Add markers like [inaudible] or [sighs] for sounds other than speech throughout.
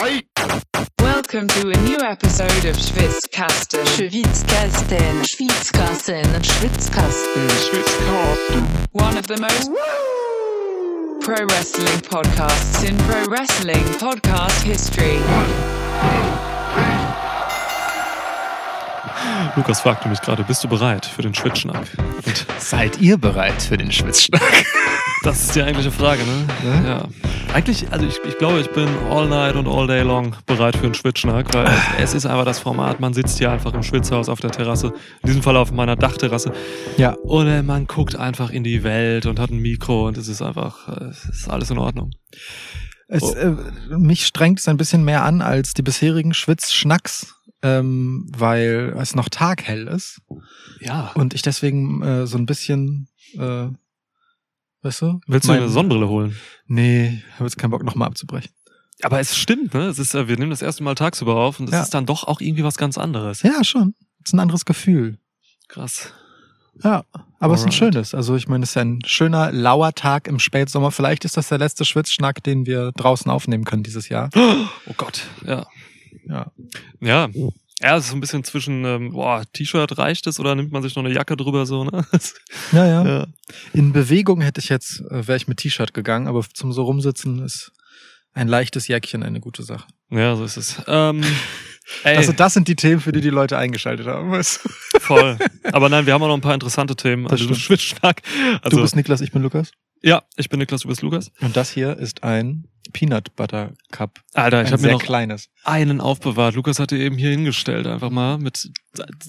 Welcome to a new episode of Schwitzkasten. Schwitzkasten, Schwitzkasten, Schwitzkasten. One of the most pro wrestling podcasts in pro wrestling podcast history. Lukas fragte mich gerade, bist du bereit für den Schwitzschnack? Und Seid ihr bereit für den Schwitzschnack? das ist die eigentliche Frage, ne? Ja. Eigentlich, also ich, ich glaube, ich bin all night und all day long bereit für einen Schwitzschnack, weil [sighs] es ist einfach das Format, man sitzt hier einfach im Schwitzhaus auf der Terrasse, in diesem Fall auf meiner Dachterrasse Ja. und äh, man guckt einfach in die Welt und hat ein Mikro und es ist einfach, äh, es ist alles in Ordnung. Es, Oh. äh, mich strengt es ein bisschen mehr an als die bisherigen Schwitzschnacks, ähm, weil es noch taghell ist Ja. und ich deswegen äh, so ein bisschen, äh, weißt du? Willst du mein- eine Sonnenbrille holen? Nee, habe jetzt keinen Bock nochmal abzubrechen. Aber es stimmt, ne? Es ist, wir nehmen das erste Mal tagsüber auf und es Ja. ist dann doch auch irgendwie was ganz anderes. Ja, schon. ist ein anderes Gefühl. Krass. Ja, aber es ist ein schönes. Also ich meine, es ist ja ein schöner, lauer Tag im Spätsommer. Vielleicht ist das der letzte Schwitzschnack, den wir draußen aufnehmen können dieses Jahr. Oh Gott, ja. Ja. Ja. Ja, es ist so ein bisschen zwischen, ähm, boah, T-Shirt reicht es oder nimmt man sich noch eine Jacke drüber so, ne? [laughs] Ja, ja. ja. In Bewegung hätte ich jetzt, äh, wäre ich mit T-Shirt gegangen, aber zum so rumsitzen ist ein leichtes Jäckchen eine gute Sache. ja, so ist es. Ähm, [laughs] ey, Also das sind die Themen, für die die Leute eingeschaltet haben. weißt du? voll. [laughs] Aber nein, wir haben auch noch ein paar interessante Themen. Das Also stimmt. Schwitzschnack. Also, du bist Niklas, ich bin Lukas. Ja, ich bin Niklas, du bist Lukas. Und das hier ist ein Peanut Butter Cup. Alter, ich habe mir noch kleines. einen aufbewahrt. Lukas hatte eben hier hingestellt, einfach mal mit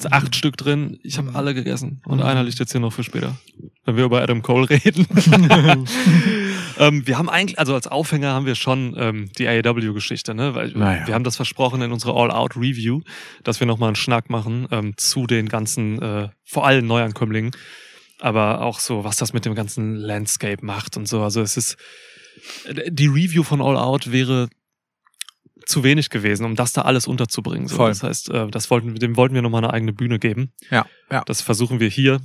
acht Stück drin. Ich habe alle gegessen und Mhm. einer liegt jetzt hier noch für später, wenn wir über Adam Cole reden. [laughs] [laughs] ähm, wir haben eigentlich, also als Aufhänger haben wir schon ähm, die AEW-Geschichte, ne? Weil Naja. wir haben das versprochen in unserer All-Out-Review, dass wir nochmal einen Schnack machen ähm, zu den ganzen, äh, vor allem Neuankömmlingen, aber auch so, was das mit dem ganzen Landscape macht und so. Also es ist die Review von All Out wäre zu wenig gewesen, um das da alles unterzubringen. So. Voll. Das heißt, äh, das wollten, dem wollten wir nochmal eine eigene Bühne geben. Ja, ja. Das versuchen wir hier.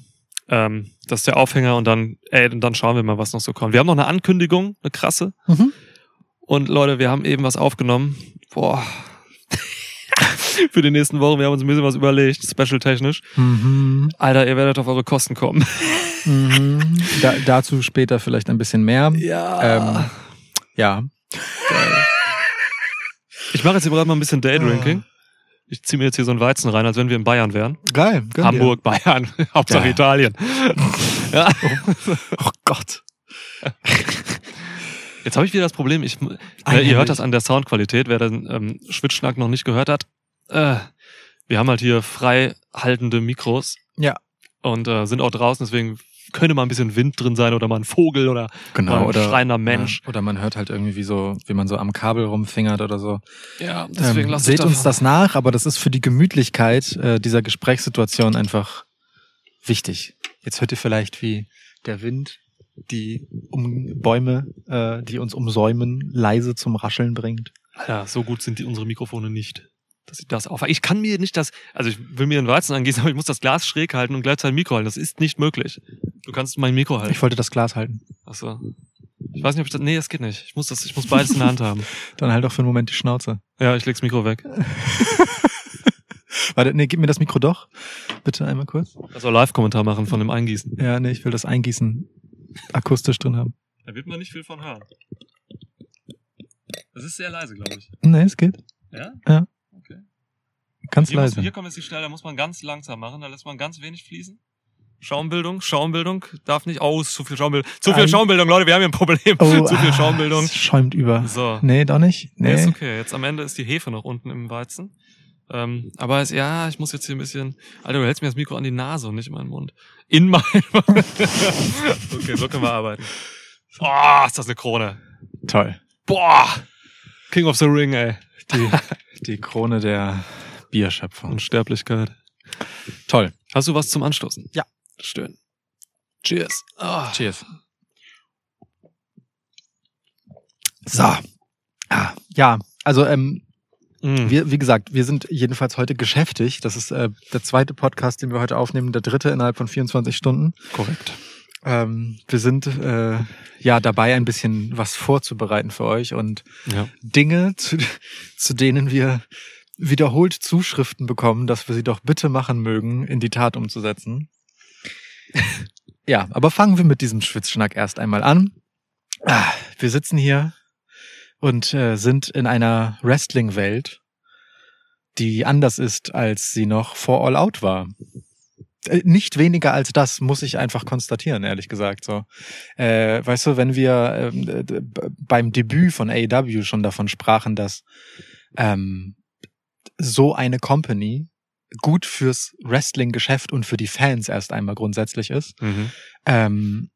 Ähm, das ist der Aufhänger und dann, ey, und dann schauen wir mal, was noch so kommt. Wir haben noch eine Ankündigung, eine krasse. Mhm. Und Leute, wir haben eben was aufgenommen. Boah. [laughs] Für die nächsten Wochen, wir haben uns ein bisschen was überlegt, special-technisch. Mhm. Alter, ihr werdet auf eure Kosten kommen. [laughs] Mhm. Da, dazu später vielleicht ein bisschen mehr. Ja. Ähm, ja. Ich mache jetzt hier gerade mal ein bisschen Daydrinking. Ah. Ich ziehe mir jetzt hier so einen Weizen rein, als wenn wir in Bayern wären. Geil. gönn dir. Hamburg, Bayern, [laughs] Hauptsache Ja. Italien. ja. Oh Gott. Jetzt habe ich wieder das Problem, ich, äh, ihr hört das an der Soundqualität, wer den ähm, Schwitzschnack noch nicht gehört hat. Äh, wir haben halt hier frei haltende Mikros. Ja. Und äh, sind auch draußen, deswegen könnte mal ein bisschen Wind drin sein oder mal ein Vogel oder Genau. ein Oder, schreiender Mensch. Ja, oder man hört halt irgendwie wie so, wie man so am Kabel rumfingert oder so. Ja, deswegen ähm, lasst seht uns das nach, aber das ist für die Gemütlichkeit äh, dieser Gesprächssituation einfach wichtig. Jetzt hört ihr vielleicht, wie der Wind die um Bäume, äh, die uns umsäumen, leise zum Rascheln bringt. Ja, so gut sind die, unsere Mikrofone nicht. Dass ich das auf. Ich kann mir nicht das, also ich will mir einen Weizen angießen, aber ich muss das Glas schräg halten und gleichzeitig ein Mikro halten. Das ist nicht möglich. Du kannst mein Mikro halten. Ich wollte das Glas halten. Ach so. Ich weiß nicht, ob ich das, nee, das geht nicht. Ich muss das, ich muss beides in der Hand haben. [laughs] Dann halt auch für einen Moment die Schnauze. Ja, ich leg's Mikro weg. [laughs] Warte, nee, gib mir das Mikro doch. Bitte einmal kurz. Auch Live-Kommentar machen von dem Eingießen. Ja, nee, ich will das Eingießen akustisch drin haben. Da wird man nicht viel von hören. Das ist sehr leise, glaube ich. Nee, es geht. Ja? Ja. Ganz Hier, muss, leise. hier kommt jetzt die Stelle, da muss man ganz langsam machen, da lässt man ganz wenig fließen. Schaumbildung, Schaumbildung, darf nicht, oh, ist zu viel Schaumbildung. Zu viel Ein- Schaumbildung, Leute, wir haben hier ein Problem. [laughs] zu viel Schaumbildung. Es schäumt über. So. Nee, doch nicht. Nee. Nee. ist okay. Jetzt am Ende ist die Hefe noch unten im Weizen. Ähm, aber es, ja, ich muss jetzt hier ein bisschen. Alter, du hältst mir das Mikro an die Nase und nicht in meinen Mund. In meinen Mund. [laughs] okay, so können wir arbeiten. Boah, ist das eine Krone. Toll. Boah! King of the Ring, ey. Die, [laughs] die Krone der Bierschöpfung. Unsterblichkeit. Toll. Hast du was zum Anstoßen? Ja. Schön. Cheers. Ah. Cheers. So. Ah, ja, also ähm, Mm. wir, wie gesagt, wir sind jedenfalls heute geschäftig. Das ist äh, der zweite Podcast, den wir heute aufnehmen, der dritte innerhalb von 24 Stunden. Korrekt. Ähm, wir sind äh, ja dabei, ein bisschen was vorzubereiten für euch und Ja. Dinge, zu, zu denen wir wiederholt Zuschriften bekommen, dass wir sie doch bitte machen mögen, in die Tat umzusetzen. [laughs] ja, aber fangen wir mit diesem Schwitzschnack erst einmal an. Ah, Wir sitzen hier und äh, sind in einer Wrestling-Welt, die anders ist, als sie noch vor All Out war. Äh, Nicht weniger als das, muss ich einfach konstatieren, ehrlich gesagt. So, äh, weißt du, wenn wir ähm, äh, beim Debüt von AEW schon davon sprachen, dass ähm, so eine Company gut fürs Wrestling-Geschäft und für die Fans erst einmal grundsätzlich ist, Mhm. ähm,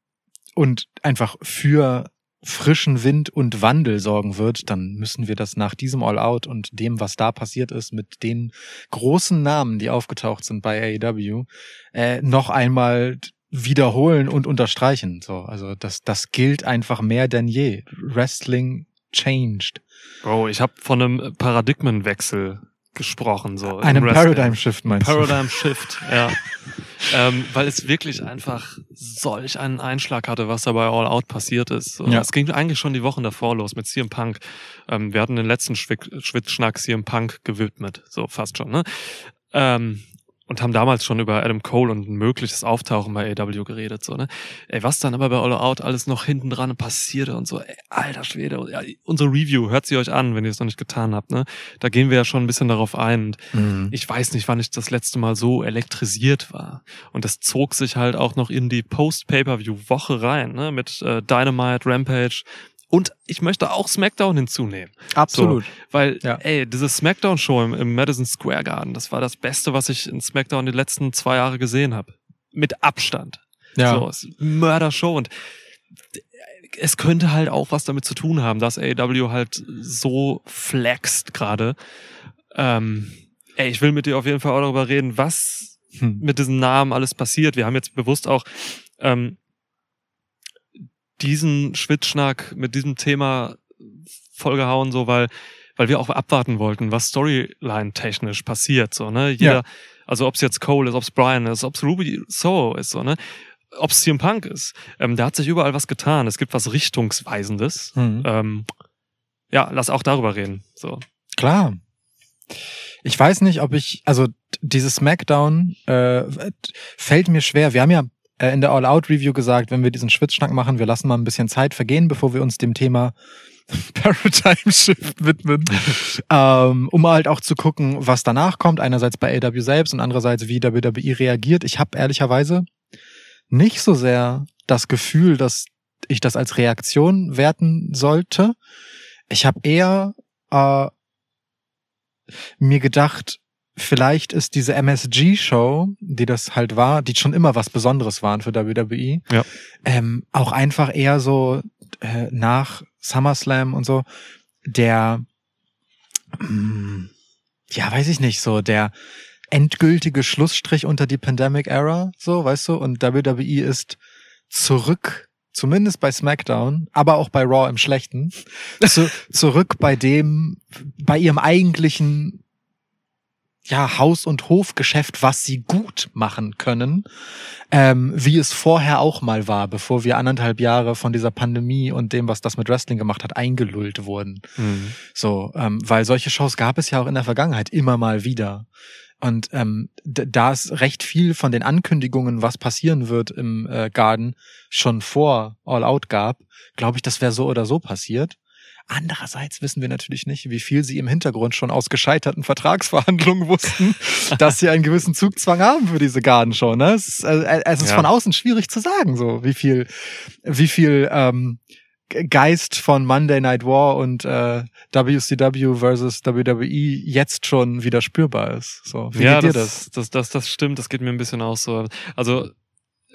und einfach für frischen Wind und Wandel sorgen wird, dann müssen wir das nach diesem All-Out und dem, was da passiert ist, mit den großen Namen, die aufgetaucht sind bei AEW, äh, noch einmal wiederholen und unterstreichen. So, also das, das gilt einfach mehr denn je. Wrestling changed. Bro, ich habe von einem Paradigmenwechsel gesprochen. So Einem. Paradigm Shift meinst du? Paradigm Shift, [laughs] ja. ähm, weil es wirklich einfach solch einen Einschlag hatte, was da bei All Out passiert ist. So, Ja. Es ging eigentlich schon die Wochen davor los mit CM Punk. Ähm, wir hatten den letzten Schwitzschnack CM Punk gewidmet, so fast schon, ne? Ähm, und haben damals schon über Adam Cole und ein mögliches Auftauchen bei AW geredet, so, ne? Ey, was dann aber bei All Out alles noch hinten dran passierte und so, ey, alter Schwede, ja, unsere Review, hört sie euch an, wenn ihr es noch nicht getan habt, ne? Da gehen wir ja schon ein bisschen darauf ein. Und Mhm. ich weiß nicht, wann ich das letzte Mal so elektrisiert war. Und das zog sich halt auch noch in die Post-Pay-Per-View-Woche rein, ne? Mit äh, Dynamite, Rampage. Und ich möchte auch SmackDown hinzunehmen. Absolut. Weil, Ja. ey, diese SmackDown-Show im, im Madison Square Garden, das war das Beste, was ich in SmackDown die letzten zwei Jahre gesehen habe. Mit Abstand. Ja. So, Mördershow und es könnte halt auch was damit zu tun haben, dass AEW halt so flext gerade. Ähm, ey, ich will mit dir auf jeden Fall auch darüber reden, was Hm. mit diesen Namen alles passiert. Wir haben jetzt bewusst auch ähm, diesen Schwitzschnack mit diesem Thema vollgehauen, so weil weil wir auch abwarten wollten, was Storyline technisch passiert, so ne. Jeder, Ja. also ob's jetzt Cole ist, ob's Brian ist, ob's Ruby Soho ist, so ne, ob's CM Punk ist, ähm, da hat sich überall was getan. Es gibt was Richtungsweisendes. Mhm. Ähm, ja, lass auch darüber reden. So. Klar. Ich weiß nicht, ob ich, also dieses Smackdown äh, fällt mir schwer. Wir haben ja äh, in der All-Out-Review gesagt, wenn wir diesen Schwitzschnack machen, wir lassen mal ein bisschen Zeit vergehen, bevor wir uns dem Thema [laughs] Paradigm Shift widmen, [laughs] ähm, um halt auch zu gucken, was danach kommt. Einerseits bei AW selbst und andererseits, wie WWE reagiert. Ich habe ehrlicherweise nicht so sehr das Gefühl, dass ich das als Reaktion werten sollte. Ich habe eher äh, mir gedacht, vielleicht ist diese MSG-Show, die das halt war, die schon immer was Besonderes waren für WWE, Ja. ähm, auch einfach eher so äh, nach SummerSlam und so, der, mm, ja, weiß ich nicht, so der endgültige Schlussstrich unter die Pandemic Era, so, weißt du, und WWE ist zurück, zumindest bei SmackDown, aber auch bei Raw im Schlechten, zu, zurück bei dem, bei ihrem eigentlichen ja, Haus- und Hofgeschäft, was sie gut machen können, ähm, wie es vorher auch mal war, bevor wir anderthalb Jahre von dieser Pandemie und dem, was das mit Wrestling gemacht hat, eingelullt wurden. Mhm. So, ähm, weil solche Shows gab es ja auch in der Vergangenheit immer mal wieder. Und ähm, da es recht viel von den Ankündigungen, was passieren wird im äh, Garden, schon vor All Out gab, glaube ich, das wäre so oder so passiert. Andererseits wissen wir natürlich nicht, wie viel sie im Hintergrund schon aus gescheiterten Vertragsverhandlungen wussten, [laughs] dass sie einen gewissen Zugzwang haben für diese Garden-Show. Ne? Es ist, äh, es ist Ja. von außen schwierig zu sagen, so wie viel, wie viel ähm, Geist von Monday Night War und äh, WCW versus WWE jetzt schon wieder spürbar ist. So, wie ja, geht dir das? das, das, das, das stimmt, das geht mir ein bisschen aus so. Also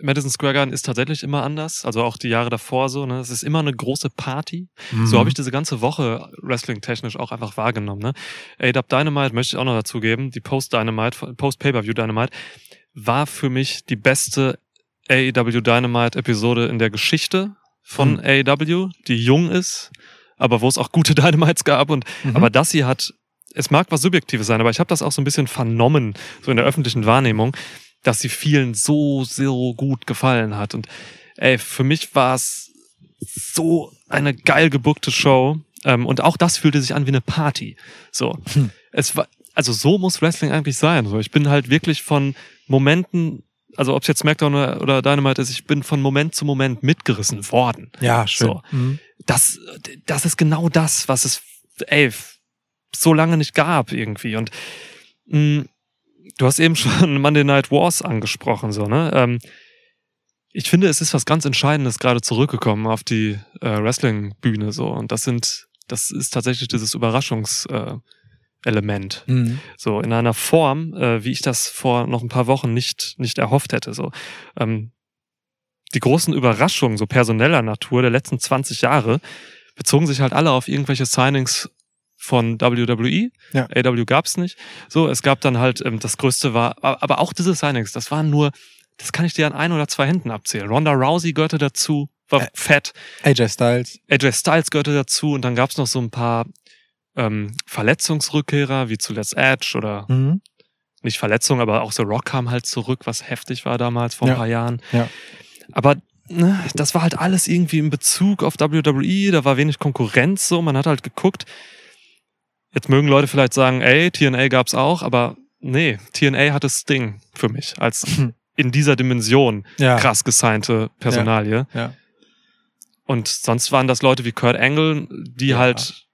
Madison Square Garden ist tatsächlich immer anders, also auch die Jahre davor so, ne? Es ist immer eine große Party. Mhm. So habe ich diese ganze Woche wrestling-technisch auch einfach wahrgenommen, ne? AW Dynamite möchte ich auch noch dazugeben, die Post-Dynamite, Post-Pay-Per-View Dynamite war für mich die beste AEW Dynamite Episode in der Geschichte von Mhm. AEW, die jung ist, aber wo es auch gute [laughs] Dynamites gab und Mhm. aber das hier hat, es mag was Subjektives sein, aber ich habe das auch so ein bisschen vernommen, so in der öffentlichen Wahrnehmung, dass sie vielen so, so gut gefallen hat. Und ey, für mich war es so eine geil gebuckte Show. Ähm, und auch das fühlte sich an wie eine Party. So. Hm. Es war, also so muss Wrestling eigentlich sein. So, ich bin halt wirklich von Momenten, also ob es jetzt SmackDown oder, oder Dynamite ist, ich bin von Moment zu Moment mitgerissen worden. Ja, schön. So. Mhm. Das, das ist genau das, was es, ey, so lange nicht gab irgendwie. Und mh, du hast eben schon [laughs] Monday Night Wars angesprochen, so, ne? Ähm, ich finde, es ist was ganz Entscheidendes gerade zurückgekommen auf die äh, Wrestling-Bühne, so. Und das sind, das ist tatsächlich dieses Überraschungselement. Äh, Element. Mhm. So in einer Form, äh, wie ich das vor noch ein paar Wochen nicht, nicht erhofft hätte. So. Ähm, die großen Überraschungen, so personeller Natur der letzten 20 Jahre, bezogen sich halt alle auf irgendwelche Signings von WWE. Ja. AW gab's nicht. So, es gab dann halt, ähm, das größte war, aber auch diese Signings, das waren nur, das kann ich dir an ein oder zwei Händen abzählen. Ronda Rousey gehörte dazu, war Ä- fett. AJ Styles. AJ Styles gehörte dazu und dann gab's noch so ein paar ähm, Verletzungsrückkehrer, wie zuletzt Edge oder Mhm. nicht Verletzung, aber auch The Rock kam halt zurück, was heftig war damals vor ein Ja. paar Jahren. Ja. Aber ne, das war halt alles irgendwie in Bezug auf WWE, da war wenig Konkurrenz so, man hat halt geguckt. Jetzt mögen Leute vielleicht sagen, ey, TNA gab's auch, aber nee, TNA hatte Sting für mich als [laughs] in dieser Dimension Ja. krass gesignte Personalie. Ja. Und sonst waren das Leute wie Kurt Angle, die Ja. halt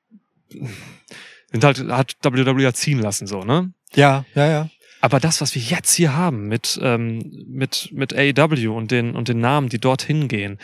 sind halt hat WWE ja ziehen lassen so, ne? Ja, ja, ja. Aber das, was wir jetzt hier haben mit, ähm, mit, mit AEW und den, und den Namen, die dorthin gehen,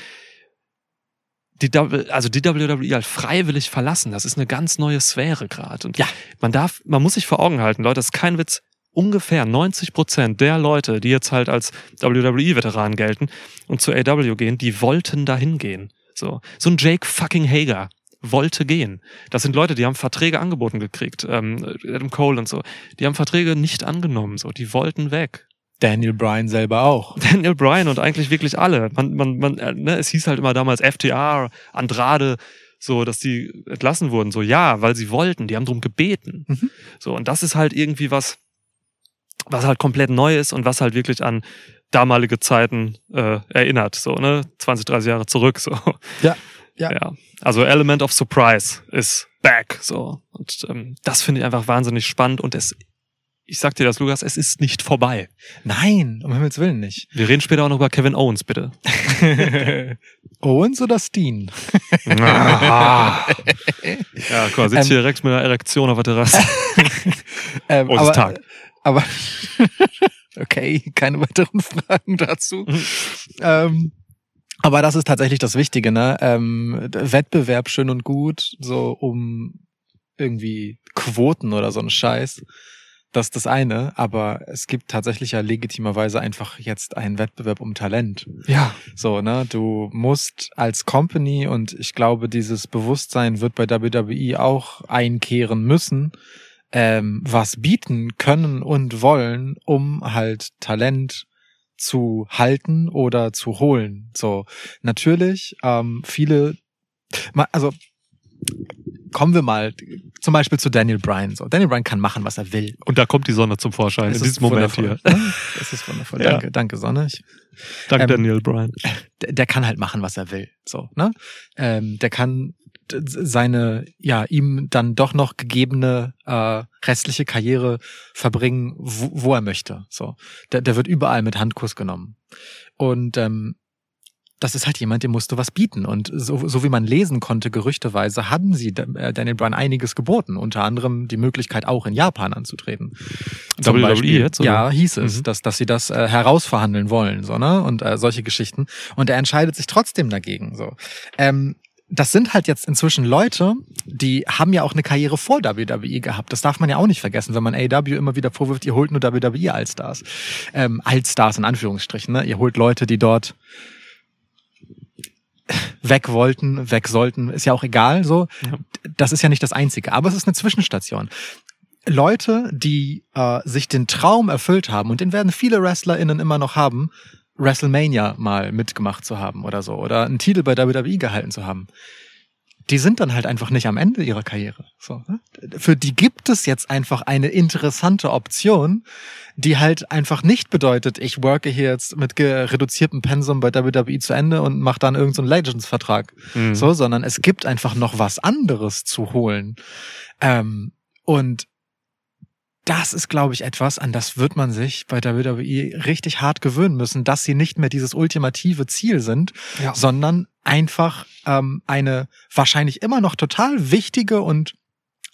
die, also die WWE halt freiwillig verlassen, das ist eine ganz neue Sphäre gerade. Und Ja. man darf, man muss sich vor Augen halten, Leute, das ist kein Witz. Ungefähr 90 Prozent der Leute, die jetzt halt als WWE-Veteranen gelten und zu AEW gehen, die wollten dahin gehen. So, so ein Jake fucking Hager wollte gehen. Das sind Leute, die haben Verträge angeboten gekriegt, ähm, Adam Cole und so. Die haben Verträge nicht angenommen, so. Die wollten weg. Daniel Bryan selber auch. [laughs] Daniel Bryan und eigentlich wirklich alle. Man, man, man, äh, ne, es hieß halt immer damals FTR, Andrade, so, dass die entlassen wurden. So, ja, weil sie wollten, die haben drum gebeten. Mhm. So, und das ist halt irgendwie was, was halt komplett neu ist und was halt wirklich an damalige Zeiten äh, erinnert. So, ne? 20, 30 Jahre zurück. So. Ja, ja. ja. Also Element of Surprise ist back. So. Und ähm, das finde ich einfach wahnsinnig spannend und es, ich sag dir das, Lukas, es ist nicht vorbei. Nein, um Himmels Willen nicht. Wir reden später auch noch über Kevin Owens, bitte. [laughs] Owens oder Steen? [laughs] ja, guck mal, sitzt Ähm, hier direkt mit einer Erektion auf der Terrasse. [laughs] Ähm, Oh, aber, Tag. aber okay, keine weiteren Fragen dazu. Mhm. ähm, aber das ist tatsächlich das Wichtige, ne? Ähm, Wettbewerb schön und gut, so um irgendwie Quoten oder so ein Scheiß. Das ist das eine, aber es gibt tatsächlich ja legitimerweise einfach jetzt einen Wettbewerb um Talent. Ja. So, ne, du musst als Company und ich glaube, dieses Bewusstsein wird bei WWE auch einkehren müssen, ähm, was bieten können und wollen, um halt Talent zu halten oder zu holen. So, natürlich, ähm, viele, also kommen wir mal zum Beispiel zu Daniel Bryan. So, Daniel Bryan kann machen, was er will. Und da kommt die Sonne zum Vorschein Es in diesem Moment hier. [laughs] Das ist wundervoll. Ja. Danke, danke, Sonne. Ich, Dank Ähm, Daniel Bryan. [laughs] der, der kann halt machen, was er will. So, ne? Ähm, der kann seine, ja, ihm dann doch noch gegebene äh, restliche Karriere verbringen, wo, wo er möchte. So, der, der wird überall mit Handkuss genommen. Und ähm, das ist halt jemand, dem musst du was bieten. Und so, so wie man lesen konnte, gerüchteweise, haben sie äh, Daniel Bryan einiges geboten. Unter anderem die Möglichkeit, auch in Japan anzutreten. Zum WWE Beispiel, jetzt, oder? Ja, hieß es, Mhm. dass, dass sie das äh, herausverhandeln wollen, so, ne? Und äh, solche Geschichten. Und er entscheidet sich trotzdem dagegen. So. Ähm, das sind halt jetzt inzwischen Leute, die haben ja auch eine Karriere vor WWE gehabt. Das darf man ja auch nicht vergessen, wenn man AEW immer wieder vorwirft, ihr holt nur WWE Allstars. Ähm, Allstars in Anführungsstrichen, ne? Ihr holt Leute, die dort weg wollten, weg sollten, ist ja auch egal, so. Ja. Das ist ja nicht das Einzige, aber es ist eine Zwischenstation. Leute, die äh, sich den Traum erfüllt haben, und den werden viele WrestlerInnen immer noch haben, WrestleMania mal mitgemacht zu haben oder so, oder einen Titel bei WWE gehalten zu haben. Die sind dann halt einfach nicht am Ende ihrer Karriere. So, ne? Für die gibt es jetzt einfach eine interessante Option, die halt einfach nicht bedeutet, ich worke hier jetzt mit reduziertem Pensum bei WWE zu Ende und mache dann irgendeinen so Legends-Vertrag. Mhm. So, sondern es gibt einfach noch was anderes zu holen. Ähm, und das ist, glaube ich, etwas, an das wird man sich bei WWE richtig hart gewöhnen müssen, dass sie nicht mehr dieses ultimative Ziel sind, Ja. sondern einfach ähm, eine wahrscheinlich immer noch total wichtige und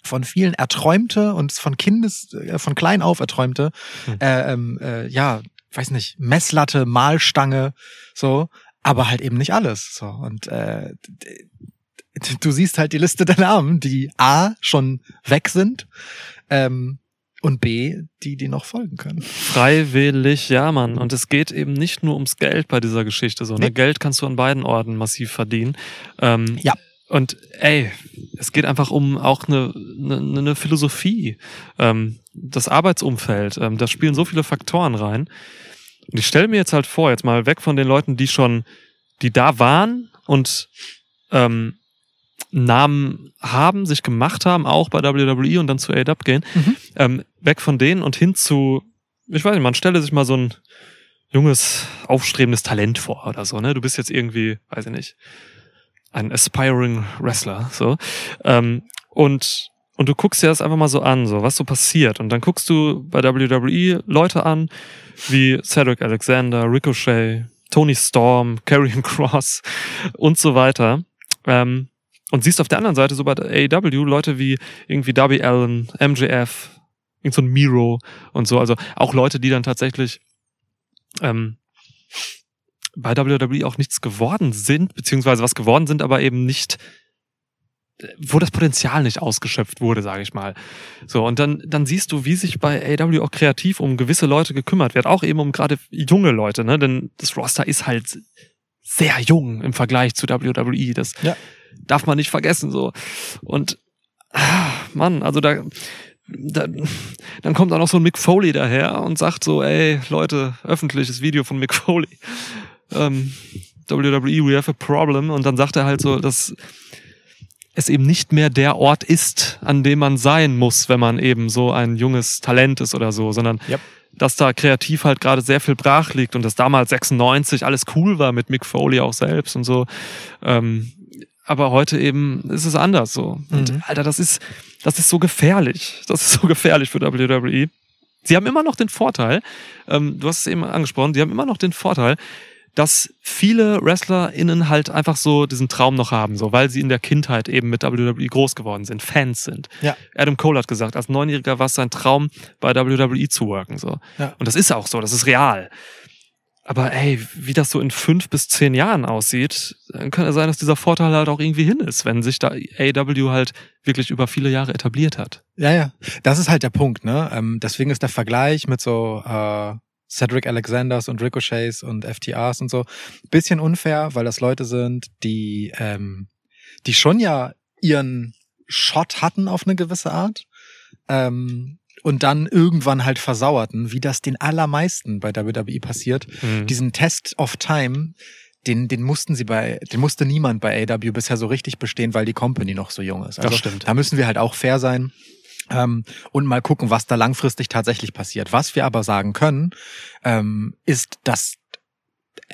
von vielen erträumte und von Kindes, äh, von klein auf erträumte, Hm. äh, ähm, äh, ja, weiß nicht, Messlatte, Mahlstange, so, aber halt eben nicht alles. So. Und äh, du siehst halt die Liste der Namen, die A schon weg sind ähm, und B, die, die noch folgen können. Freiwillig, ja, Mann. Und es geht eben nicht nur ums Geld bei dieser Geschichte. So, ne? Nee. Geld kannst du an beiden Orten massiv verdienen. Ähm, Ja. Und ey, es geht einfach um auch eine, eine, eine Philosophie, ähm, das Arbeitsumfeld. Ähm, da spielen so viele Faktoren rein. Und ich stelle mir jetzt halt vor, jetzt mal weg von den Leuten, die schon, die da waren und ähm, Namen haben, sich gemacht haben, auch bei WWE und dann zu AEW gehen, Mhm. Ähm, weg von denen und hin zu, ich weiß nicht, man stelle sich mal so ein junges, aufstrebendes Talent vor oder so, ne? Du bist jetzt irgendwie, weiß ich nicht, ein aspiring Wrestler, so. Ähm, und, und du guckst dir das einfach mal so an, so, was so passiert. Und dann guckst du bei WWE Leute an, wie Cedric Alexander, Ricochet, Tony Storm, [laughs] Karrion Cross und so weiter. Ähm, und siehst auf der anderen Seite so bei AEW Leute wie irgendwie Darby Allen, MJF, irgend so ein Miro und so. Also auch Leute, die dann tatsächlich ähm, bei WWE auch nichts geworden sind, beziehungsweise was geworden sind, aber eben nicht, wo das Potenzial nicht ausgeschöpft wurde, sage ich mal. So, und dann, dann siehst du, wie sich bei AEW auch kreativ um gewisse Leute gekümmert wird, auch eben um gerade junge Leute, ne? Denn das Roster ist halt sehr jung im Vergleich zu WWE. Das Ja. darf man nicht vergessen, so. Und, ah, Mann, also da, da, dann kommt auch noch so ein Mick Foley daher und sagt so, ey, Leute, öffentliches Video von Mick Foley. Ähm, WWE, we have a problem. Und dann sagt er halt so, dass es eben nicht mehr der Ort ist, an dem man sein muss, wenn man eben so ein junges Talent ist oder so, sondern Yep. dass da kreativ halt gerade sehr viel brach liegt und dass damals 96 alles cool war mit Mick Foley auch selbst und so. Ähm, aber heute eben ist es anders so. Und Mhm. Alter, das ist, das ist so gefährlich. Das ist so [laughs] gefährlich für WWE. Sie haben immer noch den Vorteil, ähm, du hast es eben angesprochen, sie haben immer noch den Vorteil, dass viele WrestlerInnen halt einfach so diesen Traum noch haben, so, weil sie in der Kindheit eben mit WWE groß geworden sind, Fans sind. Ja. Adam Cole hat gesagt, als Neunjähriger war es sein Traum, bei WWE zu worken, so. Ja. Und das ist auch so, das ist real. Aber ey, wie das so in fünf bis zehn Jahren aussieht, dann kann es sein, dass dieser Vorteil halt auch irgendwie hin ist, wenn sich da AW halt wirklich über viele Jahre etabliert hat. Ja, ja. Das ist halt der Punkt, ne? Ähm, deswegen ist der Vergleich mit so äh, Cedric Alexanders und Ricochets und FTRs und so bisschen unfair, weil das Leute sind, die, ähm, die schon ja ihren Shot hatten auf eine gewisse Art. Ähm, und dann irgendwann halt versauerten, wie das den allermeisten bei WWE passiert. Mhm. Diesen Test of Time, den, den mussten sie bei, den musste niemand bei AW bisher so richtig bestehen, weil die Company noch so jung ist. Also Das stimmt. Da müssen wir halt auch fair sein. Ähm, und mal gucken, was da langfristig tatsächlich passiert. Was wir aber sagen können, ähm, ist, dass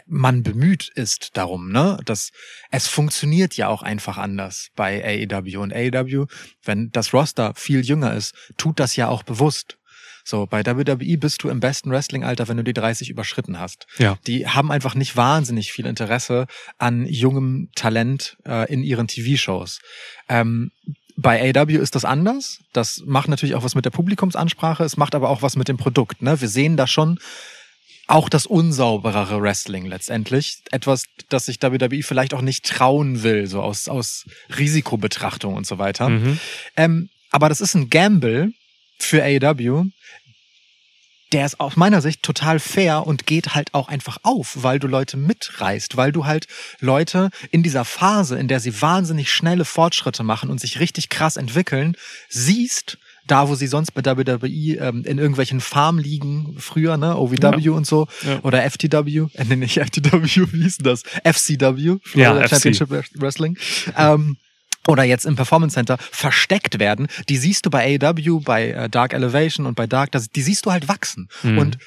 man bemüht ist darum, ne? Das, es funktioniert ja auch einfach anders bei AEW und AEW, wenn das Roster viel jünger ist, tut das ja auch bewusst. So, bei WWE bist du im besten Wrestling-Alter, wenn du die 30 überschritten hast. Ja. Die haben einfach nicht wahnsinnig viel Interesse an jungem Talent äh, in ihren TV-Shows. Ähm, bei AW ist das anders. Das macht natürlich auch was mit der Publikumsansprache. Es macht aber auch was mit dem Produkt. Ne? Wir sehen da schon auch das unsauberere Wrestling letztendlich. Etwas, das sich WWE vielleicht auch nicht trauen will, so aus, aus Risikobetrachtung und so weiter. Mhm. Ähm, aber das ist ein Gamble für AEW, der ist aus meiner Sicht total fair und geht halt auch einfach auf, weil du Leute mitreißt, weil du halt Leute in dieser Phase, in der sie wahnsinnig schnelle Fortschritte machen und sich richtig krass entwickeln, siehst, da wo sie sonst bei WWE ähm, in irgendwelchen Farmligen früher, ne, OVW und so, Ja. oder FTW, äh, nee, nicht FTW, [laughs] wie hieß denn das? FCW, Ja, Florida FC. Championship Wrestling. Ähm, oder jetzt im Performance Center versteckt werden, die siehst du bei AEW, bei äh, Dark Elevation und bei Dark, das, die siehst du halt wachsen Mhm. und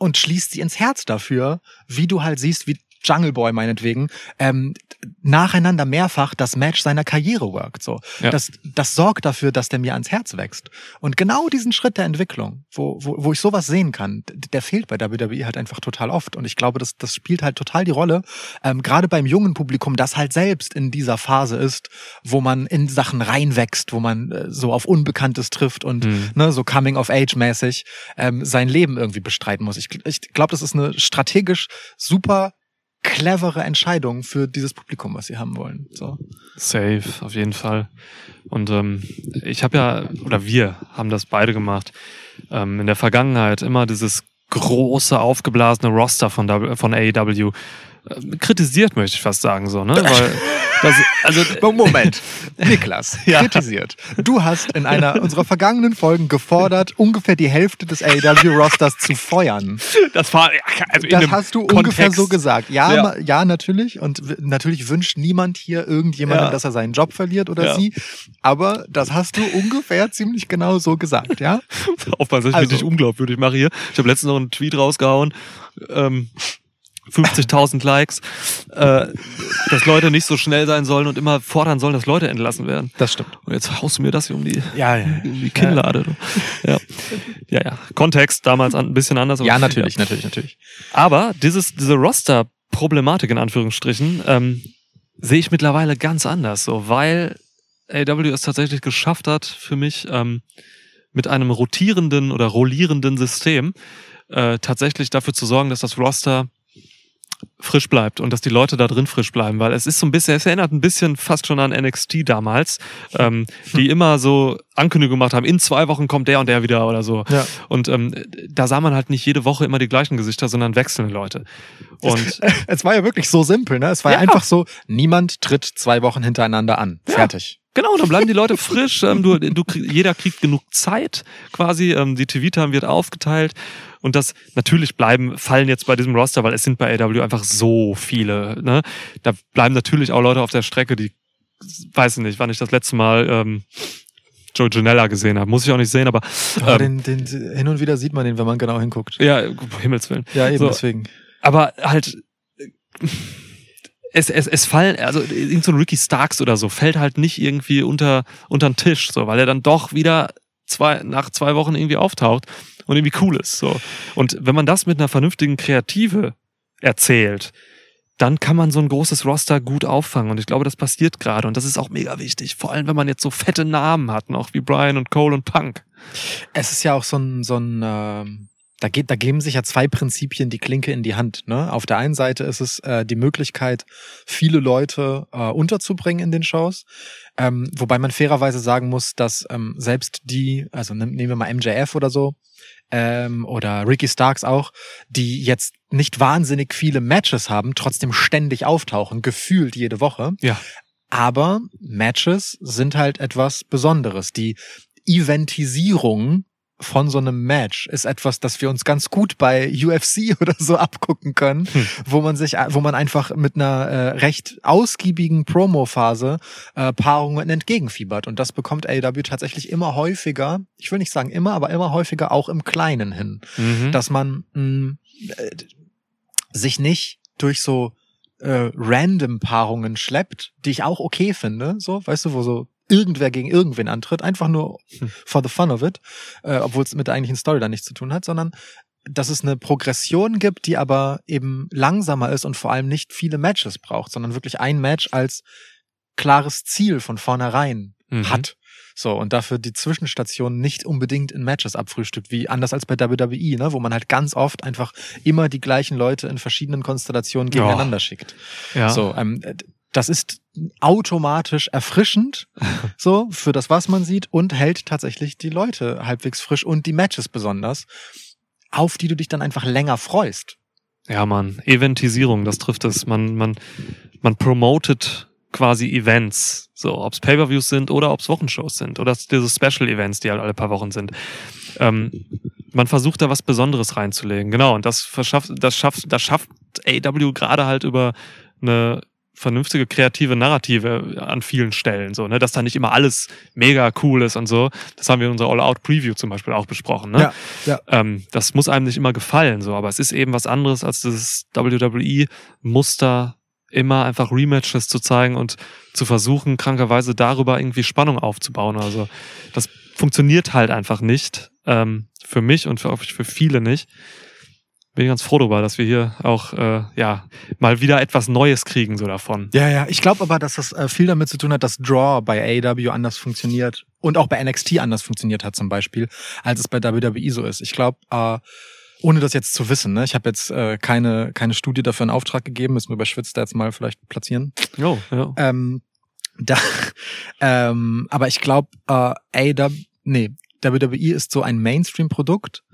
und schließt sie ins Herz dafür, wie du halt siehst, wie Jungle Boy meinetwegen, ähm, nacheinander mehrfach das Match seiner Karriere workt. So. Ja. Das, das sorgt dafür, dass der mir ans Herz wächst. Und genau diesen Schritt der Entwicklung, wo, wo, wo ich sowas sehen kann, der fehlt bei WWE halt einfach total oft. Und ich glaube, das, das spielt halt total die Rolle, ähm, gerade beim jungen Publikum, das halt selbst in dieser Phase ist, wo man in Sachen reinwächst, wo man äh, so auf Unbekanntes trifft und Mhm. ne, so Coming of Age mäßig ähm, sein Leben irgendwie bestreiten muss. Ich, ich glaube, das ist eine strategisch super clevere Entscheidung für dieses Publikum, was sie haben wollen. So. Safe, auf jeden Fall. Und ähm, ich habe ja, oder wir haben das beide gemacht, ähm, in der Vergangenheit immer dieses große, aufgeblasene Roster von, von AEW kritisiert, möchte ich fast sagen, so, ne? Weil [laughs] das, also, Moment, [laughs] Niklas, Ja. kritisiert. Du hast in einer unserer vergangenen Folgen gefordert, ungefähr die Hälfte des AEW-Rosters zu feuern. das war, also Das hast du ungefähr Kontext- so gesagt. Ja, Ja. ja, natürlich. Und natürlich wünscht niemand hier irgendjemandem, Ja. dass er seinen Job verliert oder sie. Aber das hast du ungefähr ziemlich genau so gesagt, ja? [laughs] Aufpassen, dass ich Also. mich nicht unglaubwürdig mache hier. Ich habe letztens noch einen Tweet rausgehauen. Ähm, 50.000 Likes, äh, dass Leute nicht so schnell sein sollen und immer fordern sollen, dass Leute entlassen werden. Das stimmt. Und jetzt haust du mir das hier um die, Ja, ja. um die Kinnlade. du. Ja. ja, ja. Kontext damals ein bisschen anders. Ja, natürlich, natürlich, natürlich. Aber dieses, diese Roster-Problematik in Anführungsstrichen ähm, sehe ich mittlerweile ganz anders, so, weil AW es tatsächlich geschafft hat, für mich ähm, mit einem rotierenden oder rollierenden System äh, tatsächlich dafür zu sorgen, dass das Roster frisch bleibt und dass die Leute da drin frisch bleiben, weil es ist so ein bisschen, es erinnert ein bisschen fast schon an NXT damals, ähm, die immer so Ankündigungen gemacht haben, in zwei Wochen kommt der und der wieder oder so. Ja. Und ähm, da sah man halt nicht jede Woche immer die gleichen Gesichter, sondern wechselnde Leute. Und [laughs] Es war ja wirklich so simpel, ne? Es war ja. Ja. einfach so, niemand tritt zwei Wochen hintereinander an. Ja. Fertig. genau, dann bleiben die Leute frisch. Ähm, du, du, jeder kriegt genug Zeit quasi. Ähm, die TV-Time wird aufgeteilt. Und das natürlich bleiben, fallen jetzt bei diesem Roster, weil es sind bei AW einfach so viele. Ne? Da bleiben natürlich auch Leute auf der Strecke, die weiß ich nicht, wann ich das letzte Mal ähm, Joe Janella gesehen habe. Muss ich auch nicht sehen, aber Aber ähm, den, den, hin und wieder sieht man den, wenn man genau hinguckt. ja, Himmels Willen. Ja, eben So. deswegen. aber halt es, es, es fallen, also irgend so ein Ricky Starks oder so, fällt halt nicht irgendwie unter, unter den Tisch, so, weil er dann doch wieder zwei, nach zwei Wochen irgendwie auftaucht und irgendwie cool ist. So. Und wenn man das mit einer vernünftigen Kreative erzählt, dann kann man so ein großes Roster gut auffangen. Und ich glaube, das passiert gerade. Und das ist auch mega wichtig. Vor allem, wenn man jetzt so fette Namen hat, noch wie Brian und Cole und Punk. Es ist ja auch so ein, so ein ähm, da, geht, da geben sich ja zwei Prinzipien die Klinke in die Hand. Ne? Auf der einen Seite ist es äh, die Möglichkeit, viele Leute äh, unterzubringen in den Shows. Ähm, wobei man fairerweise sagen muss, dass ähm, selbst die, also nehm- nehmen wir mal MJF oder so, ähm, oder Ricky Starks auch, die jetzt nicht wahnsinnig viele Matches haben, trotzdem ständig auftauchen, gefühlt jede Woche. Ja. Aber Matches sind halt etwas Besonderes. Die Eventisierung von so einem Match ist etwas, das wir uns ganz gut bei UFC [laughs] oder so abgucken können, Hm. wo man sich, wo man einfach mit einer äh, recht ausgiebigen Promo-Phase äh, Paarungen entgegenfiebert. Und das bekommt AEW tatsächlich immer häufiger, ich will nicht sagen immer, aber immer häufiger auch im Kleinen hin Mhm. dass man mh, äh, sich nicht durch so äh, random Paarungen schleppt, die ich auch okay finde, so, weißt du, wo so irgendwer gegen irgendwen antritt, einfach nur Hm. for the fun of it, äh, obwohl es mit der eigentlichen Story da nichts zu tun hat, sondern dass es eine Progression gibt, die aber eben langsamer ist und vor allem nicht viele Matches braucht, sondern wirklich ein Match als klares Ziel von vornherein Mhm. hat. So, und dafür die Zwischenstationen nicht unbedingt in Matches abfrühstückt, wie anders als bei WWE, ne, wo man halt ganz oft einfach immer die gleichen Leute in verschiedenen Konstellationen gegeneinander schickt. Ja. So, ähm, äh, das ist automatisch erfrischend, [laughs] so, für das, was man sieht und hält tatsächlich die Leute halbwegs frisch und die Matches besonders, auf die du dich dann einfach länger freust. Ja, man, Eventisierung, das trifft es. Man, man, man promotet quasi Events, so ob's Pay-per-Views sind oder ob's Wochenshows sind oder diese Special Events, die halt alle paar Wochen sind. Ähm, man versucht da was Besonderes reinzulegen, genau. Und das verschafft, das schafft, das schafft AW gerade halt über eine vernünftige kreative Narrative an vielen Stellen, so, ne, dass da nicht immer alles mega cool ist und so. Das haben wir in unserer All-Out-Preview zum Beispiel auch besprochen, ne? Ja, ja. Ähm, das muss einem nicht immer gefallen, so, aber es ist eben was anderes als dieses WWE-Muster, immer einfach Rematches zu zeigen und zu versuchen, krankerweise darüber irgendwie Spannung aufzubauen. Also das funktioniert halt einfach nicht. Ähm, für mich und für, für viele nicht. Bin ich ganz froh darüber, dass wir hier auch äh, ja mal wieder etwas Neues kriegen so davon. Ja, ja. Ich glaube aber, dass das äh, viel damit zu tun hat, dass Draw bei AEW anders funktioniert und auch bei NXT anders funktioniert hat zum Beispiel, als es bei WWE so ist. Ich glaube, äh, ohne das jetzt zu wissen, ne? ich habe jetzt äh, keine, keine Studie dafür in Auftrag gegeben, müssen wir bei Schwitz jetzt mal vielleicht platzieren. Oh, ja. Ähm, da, [laughs] ähm, aber ich glaube, äh, AW, nee, WWE ist so ein Mainstream-Produkt,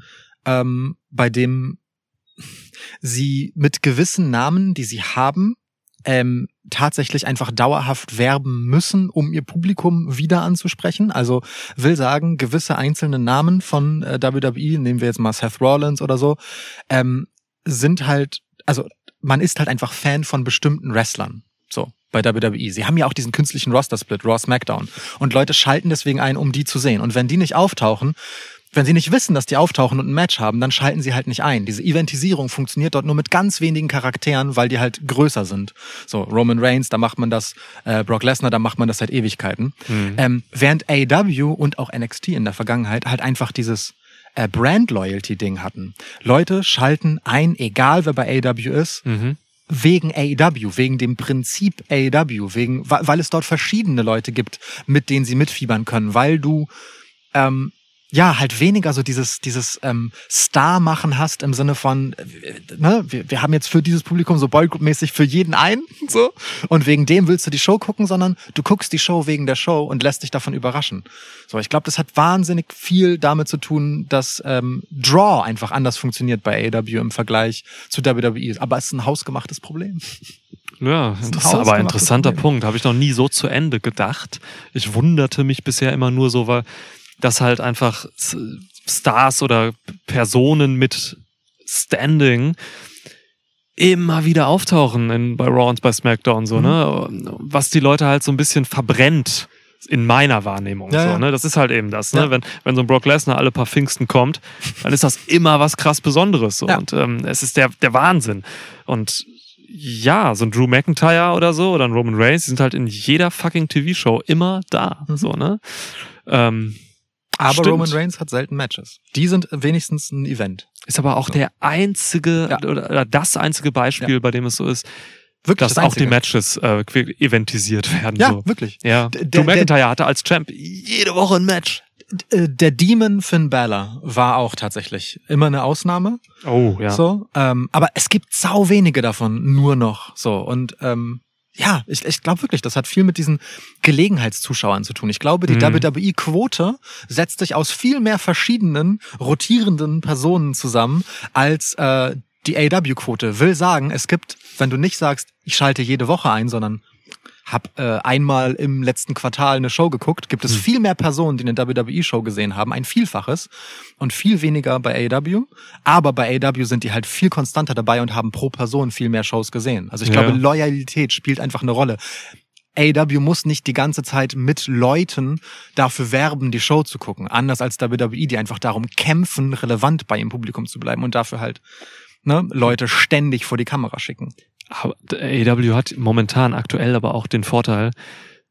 ähm, bei dem sie mit gewissen Namen, die sie haben, ähm, tatsächlich einfach dauerhaft werben müssen, um ihr Publikum wieder anzusprechen. Also will sagen, gewisse einzelne Namen von äh, WWE, nehmen wir jetzt mal Seth Rollins oder so, ähm, sind halt, also man ist halt einfach Fan von bestimmten Wrestlern. So bei WWE. Sie haben ja auch diesen künstlichen Roster-Split, Raw SmackDown. Und Leute schalten deswegen ein, um die zu sehen. Und wenn die nicht auftauchen, wenn sie nicht wissen, dass die auftauchen und ein Match haben, dann schalten sie halt nicht ein. Diese Eventisierung funktioniert dort nur mit ganz wenigen Charakteren, weil die halt größer sind. So, Roman Reigns, da macht man das, äh, Brock Lesnar, da macht man das seit Ewigkeiten. Mhm. Ähm, während AEW und auch NXT in der Vergangenheit halt einfach dieses äh, Brand-Loyalty-Ding hatten. Leute schalten ein, egal wer bei AEW ist, Mhm. wegen AEW, wegen dem Prinzip AEW, wegen, weil, weil es dort verschiedene Leute gibt, mit denen sie mitfiebern können, weil du ähm, ja halt weniger so dieses dieses ähm, Star machen hast im Sinne von äh, ne wir, wir haben jetzt für dieses Publikum so Boygroup-mäßig für jeden ein [laughs] so und wegen dem willst du die Show gucken, sondern du guckst die Show wegen der Show und lässt dich davon überraschen. So, ich glaube, das hat wahnsinnig viel damit zu tun, dass ähm, Draw einfach anders funktioniert bei AEW im Vergleich zu WWE. Aber es ist ein hausgemachtes Problem. Ja, das ist aber ein interessanter Problem. Punkt. Habe ich noch nie so zu Ende gedacht. Ich wunderte mich bisher immer nur so, weil das halt einfach Stars oder Personen mit Standing immer wieder auftauchen in, bei Raw und bei SmackDown so, ne? Was die Leute halt so ein bisschen verbrennt in meiner Wahrnehmung. Ja, so, ja. ne? Das ist halt eben das. Ne? Ja. Wenn, wenn so ein Brock Lesnar alle paar Pfingsten kommt, dann ist das immer was krass Besonderes. So. Und ähm, es ist der, der Wahnsinn. Und ja, so ein Drew McIntyre oder so oder ein Roman Reigns, die sind halt in jeder fucking TV-Show immer da. Mhm. So, ne? Ähm, Aber Stimmt. Roman Reigns hat selten Matches. Die sind wenigstens ein Event. ist aber auch der einzige Ja. oder, das einzige Beispiel, bei dem es so ist, Wirklich dass das auch die. Matches äh, eventisiert werden. Ja, so. wirklich. Ja, D- Drew der- McIntyre hatte als Champ jede Woche ein Match. Äh, Der Demon Finn Balor war auch tatsächlich immer eine Ausnahme. Oh, ja. So, ähm, aber es gibt sau wenige davon nur noch. So und ähm, ja, ich, ich glaube wirklich, das hat viel mit diesen Gelegenheitszuschauern zu tun. Ich glaube, die Mhm. WWE-Quote setzt sich aus viel mehr verschiedenen rotierenden Personen zusammen als äh, die AW-Quote. Will sagen, es gibt, wenn du nicht sagst, ich schalte jede Woche ein, sondern hab äh, einmal im letzten Quartal eine Show geguckt, gibt es viel mehr Personen, die eine WWE-Show gesehen haben, ein Vielfaches und viel weniger bei AEW. Aber bei AEW sind die halt viel konstanter dabei und haben pro Person viel mehr Shows gesehen. Also ich Ja. glaube, Loyalität spielt einfach eine Rolle. AEW muss nicht die ganze Zeit mit Leuten dafür werben, die Show zu gucken. Anders als WWE, die einfach darum kämpfen, relevant bei ihrem Publikum zu bleiben und dafür halt ne, Leute ständig vor die Kamera schicken. AEW hat momentan aktuell aber auch den Vorteil,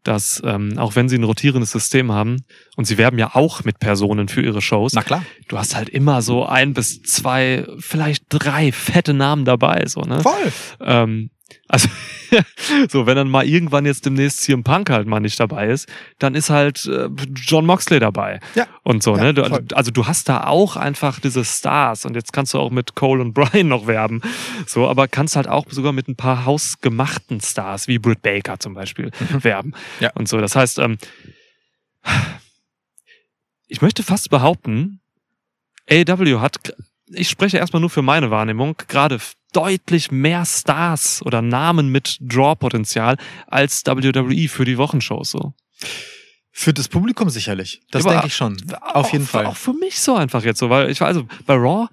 dass ähm, auch wenn sie ein rotierendes System haben und sie werben ja auch mit Personen für ihre Shows, Na klar. du hast halt immer so ein bis zwei, vielleicht drei fette Namen dabei, so ne? Voll. Ähm, also [laughs] so, wenn dann mal irgendwann jetzt demnächst CM Punk halt mal nicht dabei ist, dann ist halt äh, John Moxley dabei. Ja. Und so, Ja, ne? Du, voll. also du hast da auch einfach diese Stars und jetzt kannst du auch mit Cole und [laughs] Brian noch werben. So, aber kannst halt auch sogar mit ein paar hausgemachten Stars, wie Britt Baker zum Beispiel, werben. Mhm. Ja. Und so. Das heißt, ähm, ich möchte fast behaupten, AEW hat, ich spreche erstmal nur für meine Wahrnehmung, gerade deutlich mehr Stars oder Namen mit Draw-Potenzial als WWE für die Wochenshows so. Für das Publikum sicherlich. Das denke ich schon. Auf jeden Fall. Auch für mich so einfach jetzt so, weil ich war also bei Raw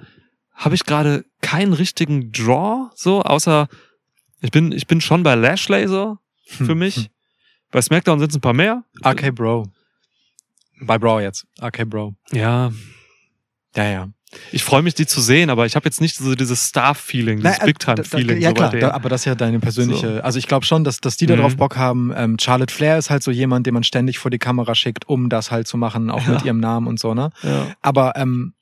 habe ich gerade keinen richtigen Draw so, außer Ich bin, ich bin schon bei Lashley so, für Hm, mich. hm. Bei SmackDown sind es ein paar mehr. RK Bro. Bei Bro jetzt. RK Bro. Ja, Ja, ja. Ich freue mich, die zu sehen, aber ich habe jetzt nicht so dieses Star-Feeling, dieses äh, Big-Time-Feeling. Ja so klar, da, aber das ist ja deine persönliche. Also ich glaube schon, dass, dass die da Mhm. drauf Bock haben. Ähm, Charlotte Flair ist halt so jemand, den man ständig vor die Kamera schickt, um das halt zu machen, auch mit Ja. ihrem Namen und so, ne? ja. Aber ähm,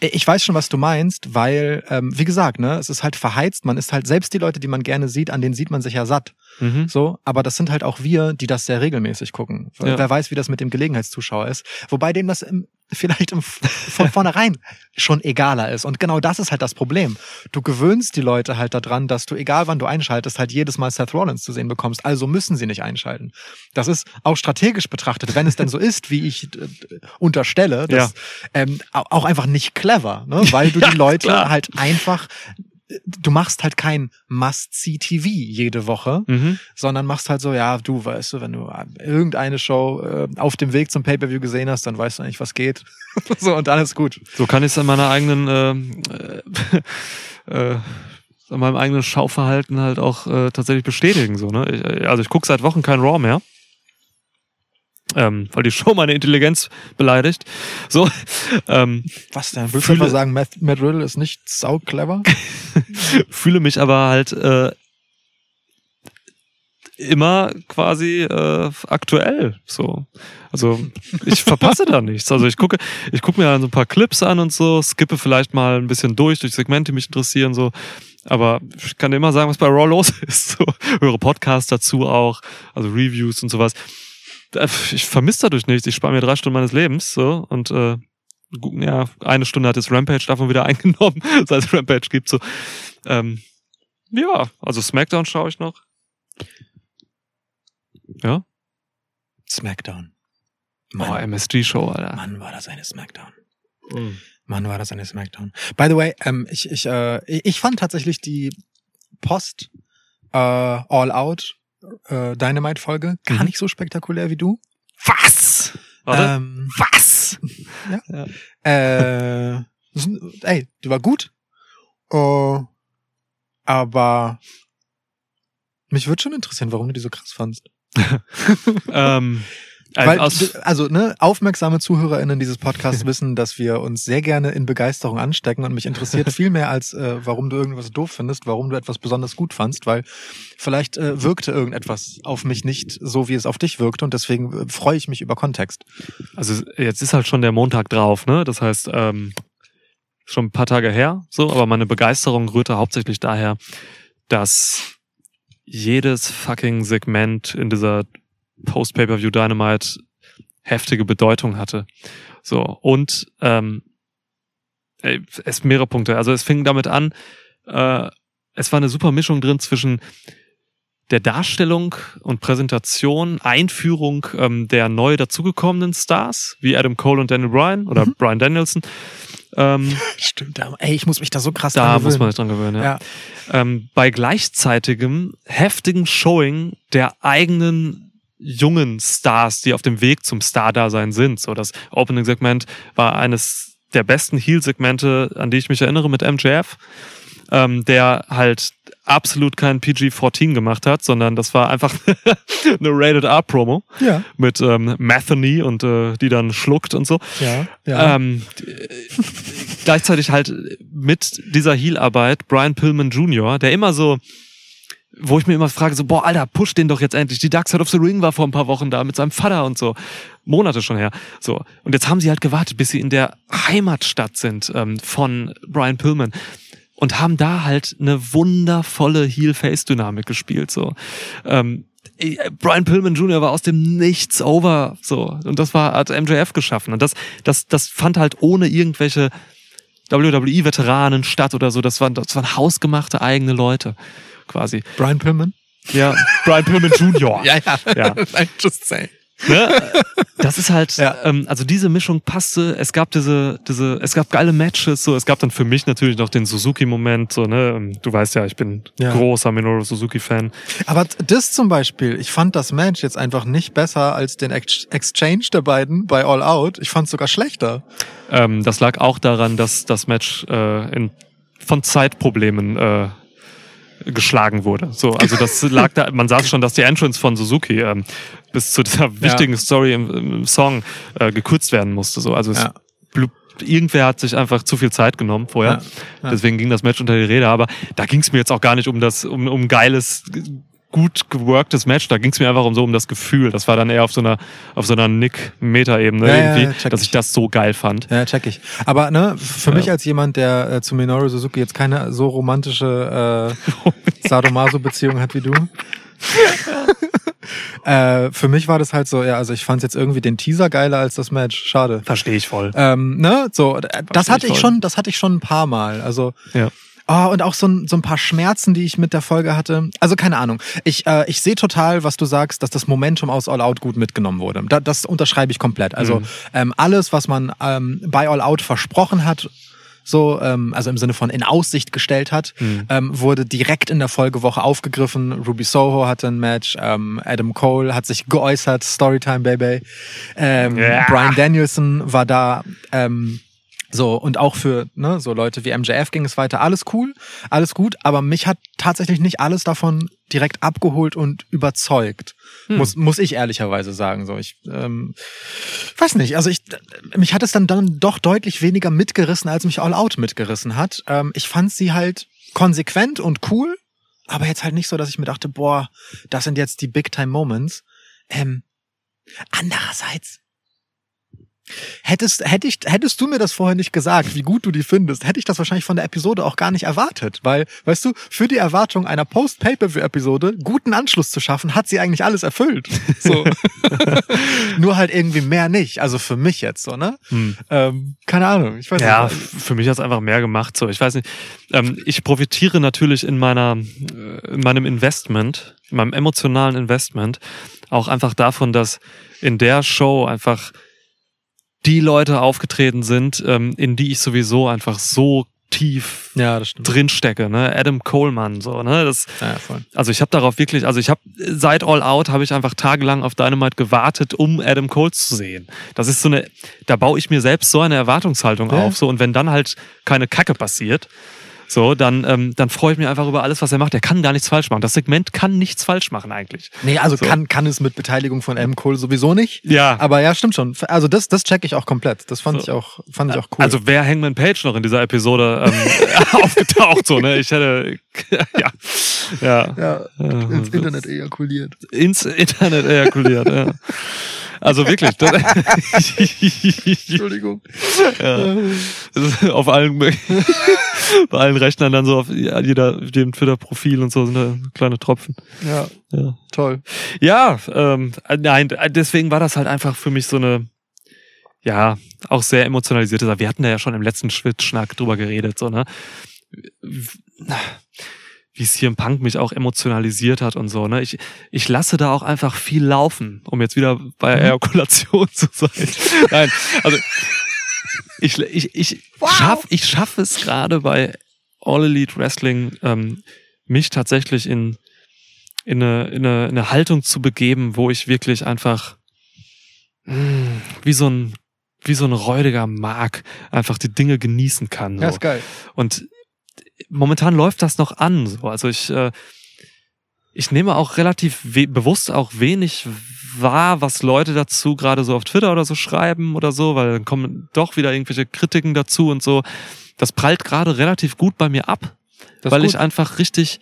ich weiß schon, was du meinst, weil, ähm, wie gesagt, ne, es ist halt verheizt. Man ist halt, selbst die Leute, die man gerne sieht, an denen sieht man sich ja satt. Mhm. So, aber das sind halt auch wir, die das sehr regelmäßig gucken. Ja. Wer weiß, wie das mit dem Gelegenheitszuschauer ist. Wobei dem das im, vielleicht im, von vornherein schon egaler ist. Und genau das ist halt das Problem. Du gewöhnst die Leute halt daran, dass du, egal wann du einschaltest, halt jedes Mal Seth Rollins zu sehen bekommst. Also müssen sie nicht einschalten. Das ist auch strategisch betrachtet, wenn es denn so ist, wie ich äh, unterstelle, das, ähm, au- auch einfach nicht clever, ne? weil du [laughs] Ja, die Leute klar. halt einfach du machst halt kein Must-See-TV jede Woche, Mhm. sondern machst halt so, ja, du weißt du, wenn du irgendeine Show äh, auf dem Weg zum Pay-Per-View gesehen hast, dann weißt du eigentlich, was geht. [laughs] so, und dann ist gut. So kann ich es an meiner eigenen, äh, äh, an meinem eigenen Schauverhalten halt auch äh, tatsächlich bestätigen. So, ne? ich, äh, also ich gucke seit Wochen kein Raw mehr. Ähm, weil die Show meine Intelligenz beleidigt. So, ähm, Was denn? Willst du einfach sagen, Matt, Matt Riddle ist nicht sau clever? [laughs] fühle mich aber halt äh, immer quasi äh, aktuell so also ich verpasse da nichts also ich gucke ich gucke mir dann so ein paar Clips an und so skippe vielleicht mal ein bisschen durch durch Segmente die mich interessieren so aber ich kann dir immer sagen was bei Raw los ist so höre Podcasts dazu auch also Reviews und sowas ich vermisse dadurch nichts ich spare mir drei Stunden meines Lebens so und äh, ja eine Stunde hat jetzt Rampage davon wieder [laughs] eingenommen seit es Rampage gibt so ähm, ja, also Smackdown schaue ich noch. Ja? Smackdown. Oh, Mann, MSG-Show, Alter. Mann, war das eine Smackdown. Mhm. Mann, war das eine Smackdown. By the way, ähm, ich, ich, äh, ich fand tatsächlich die Post äh, All Out äh, Dynamite-Folge gar Mhm. nicht so spektakulär wie du. Was? Ähm, Was? Äh, das ist- ey, die war gut. Äh, aber mich würde schon interessieren, warum du die so krass fandst. [laughs] ähm, ein- Weil, also, ne, aufmerksame ZuhörerInnen dieses Podcasts [laughs] wissen, dass wir uns sehr gerne in Begeisterung anstecken und mich interessiert [laughs] viel mehr als, äh, warum du irgendwas doof findest, warum du etwas besonders gut fandst, weil vielleicht äh, wirkte irgendetwas auf mich nicht so, wie es auf dich wirkte und deswegen äh, freue ich mich über Kontext. also jetzt ist halt schon der Montag drauf, ne? Das heißt, ähm, schon ein paar Tage her, so, aber meine Begeisterung rührte hauptsächlich daher, dass jedes fucking Segment in dieser Post-Pay-Per-View Dynamite heftige Bedeutung hatte. So, und ähm, es mehrere Punkte. Also es fing damit an, äh, es war eine super Mischung drin zwischen der Darstellung und Präsentation, Einführung ähm, der neu dazugekommenen Stars, wie Adam Cole und Daniel Bryan oder Mhm. Brian Danielson. Ähm, [laughs] Stimmt, da- ey, ich muss mich da so krass da dran muss man gewöhnen. sich dran gewöhnen, ja. Ja. Ähm, bei gleichzeitigem heftigen Showing der eigenen jungen Stars, die auf dem Weg zum Star-Dasein sind. So, das Opening-Segment war eines der besten Heel-Segmente, an die ich mich erinnere, mit MJF, ähm, der halt absolut kein PG-14 gemacht hat, sondern das war einfach [laughs] eine Rated-R-Promo Ja, mit ähm, Matheny und äh, die dann schluckt und so. ja, ja. Ähm, äh, gleichzeitig halt mit dieser Heel-Arbeit Brian Pillman Jr., der immer so, wo ich mir immer frage, so, boah, Alter, push den doch jetzt endlich. Die Dark Side of the Ring war vor ein paar Wochen da mit seinem Vater und so. Monate schon her. So. Und jetzt haben sie halt gewartet, bis sie in der Heimatstadt sind ähm, von Brian Pillman. Und haben da halt eine wundervolle Heel-Face-Dynamik gespielt. So. Ähm, äh, Brian Pillman Jr. war aus dem Nichts over, so. Und das war, hat MJF geschaffen. Und das, das, das fand halt ohne irgendwelche WWE-Veteranen statt oder so. Das waren, das waren hausgemachte eigene Leute, quasi. Brian Pillman. Ja, [laughs] Brian Pillman Jr. ja. Ja. [laughs] Just say. Ne? [laughs] Das ist halt, Ja. ähm, also diese Mischung passte. Es gab diese, diese, es gab geile Matches. So, es gab dann für mich natürlich noch den Suzuki-Moment. So, ne, Ähm, du weißt ja, ich bin Ja. großer Minoru Suzuki-Fan. Aber das zum Beispiel, ich fand das Match jetzt einfach nicht besser als den Ex Exchange der beiden bei All Out. Ich fand es sogar schlechter. Ähm, das lag auch daran, dass das Match äh, in, von Zeitproblemen äh, geschlagen wurde. So, also das [laughs] lag da, man sah schon, dass die Entrance von Suzuki ähm, bis zu dieser wichtigen Story im, im Song äh, gekürzt werden musste. So, also es Ja. blub- irgendwer hat sich einfach zu viel Zeit genommen vorher. Ja, ja. Deswegen ging das Match unter die Räder. Aber da ging es mir jetzt auch gar nicht um das, um, um geiles, gut geworktes Match. Da ging es mir einfach um so um das Gefühl. Das war dann eher auf so einer, auf so einer Nick-Meta-Ebene Ja, irgendwie, ja, dass ich. ich das so geil fand. Ja, check ich. Aber ne, für Ja. mich als jemand, der äh, zu Minoru Suzuki jetzt keine so romantische äh, [laughs] Sadomaso-Beziehung hat wie du. [laughs] äh, für mich war das halt so, ja, also ich fand jetzt irgendwie den Teaser geiler als das Match. Schade. Verstehe ich voll. Ähm, ne, so, äh, das hatte ich voll. schon, das hatte ich schon ein paar Mal. Also Ja. Oh, und auch so ein, so ein paar Schmerzen, die ich mit der Folge hatte. Also keine Ahnung. Ich, äh, ich sehe total, was du sagst, dass das Momentum aus All Out gut mitgenommen wurde. Da, das unterschreibe ich komplett. Also Mhm. ähm, alles, was man ähm, bei All Out versprochen hat, so, ähm, also im Sinne von in Aussicht gestellt hat, Mhm. ähm, wurde direkt in der Folgewoche aufgegriffen. Ruby Soho hatte ein Match, ähm, Adam Cole hat sich geäußert, Storytime Baby. Ähm, Ja. Brian Danielson war da. Ähm, so, und auch für ne, so Leute wie MJF ging es weiter. Alles cool, alles gut, aber mich hat tatsächlich nicht alles davon direkt abgeholt und überzeugt. Hm. Muss, muss ich ehrlicherweise sagen. So, ich ähm, weiß nicht, also ich mich hat es dann, dann doch deutlich weniger mitgerissen, als mich All Out mitgerissen hat. Ähm, ich fand sie halt konsequent und cool, aber jetzt halt nicht so, dass ich mir dachte, boah, das sind jetzt die Big Time Moments. Ähm, andererseits Hättest, hätte ich, hättest du mir das vorher nicht gesagt, wie gut du die findest, hätte ich das wahrscheinlich von der Episode auch gar nicht erwartet. Weil, weißt du, für die Erwartung einer Post-Pay-Per-View-Episode guten Anschluss zu schaffen, hat sie eigentlich alles erfüllt. So. [laughs] Nur halt irgendwie mehr nicht. Also für mich jetzt so, ne? Hm. Ähm, keine Ahnung. Ich weiß Ja, nicht. für mich hat's einfach mehr gemacht. So, ich weiß nicht. Ähm, ich profitiere natürlich in meiner, äh, in meinem Investment, in meinem emotionalen Investment, auch einfach davon, dass in der Show einfach die Leute aufgetreten sind, ähm, in die ich sowieso einfach so tief Ja, das stimmt. drinstecke, ne? Adam Coleman, so, ne? Das, Ja, voll. also ich habe darauf wirklich, also ich habe seit All Out habe ich einfach tagelang auf Dynamite gewartet, um Adam Cole zu sehen. Das ist so eine, da baue ich mir selbst so eine Erwartungshaltung Ja. auf, so und wenn dann halt keine Kacke passiert, so dann ähm, dann freue ich mich einfach über alles, was er macht. Er kann gar nichts falsch machen. Das Segment kann nichts falsch machen eigentlich. Nee, also So. kann, kann es mit Beteiligung von M. Cole sowieso nicht. Ja. Aber ja, stimmt schon. Also das, das check ich auch komplett. Das fand So. ich auch, fand ich auch cool. Also wäre Hangman Page noch in dieser Episode ähm, [laughs] aufgetaucht, so ne? Ich hätte [laughs] ja ja ja, ins Internet ejakuliert. ins Internet ejakuliert. Ja. Also wirklich. Das, [laughs] Entschuldigung. ja. Auf allen [laughs] bei allen Rechnern dann so auf jeder jedem Twitter-Profil und so sind da kleine Tropfen. Ja, Ja, toll. ja ähm, äh, nein, äh, deswegen war das halt einfach für mich so eine ja auch sehr emotionalisierte Sache. Wir hatten da ja schon im letzten Schwitzschnack drüber geredet, so ne wie es hier im Punk mich auch emotionalisiert hat und so. Ne? Ich, ich lasse da auch einfach viel laufen, um jetzt wieder bei Mhm. Ejakulation [laughs] zu sein. Nein, also ich, ich, ich, schaff, ich schaffe es gerade bei All Elite Wrestling, ähm, mich tatsächlich in, in, eine, in, eine, in eine Haltung zu begeben, wo ich wirklich einfach mh, wie so ein wie so ein räudiger Mark einfach die Dinge genießen kann. So. Ja, ist geil. Und momentan läuft das noch an. So. Also ich, äh, ich nehme auch relativ bewusst auch wenig wahr, was Leute dazu gerade so auf Twitter oder so schreiben oder so, weil dann kommen doch wieder irgendwelche Kritiken dazu und so. Das prallt gerade relativ gut bei mir ab, weil gut. ich einfach richtig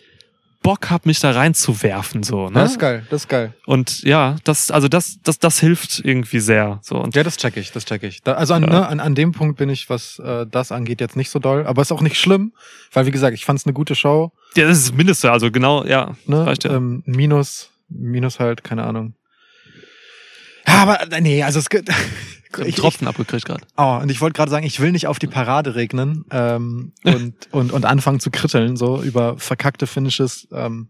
Bock hab, mich da reinzuwerfen. So, ne? Das ist geil, das ist geil. Und ja, das, also das, das, das hilft irgendwie sehr. So. Und Ja, das check ich, das check ich. Da, also an, Ja. ne, an, an dem Punkt bin ich, was äh, das angeht, jetzt nicht so doll. Aber ist auch nicht schlimm, weil wie gesagt, ich fand es eine gute Show. ja, das ist das Mindeste. Also genau, ja. Ne? Reicht ja. Ähm, Minus, Minus halt, keine Ahnung. Ja, aber nee, also es gibt. Ich hab einen [laughs] Ich, Tropfen abgekriegt gerade. oh, und ich wollte gerade sagen, ich will nicht auf die Parade regnen ähm, und, [laughs] und, und anfangen zu kritteln, so über verkackte Finishes, ähm,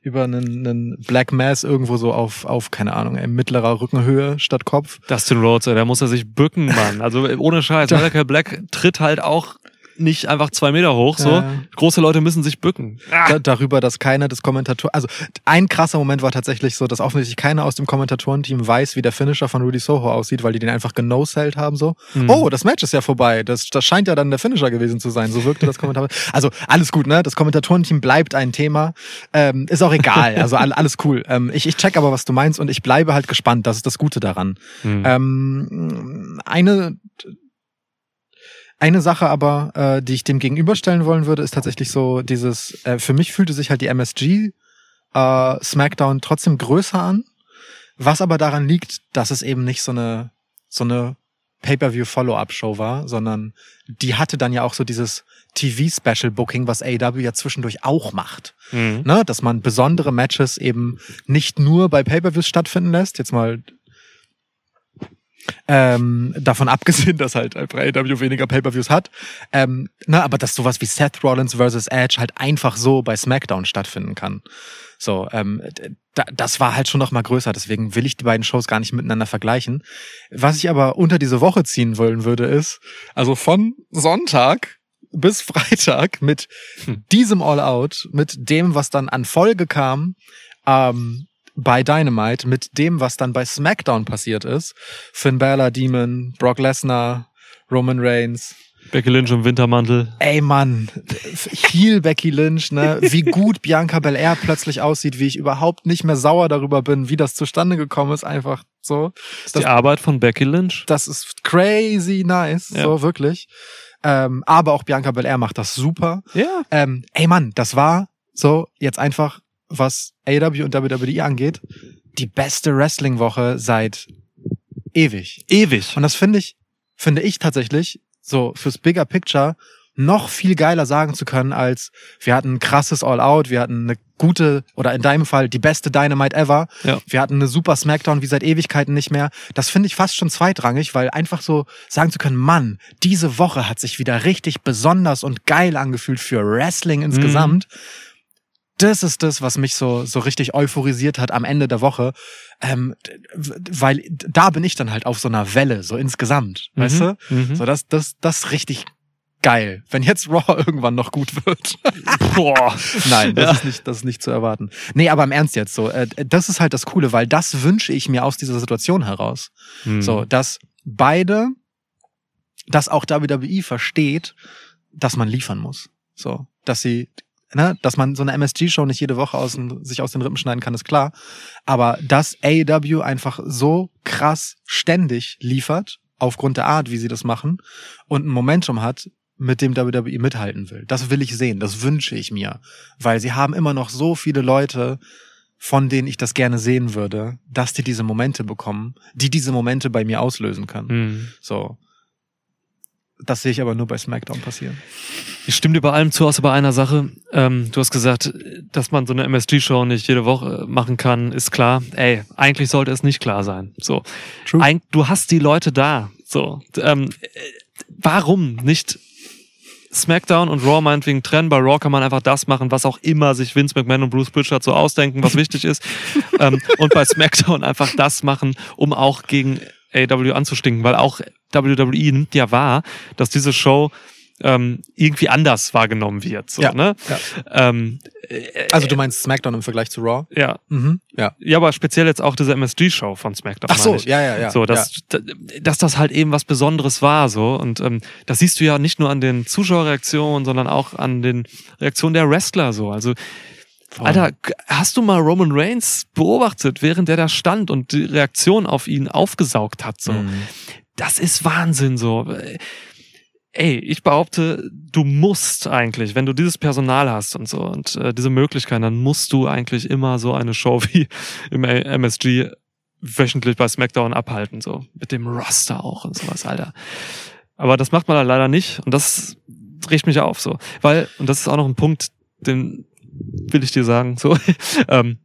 über einen, einen Black Mass irgendwo so auf, auf, keine Ahnung, ey, mittlerer Rückenhöhe statt Kopf. Dustin Rhodes, ey, da muss er sich bücken, Mann. Also ohne Scheiß. [laughs] Malachi Black tritt halt auch nicht einfach zwei Meter hoch. So Ja. große Leute müssen sich bücken. da, darüber, dass keiner des Kommentator, also ein krasser Moment war tatsächlich so, dass offensichtlich keiner aus dem Kommentatorenteam weiß, wie der Finisher von Rudy Soho aussieht, weil die den einfach genoselled haben so. Mhm. Oh, das Match ist ja vorbei. Das, das scheint ja dann der Finisher gewesen zu sein. So wirkte das Kommentar. [laughs] Also alles gut, ne? Das Kommentatorenteam bleibt ein Thema. Ähm, ist auch egal. Also all, alles cool. Ähm, ich, ich check aber, was du meinst und ich bleibe halt gespannt. Das ist das Gute daran. Mhm. Ähm, eine eine Sache aber, äh, die ich dem gegenüberstellen wollen würde, ist tatsächlich so dieses, äh, für mich fühlte sich halt die MSG äh, SmackDown trotzdem größer an, was aber daran liegt, dass es eben nicht so eine, so eine Pay-Per-View-Follow-up-Show war, sondern die hatte dann ja auch so dieses TV-Special-Booking, was AEW ja zwischendurch auch macht Mhm. ne, dass man besondere Matches eben nicht nur bei Pay-per-Views stattfinden lässt. Jetzt mal ähm, davon abgesehen, [laughs] dass halt bei AEW weniger Pay-per-Views hat. Ähm, ne, aber dass sowas wie Seth Rollins versus Edge halt einfach so bei SmackDown stattfinden kann. So, ähm, da, das war halt schon noch mal größer. Deswegen will ich die beiden Shows gar nicht miteinander vergleichen. Was ich aber unter diese Woche ziehen wollen würde, ist, also von Sonntag bis Freitag mit Hm. diesem All Out, mit dem, was dann an Folge kam, ähm, bei Dynamite, mit dem, was dann bei SmackDown passiert ist. Finn Balor, Demon, Brock Lesnar, Roman Reigns. Becky Lynch im Wintermantel. Ey Mann, Heel Becky Lynch, ne? Wie gut Bianca Belair plötzlich aussieht, wie ich überhaupt nicht mehr sauer darüber bin, wie das zustande gekommen ist, einfach so. Das ist die Arbeit von Becky Lynch. Das ist crazy nice, Ja. so wirklich. Ähm, aber auch Bianca Belair macht das super. Ja. Ähm, ey Mann, das war so jetzt einfach, was AW und WWE angeht, die beste Wrestling-Woche seit ewig. Ewig. Und das finde ich, finde ich tatsächlich so fürs Bigger Picture noch viel geiler sagen zu können, als wir hatten ein krasses All-Out, wir hatten eine gute, oder in deinem Fall die beste Dynamite ever, Ja. wir hatten eine super Smackdown wie seit Ewigkeiten nicht mehr. Das finde ich fast schon zweitrangig, weil einfach so sagen zu können, Mann, diese Woche hat sich wieder richtig besonders und geil angefühlt für Wrestling insgesamt. Das ist das, was mich so, so richtig euphorisiert hat am Ende der Woche. Ähm, weil da bin ich dann halt auf so einer Welle, so insgesamt. Weißt du? Mhm. So, das, das, das ist richtig geil. Wenn jetzt Raw [laughs] irgendwann noch gut wird. Boah. Nein, das Ja. ist nicht, das ist nicht zu erwarten. Nee, aber im Ernst jetzt so. Äh, das ist halt das Coole, weil das wünsche ich mir aus dieser Situation heraus. Mhm. So, dass beide, dass auch WWE versteht, dass man liefern muss. So, dass sie, ne, dass man so eine MSG-Show nicht jede Woche aus, sich aus den Rippen schneiden kann, ist klar. Aber dass AEW einfach so krass ständig liefert, aufgrund der Art, wie sie das machen, und ein Momentum hat, mit dem WWE mithalten will. Das will ich sehen, das wünsche ich mir. Weil sie haben immer noch so viele Leute, von denen ich das gerne sehen würde, dass die diese Momente bekommen, die diese Momente bei mir auslösen können. Mhm. So. Das sehe ich aber nur bei SmackDown passieren. Ich stimme dir bei allem zu, außer bei einer Sache. Ähm, du hast gesagt, dass man so eine MSG-Show nicht jede Woche machen kann, ist klar. Ey, eigentlich sollte es nicht klar sein. So, True. Eig du hast die Leute da. So, ähm, äh, warum nicht SmackDown und Raw meinetwegen trennen? Bei Raw kann man einfach das machen, was auch immer sich Vince McMahon und Bruce Pritchard so ausdenken, was wichtig ist. [laughs] ähm, und bei SmackDown einfach das machen, um auch gegen AW anzustinken, weil auch WWE nimmt ja wahr, dass diese Show ähm, irgendwie anders wahrgenommen wird. So, Ja, ne? ja. Ähm, Also du meinst SmackDown im Vergleich zu Raw? ja. Mhm. Ja. ja, aber speziell jetzt auch diese MSG-Show von SmackDown. Ach so, ja, ja, ja. So, dass, da- dass das halt eben was Besonderes war, so. Und ähm, das siehst du ja nicht nur an den Zuschauerreaktionen, sondern auch an den Reaktionen der Wrestler, so. Also, Voll. Alter, hast du mal Roman Reigns beobachtet, während der da stand und die Reaktion auf ihn aufgesaugt hat, so? Mhm. Das ist Wahnsinn, so. Ey, ich behaupte, du musst eigentlich, wenn du dieses Personal hast und so und äh, diese Möglichkeiten, dann musst du eigentlich immer so eine Show [laughs] wie im MSG wöchentlich bei SmackDown abhalten, so mit dem Roster auch und sowas, Alter. Aber das macht man halt leider nicht und das riecht mich auf, so, weil und das ist auch noch ein Punkt, den will ich dir sagen, so. [laughs] ähm,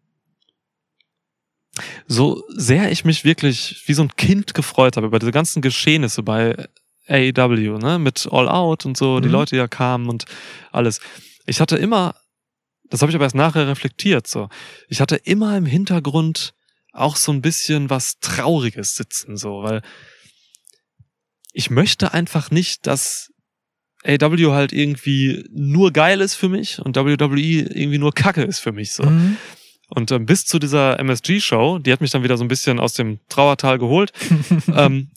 so sehr ich mich wirklich wie so ein Kind gefreut habe über diese ganzen Geschehnisse bei AEW, ne, mit All Out und so, die Mhm. Leute ja kamen und alles. Ich hatte immer, das habe ich aber erst nachher reflektiert, so. Ich hatte immer im Hintergrund auch so ein bisschen was Trauriges sitzen, so, weil ich möchte einfach nicht, dass AW halt irgendwie nur geil ist für mich und WWE irgendwie nur Kacke ist für mich so. Mhm. Und ähm, bis zu dieser MSG-Show, die hat mich dann wieder so ein bisschen aus dem Trauertal geholt. [laughs] ähm,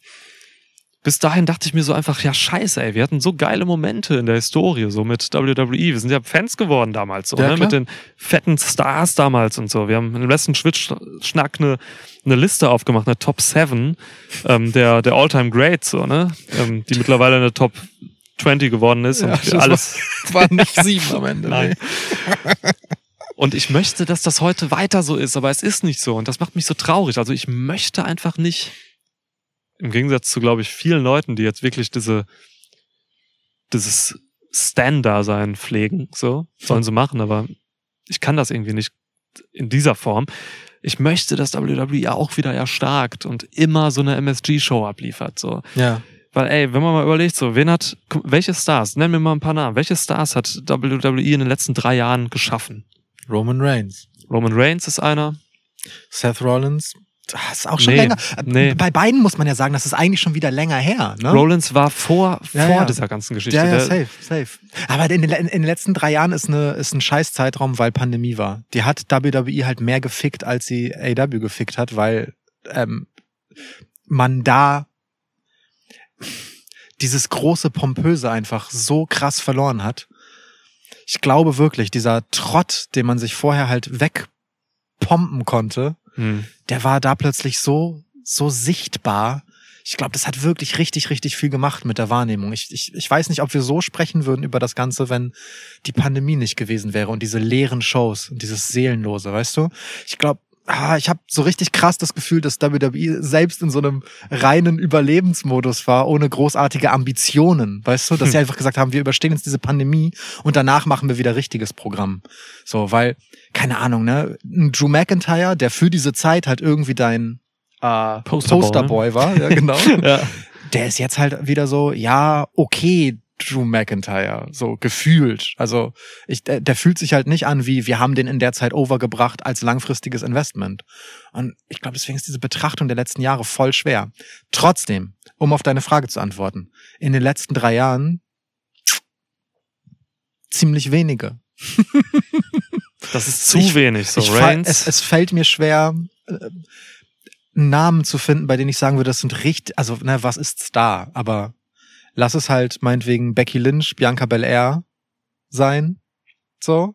bis dahin dachte ich mir so einfach, ja scheiße, ey, wir hatten so geile Momente in der Historie, so mit WWE. Wir sind ja Fans geworden damals, so, Ja, ne? mit den fetten Stars damals und so. Wir haben im letzten Schwitz-Schnack eine, eine Liste aufgemacht, eine Top 7 ähm, der, der All-Time Greats, so, ne? ähm, die mittlerweile eine Top 20 geworden ist Ja, und alles. War nicht [laughs] sieben am Ende. Nein. nee. Und ich möchte, dass das heute weiter so ist, aber es ist nicht so. Und das macht mich so traurig. Also ich möchte einfach nicht, im Gegensatz zu, glaube ich, vielen Leuten, die jetzt wirklich diese, dieses Stand-Dasein pflegen, so, sollen sie machen, aber ich kann das irgendwie nicht in dieser Form. Ich möchte, dass WWE auch wieder erstarkt und immer so eine MSG-Show abliefert, so. Ja. Weil, ey, wenn man mal überlegt, so, wen hat, welche Stars, nenn mir mal ein paar Namen, welche Stars hat WWE in den letzten drei Jahren geschaffen? Roman Reigns. Roman Reigns ist einer. Seth Rollins. Das ist auch schon Nee, länger. nee. Bei beiden muss man ja sagen, das ist eigentlich schon wieder länger her. Ne? Rollins war vor, Ja, vor ja. dieser ganzen Geschichte. Ja, ja, safe, safe. Aber in den, in den letzten drei Jahren ist, eine, ist ein scheiß Zeitraum, weil Pandemie war. Die hat WWE halt mehr gefickt, als sie AW gefickt hat, weil ähm, man da dieses große Pompöse einfach so krass verloren hat. Ich glaube wirklich, dieser Trott, den man sich vorher halt wegpompen konnte, Hm. der war da plötzlich so, so sichtbar. Ich glaube, das hat wirklich richtig, richtig viel gemacht mit der Wahrnehmung. Ich, ich, ich weiß nicht, ob wir so sprechen würden über das Ganze, wenn die Pandemie nicht gewesen wäre und diese leeren Shows und dieses Seelenlose, weißt du? Ich glaube, ah, ich habe so richtig krass das Gefühl, dass WWE selbst in so einem reinen Überlebensmodus war, ohne großartige Ambitionen, weißt du? Dass sie einfach gesagt haben, wir überstehen jetzt diese Pandemie und danach machen wir wieder richtiges Programm. So, weil, keine Ahnung, ne? Ein Drew McIntyre, der für diese Zeit halt irgendwie dein äh, Posterboy, Posterboy war, ja genau. [laughs] Ja. der ist jetzt halt wieder so, ja, okay, Drew McIntyre, so gefühlt. Also ich, der, der fühlt sich halt nicht an wie, wir haben den in der Zeit overgebracht als langfristiges Investment. Und ich glaube, deswegen ist diese Betrachtung der letzten Jahre voll schwer. Trotzdem, um auf deine Frage zu antworten, in den letzten drei Jahren ziemlich wenige. [laughs] Das ist zu Ich- wenig. So, ich Reigns. es, es fällt mir schwer, äh, Namen zu finden, bei denen ich sagen würde, das sind richtig, also, ne, was ist Star? Aber lass es halt meinetwegen Becky Lynch, Bianca Belair sein. So.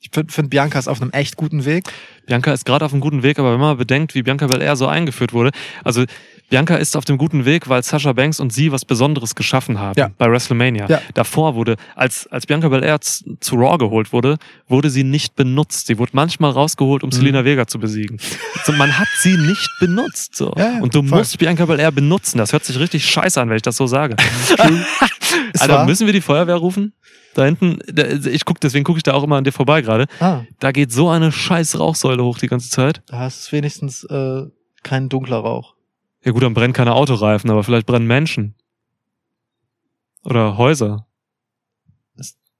Ich finde, find, Bianca ist auf einem echt guten Weg. Bianca ist gerade auf einem guten Weg, aber wenn man bedenkt, wie Bianca Belair so eingeführt wurde, also Bianca ist auf dem guten Weg, weil Sasha Banks und sie was Besonderes geschaffen haben Ja. bei WrestleMania. Ja. Davor wurde, als, als Bianca Belair zu Raw geholt wurde, wurde sie nicht benutzt. Sie wurde manchmal rausgeholt, um Mhm. Selena Vega zu besiegen. So, man hat sie nicht benutzt. So. Ja, und du voll. musst Bianca Belair benutzen. Das hört sich richtig scheiße an, wenn ich das so sage. [laughs] Alter, müssen wir die Feuerwehr rufen? Da hinten, ich guck, deswegen gucke ich da auch immer an dir vorbei gerade. Ah, Da geht so eine scheiß Rauchsäule hoch die ganze Zeit. da ist wenigstens äh, kein dunkler Rauch. Ja gut, dann brennen keine Autoreifen, aber vielleicht brennen Menschen. Oder Häuser.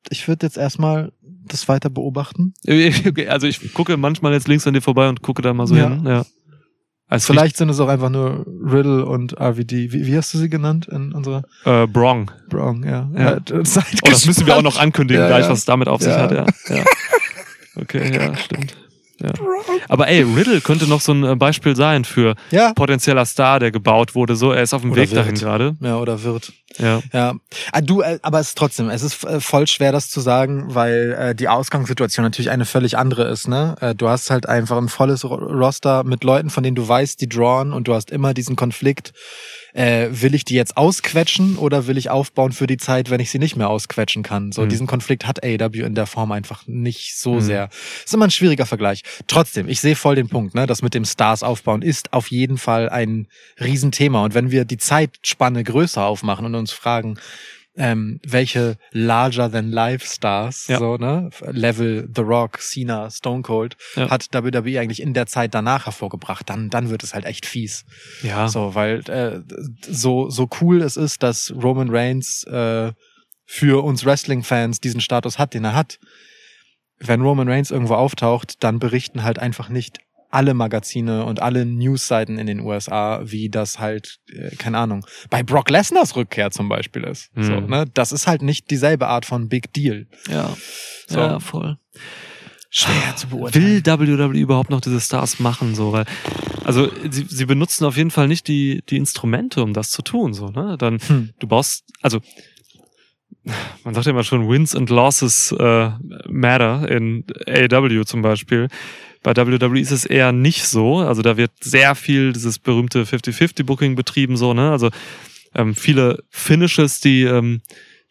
Ich würde jetzt erstmal das weiter beobachten. [laughs] Also ich gucke manchmal jetzt links an dir vorbei und gucke da mal so Ja. hin. Ja. Also Vielleicht sind es auch einfach nur Riddle und RVD. Wie, wie hast du sie genannt in unserer äh, Brong. Brown? Ja. Ja. ja. Oh, das müssen wir auch noch ankündigen, Ja, gleich, was es damit auf sich hat. Ja. ja. [laughs] Okay, ja, stimmt. Ja. Aber ey, Riddle könnte noch so ein äh, Beispiel sein für Ja. potenzieller Star, der gebaut wurde. So, er ist auf dem Oder Weg dahin wird. gerade. Ja, oder wird. Ja. Ja, Ah, du, äh, aber es ist trotzdem, es ist äh, voll schwer, das zu sagen, weil die Ausgangssituation natürlich eine völlig andere ist. Ne, du hast halt einfach ein volles Ro- Roster mit Leuten, von denen du weißt, die drawn, und du hast immer diesen Konflikt. Äh, will ich die jetzt ausquetschen oder will ich aufbauen für die Zeit, wenn ich sie nicht mehr ausquetschen kann? So Mhm. diesen Konflikt hat AEW in der Form einfach nicht so Mhm. sehr. ist immer ein schwieriger Vergleich. Trotzdem, ich sehe voll den Punkt. Ne, das mit dem Stars aufbauen ist auf jeden Fall ein Riesenthema. Und wenn wir die Zeitspanne größer aufmachen und uns fragen, ähm, welche larger than life Stars, Ja. so, ne, Level The Rock, Cena, Stone Cold, Ja. hat WWE eigentlich in der Zeit danach hervorgebracht, dann, dann wird es halt echt fies. Ja. So, weil äh, so, so cool es ist, dass Roman Reigns äh, für uns Wrestling-Fans diesen Status hat, den er hat. Wenn Roman Reigns irgendwo auftaucht, dann berichten halt einfach nicht alle Magazine und alle Newsseiten in den USA, wie das halt, äh, keine Ahnung, bei Brock Lesners Rückkehr zum Beispiel ist. Mhm. So, ne? Das ist halt nicht dieselbe Art von Big Deal. Ja. So. Ja, voll. Schwer zu Will WWE überhaupt noch diese Stars machen, so, weil, also, sie, sie benutzen auf jeden Fall nicht die, die Instrumente, um das zu tun, so, ne? Dann, Hm. du baust, also, man sagt ja immer schon, Wins and Losses äh, matter in AEW zum Beispiel. Bei WWE ist es eher nicht so. Also da wird sehr viel dieses berühmte 50-50-Booking betrieben, so, ne? Also ähm, viele Finishes, die, ähm,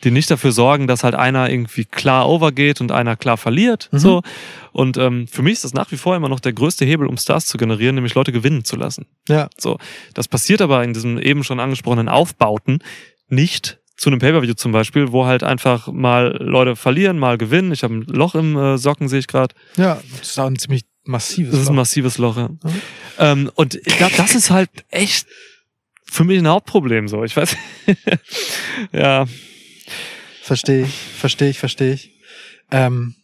die nicht dafür sorgen, dass halt einer irgendwie klar overgeht und einer klar verliert. Mhm. So. Und ähm, für mich ist das nach wie vor immer noch der größte Hebel, um Stars zu generieren, nämlich Leute gewinnen zu lassen. Ja. So, das passiert aber in diesem eben schon angesprochenen Aufbauten nicht zu einem Pay-per-View zum Beispiel, wo halt einfach mal Leute verlieren, mal gewinnen. Ich habe ein Loch im äh, Socken, sehe ich gerade. Ja, das ist auch ein ziemlich massives. Das ist ein Loch. massives Loch. Ja. Ähm, und ich glaube, das ist halt echt für mich ein Hauptproblem. So, ich weiß. [laughs] ja, Verstehe ich, verstehe ich, verstehe ich. Ähm,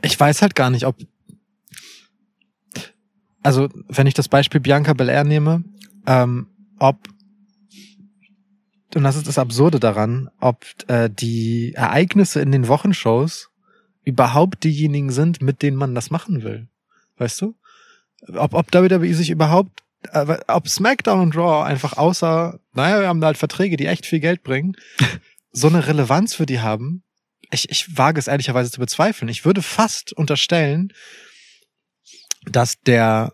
ich weiß halt gar nicht, ob. Also, wenn ich das Beispiel Bianca Belair nehme, ähm, ob. Und das ist das Absurde daran, ob äh, die Ereignisse in den Wochenshows überhaupt diejenigen sind, mit denen man das machen will. Weißt du? Ob, ob WWE sich überhaupt, äh, ob SmackDown und Raw einfach außer, naja, wir haben da halt Verträge, die echt viel Geld bringen, [laughs] so eine Relevanz für die haben, ich, ich wage es ehrlicherweise zu bezweifeln. Ich würde fast unterstellen, dass der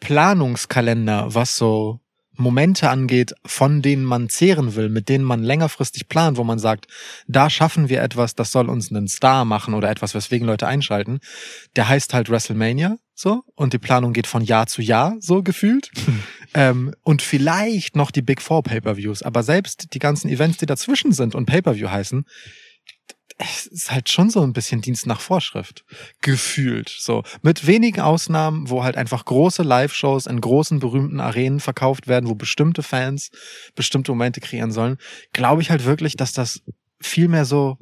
Planungskalender, was so Momente angeht, von denen man zehren will, mit denen man längerfristig plant, wo man sagt, da schaffen wir etwas, das soll uns einen Star machen oder etwas, weswegen Leute einschalten, der heißt halt WrestleMania, so, und die Planung geht von Jahr zu Jahr, so gefühlt. [laughs] ähm, und vielleicht noch die Big Four Pay-Per-Views, aber selbst die ganzen Events, die dazwischen sind und Pay-Per-View heißen, es ist halt schon so ein bisschen Dienst nach Vorschrift. Gefühlt. So. Mit wenigen Ausnahmen, wo halt einfach große Live-Shows in großen, berühmten Arenen verkauft werden, wo bestimmte Fans bestimmte Momente kreieren sollen, glaube ich halt wirklich, dass das viel mehr so,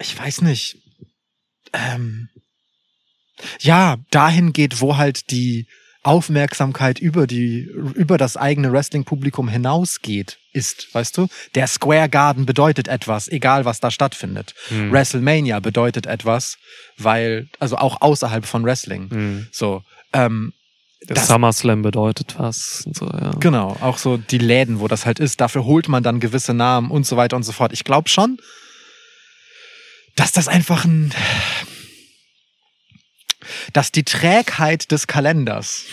ich weiß nicht, ähm, ja, dahin geht, wo halt die Aufmerksamkeit über die, über das eigene Wrestling-Publikum hinausgeht, ist, weißt du? Der Square Garden bedeutet etwas, egal was da stattfindet. Hm. WrestleMania bedeutet etwas, weil, also auch außerhalb von Wrestling. Hm. So, ähm, Der Das- SummerSlam bedeutet was und so, ja. Genau, auch so die Läden, wo das halt ist, dafür holt man dann gewisse Namen und so weiter und so fort. Ich glaube schon, dass das einfach ein, dass die Trägheit des Kalenders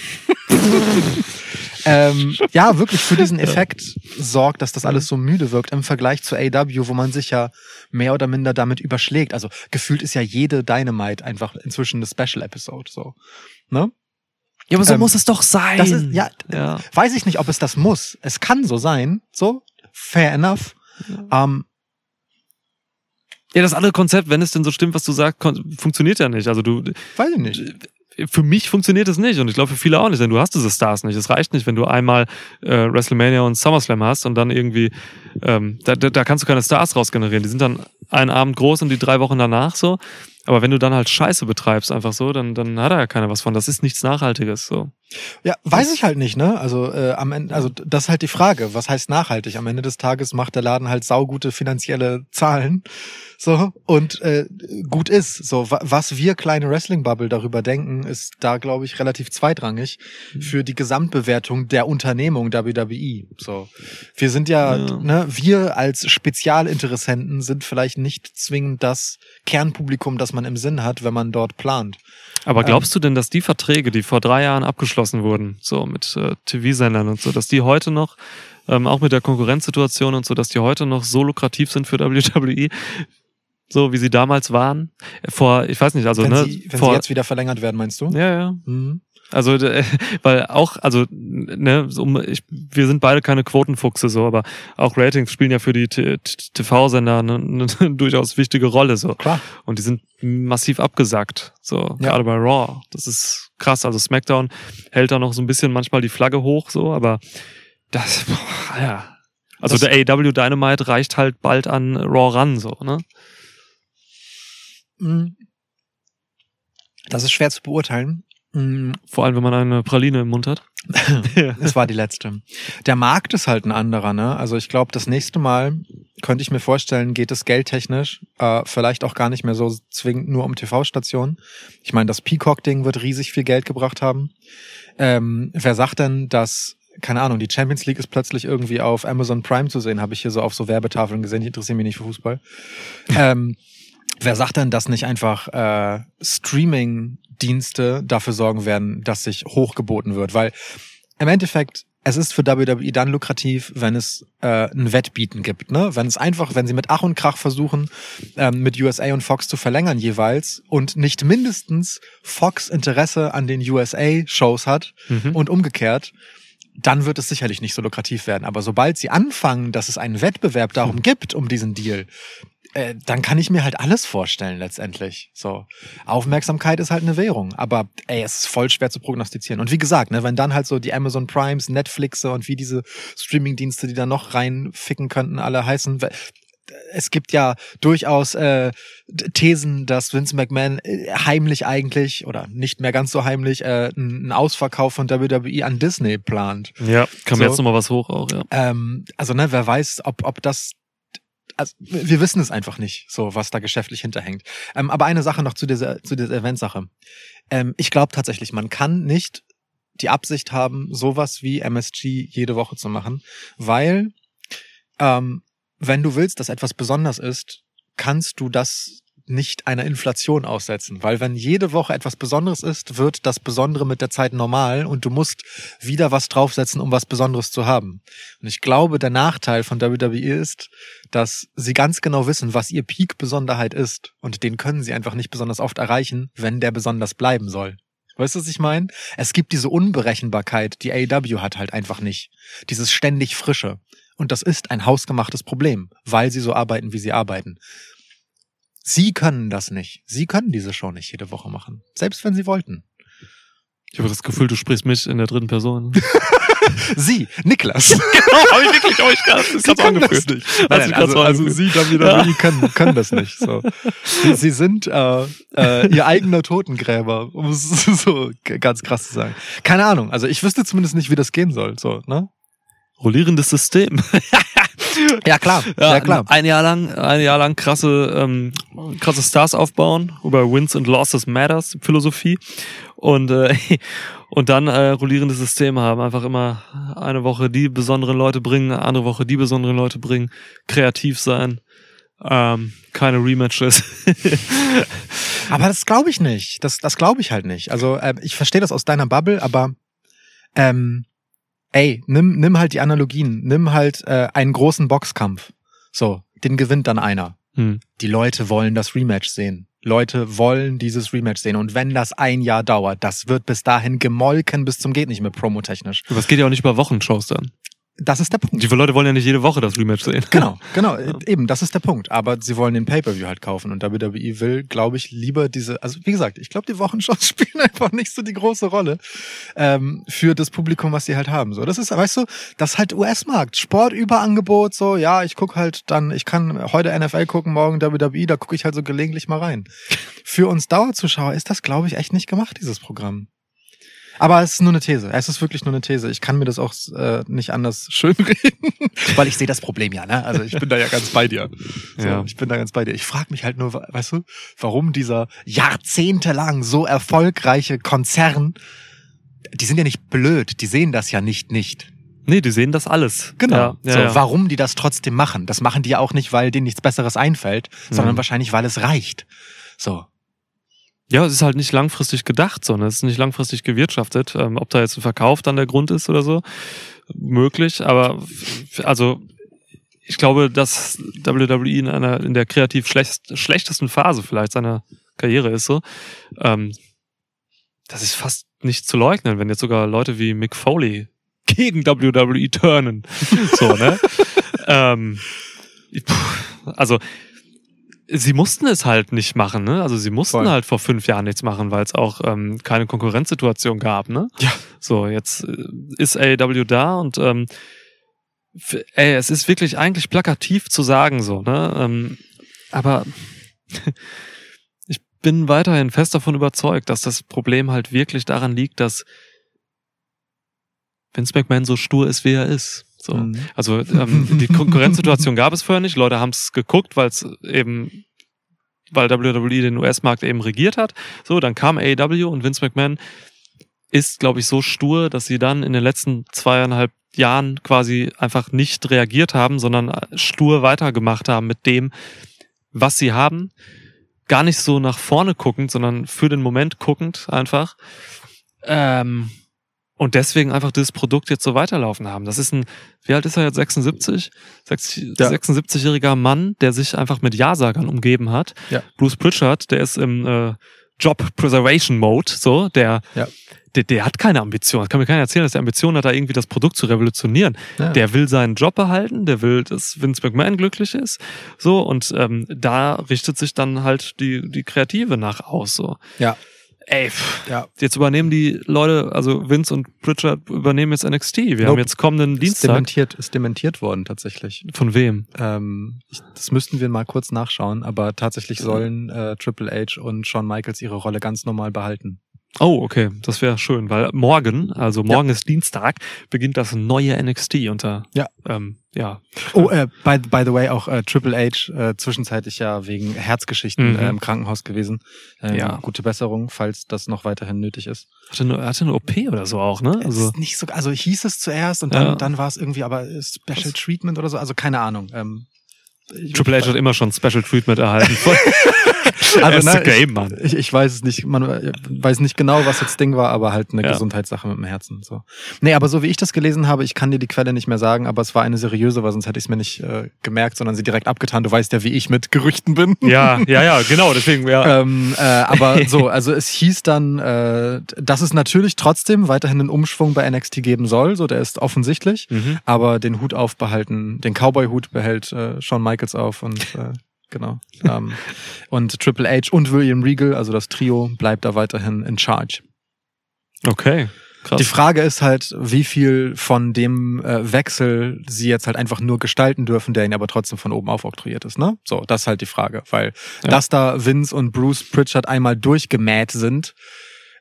[laughs] ähm, ja wirklich für diesen Effekt sorgt, dass das alles so müde wirkt im Vergleich zu AW, wo man sich ja mehr oder minder damit überschlägt. Also gefühlt ist ja jede Dynamite einfach inzwischen eine Special Episode, so. Ne? Ja, aber so Ähm, muss es doch sein. Das ist, ja, ja. weiß ich nicht, ob es das muss. Es kann so sein, so, fair enough. Ähm, Ja, das andere Konzept, wenn es denn so stimmt, was du sagst, funktioniert ja nicht. Also du, weiß ich nicht. für mich funktioniert es nicht und ich glaube für viele auch nicht, denn du hast diese Stars nicht. Es reicht nicht, wenn du einmal äh, WrestleMania und SummerSlam hast und dann irgendwie, ähm, da, da, da kannst du keine Stars raus generieren. Die sind dann einen Abend groß und die drei Wochen danach so. Aber wenn du dann halt Scheiße betreibst, einfach so, dann, dann hat da ja keiner was von. Das ist nichts Nachhaltiges. So. Ja, weiß ich halt nicht, ne? Also äh, am Ende, also das ist halt die Frage, was heißt nachhaltig? Am Ende des Tages macht der Laden halt saugute finanzielle Zahlen. So, und äh, gut ist. So, wa was wir kleine Wrestling-Bubble darüber denken, ist da, glaube ich, relativ zweitrangig für die Gesamtbewertung der Unternehmung WWE. So. Wir sind ja, Ja. ne, wir als Spezialinteressenten sind vielleicht nicht zwingend das Kernpublikum, das man im Sinn hat, wenn man dort plant. Aber glaubst du denn, dass die Verträge, die vor drei Jahren abgeschlossen wurden, so mit äh, TV-Sendern und so, dass die heute noch, ähm, auch mit der Konkurrenzsituation und so, dass die heute noch so lukrativ sind für WWE, so wie sie damals waren? Vor, ich weiß nicht, also wenn ne, sie, wenn vor, sie jetzt wieder verlängert werden, meinst du? ja, ja. Mhm. Also, [laughs] weil auch, also, ne, so, ich, wir sind beide keine Quotenfuchse so, aber auch Ratings spielen ja für die TV-Sender eine, eine [laughs] durchaus wichtige Rolle so. Klar. Und die sind massiv abgesackt. So, Ja. gerade bei Raw. Das ist krass. Also SmackDown hält da noch so ein bisschen manchmal die Flagge hoch, so, aber das, boah, ja. Also Das- der AW Dynamite reicht halt bald an Raw ran, so, ne? Mhm. Das ist schwer zu beurteilen. Mm, Vor allem, wenn man eine Praline im Mund hat. [laughs] Es war die letzte. Der Markt ist halt ein anderer, ne? Also ich glaube, das nächste Mal könnte ich mir vorstellen, geht es geldtechnisch äh, vielleicht auch gar nicht mehr so zwingend nur um TV-Stationen. Ich meine, das Peacock-Ding wird riesig viel Geld gebracht haben. Ähm, wer sagt denn, dass keine Ahnung, die Champions League ist plötzlich irgendwie auf Amazon Prime zu sehen, habe ich hier so auf so Werbetafeln gesehen. Ich interessiere mich nicht für Fußball. ähm, wer sagt denn, dass nicht einfach äh, Streaming-Dienste dafür sorgen werden, dass sich hochgeboten wird? Weil im Endeffekt, es ist für WWE dann lukrativ, wenn es äh, ein Wettbieten gibt. Ne? Wenn es einfach, wenn sie mit Ach und Krach versuchen, ähm, mit USA und Fox zu verlängern jeweils und nicht mindestens Fox Interesse an den USA-Shows hat Mhm. und umgekehrt, dann wird es sicherlich nicht so lukrativ werden. Aber sobald sie anfangen, dass es einen Wettbewerb darum gibt, um diesen Deal, äh, dann kann ich mir halt alles vorstellen letztendlich. So Aufmerksamkeit ist halt eine Währung, aber ey, es ist voll schwer zu prognostizieren. Und wie gesagt, ne, wenn dann halt so die Amazon Primes, Netflixe und wie diese Streamingdienste, die da noch reinficken könnten, alle heißen. Es gibt ja durchaus äh, Thesen, dass Vince McMahon äh, heimlich eigentlich oder nicht mehr ganz so heimlich äh, einen Ausverkauf von WWE an Disney plant. Ja, kam So. jetzt nochmal was hoch auch, ja. Ähm, also ne, wer weiß, ob, ob das also, wir wissen es einfach nicht, so was da geschäftlich hinterhängt. Ähm, aber eine Sache noch zu dieser zu dieser Eventsache. Ähm, ich glaube tatsächlich, man kann nicht die Absicht haben, sowas wie MSG jede Woche zu machen, weil ähm, wenn du willst, dass etwas besonders ist, kannst du das nicht einer Inflation aussetzen, weil wenn jede Woche etwas Besonderes ist, wird das Besondere mit der Zeit normal und du musst wieder was draufsetzen, um was Besonderes zu haben. Und ich glaube, der Nachteil von WWE ist, dass sie ganz genau wissen, was ihr Peak-Besonderheit ist und den können sie einfach nicht besonders oft erreichen, wenn der besonders bleiben soll. Weißt du, was ich meine? Es gibt diese Unberechenbarkeit, die AEW hat halt einfach nicht. Dieses ständig Frische. Und das ist ein hausgemachtes Problem, weil sie so arbeiten, wie sie arbeiten. Sie können das nicht. Sie können diese Show nicht jede Woche machen. Selbst wenn sie wollten. Ich habe das Gefühl, du sprichst mich in der dritten Person. [laughs] Sie, Niklas. [laughs] genau, habe ich wirklich euch können das nicht. Nein, nein, sich grad also, so also angefühlt. Sie, WWE, können, können das nicht. So. [laughs] Sie, sie sind äh, äh, ihr eigener Totengräber, um es so ganz krass zu sagen. Keine Ahnung. Also ich wüsste zumindest nicht, wie das gehen soll. So, ne? Rollierendes System. [laughs] Ja klar, ja, klar. Ein Jahr lang, ein Jahr lang krasse, ähm, krasse Stars aufbauen über Wins and Losses Matters Philosophie und äh, [laughs] und dann äh, rollierende Systeme haben. Einfach immer eine Woche die besonderen Leute bringen, eine andere Woche die besonderen Leute bringen, kreativ sein, ähm, keine Rematches. [laughs] Aber das glaube ich nicht. Das, das glaube ich halt nicht. Also äh, ich verstehe das aus deiner Bubble, aber ähm, ey, nimm, nimm halt die Analogien. Nimm halt äh, einen großen Boxkampf. So, den gewinnt dann einer. hm. Die Leute wollen das Rematch sehen. Leute wollen dieses Rematch sehen. Und wenn das ein Jahr dauert, das wird bis dahin gemolken bis zum geht nicht mehr promotechnisch. Aber es geht ja auch nicht über Wochenshows dann. Das ist der Punkt. Die Leute wollen ja nicht jede Woche das Rematch sehen. Genau, [laughs] genau, eben, das ist der Punkt. Aber sie wollen den Pay-Per-View halt kaufen und WWE will, glaube ich, lieber diese, also wie gesagt, ich glaube, die Wochenshows [laughs] spielen einfach nicht so die große Rolle ähm, für das Publikum, was sie halt haben. So, das ist, weißt du, das ist halt US-Markt, Sportüberangebot, so, ja, ich guck halt dann, ich kann heute NFL gucken, morgen WWE, da gucke ich halt so gelegentlich mal rein. Für uns Dauerzuschauer ist das, glaube ich, echt nicht gemacht, dieses Programm. Aber es ist nur eine These. Es ist wirklich nur eine These. Ich kann mir das auch äh, nicht anders [laughs] schönreden, weil ich sehe das Problem ja. Ne? Also ich bin da ja ganz bei dir. So, Ja. Ich bin da ganz bei dir. Ich frage mich halt nur, weißt du, warum dieser jahrzehntelang so erfolgreiche Konzern, die sind ja nicht blöd, die sehen das ja nicht nicht. Nee, die sehen das alles. Genau. Ja, ja, so, ja. Warum die das trotzdem machen? Das machen die ja auch nicht, weil denen nichts Besseres einfällt, sondern Mhm. wahrscheinlich, weil es reicht. So. Ja, es ist halt nicht langfristig gedacht, sondern es ist nicht langfristig gewirtschaftet. Ähm, ob da jetzt ein Verkauf dann der Grund ist oder so, möglich. Aber also ich glaube, dass WWE in einer in der kreativ schlecht, schlechtesten Phase vielleicht seiner Karriere ist so. Ähm, das ist fast nicht zu leugnen, wenn jetzt sogar Leute wie Mick Foley gegen WWE turnen. [laughs] so, ne? [laughs] ähm, also sie mussten es halt nicht machen, ne? Also sie mussten Voll. halt vor fünf Jahren nichts machen, weil es auch ähm, keine Konkurrenzsituation gab, ne? Ja. So, jetzt äh, ist AEW da und ähm, ey, es ist wirklich eigentlich plakativ zu sagen, so, ne? Ähm, aber [laughs] ich bin weiterhin fest davon überzeugt, dass das Problem halt wirklich daran liegt, dass Vince McMahon so stur ist, wie er ist. So. Mhm. Also ähm, die Konkurrenzsituation gab es vorher nicht. Leute haben es geguckt, weil es eben, weil WWE den US-Markt eben regiert hat. So, dann kam AEW und Vince McMahon ist, glaube ich, so stur, dass sie dann in den letzten zweieinhalb Jahren quasi einfach nicht reagiert haben, sondern stur weitergemacht haben mit dem, was sie haben. Gar nicht so nach vorne guckend, sondern für den Moment guckend einfach. Ähm, und deswegen einfach dieses Produkt jetzt so weiterlaufen haben. Das ist ein, wie alt ist er jetzt? 76? Sechs- Ja. 76-jähriger Mann, der sich einfach mit Ja-Sagern umgeben hat. Ja. Bruce Pritchard, der ist im äh, Job Preservation Mode, so, der, Ja. der, der hat keine Ambition. Das kann mir keiner erzählen, dass der Ambition hat, da irgendwie das Produkt zu revolutionieren. Ja. Der will seinen Job behalten, der will, dass Vince McMahon glücklich ist. So, und ähm, da richtet sich dann halt die, die Kreative nach aus. So. Ja. Ey, pff, Ja. jetzt übernehmen die Leute, also Vince und Pritchard übernehmen jetzt NXT. Wir Nope. haben jetzt kommenden Ist Dienstag. dementiert, ist dementiert worden tatsächlich. Von wem? Ähm, ich, das müssten wir mal kurz nachschauen, aber tatsächlich sollen äh, Triple H und Shawn Michaels ihre Rolle ganz normal behalten. Oh, okay, das wäre schön, weil morgen, also morgen ist Dienstag, beginnt das neue NXT unter. Ja. Ähm, ja. Oh, äh, by, by the way, auch äh, Triple H äh, zwischenzeitlich ja wegen Herzgeschichten Mhm. äh, im Krankenhaus gewesen. Ähm, Ja. Gute Besserung, falls das noch weiterhin nötig ist. Hatte eine, hatte eine OP oder so auch, ne? Also, ist nicht so, also hieß es zuerst und dann, Ja. dann war es irgendwie aber äh, Special Treatment oder so, also keine Ahnung. Ähm, Triple H hat immer schon Special Treatment erhalten. [laughs] [laughs] Also, ist ne, game, Mann. Ich, ich weiß es nicht, man weiß nicht genau, was jetzt Ding war, aber halt eine Ja. Gesundheitssache mit dem Herzen. So. Nee, aber so wie ich das gelesen habe, ich kann dir die Quelle nicht mehr sagen, aber es war eine seriöse, weil sonst hätte ich es mir nicht äh, gemerkt, sondern sie direkt abgetan. Du weißt ja, wie ich mit Gerüchten bin. Ja, [laughs] ja, ja, genau, deswegen, ja. Ähm, äh, aber so, also es hieß dann, äh, dass es natürlich trotzdem weiterhin einen Umschwung bei NXT geben soll, so der ist offensichtlich, Mhm. aber den Hut aufbehalten, den Cowboy-Hut behält äh, Shawn Michaels auf und äh, genau. Ähm, und Triple H und William Regal, also das Trio, bleibt da weiterhin in charge. Okay, krass. Die Frage ist halt, wie viel von dem äh, Wechsel sie jetzt halt einfach nur gestalten dürfen, der ihnen aber trotzdem von oben aufoktroyiert ist, ne? So, das ist halt die Frage, weil Ja. dass da Vince und Bruce Pritchard einmal durchgemäht sind,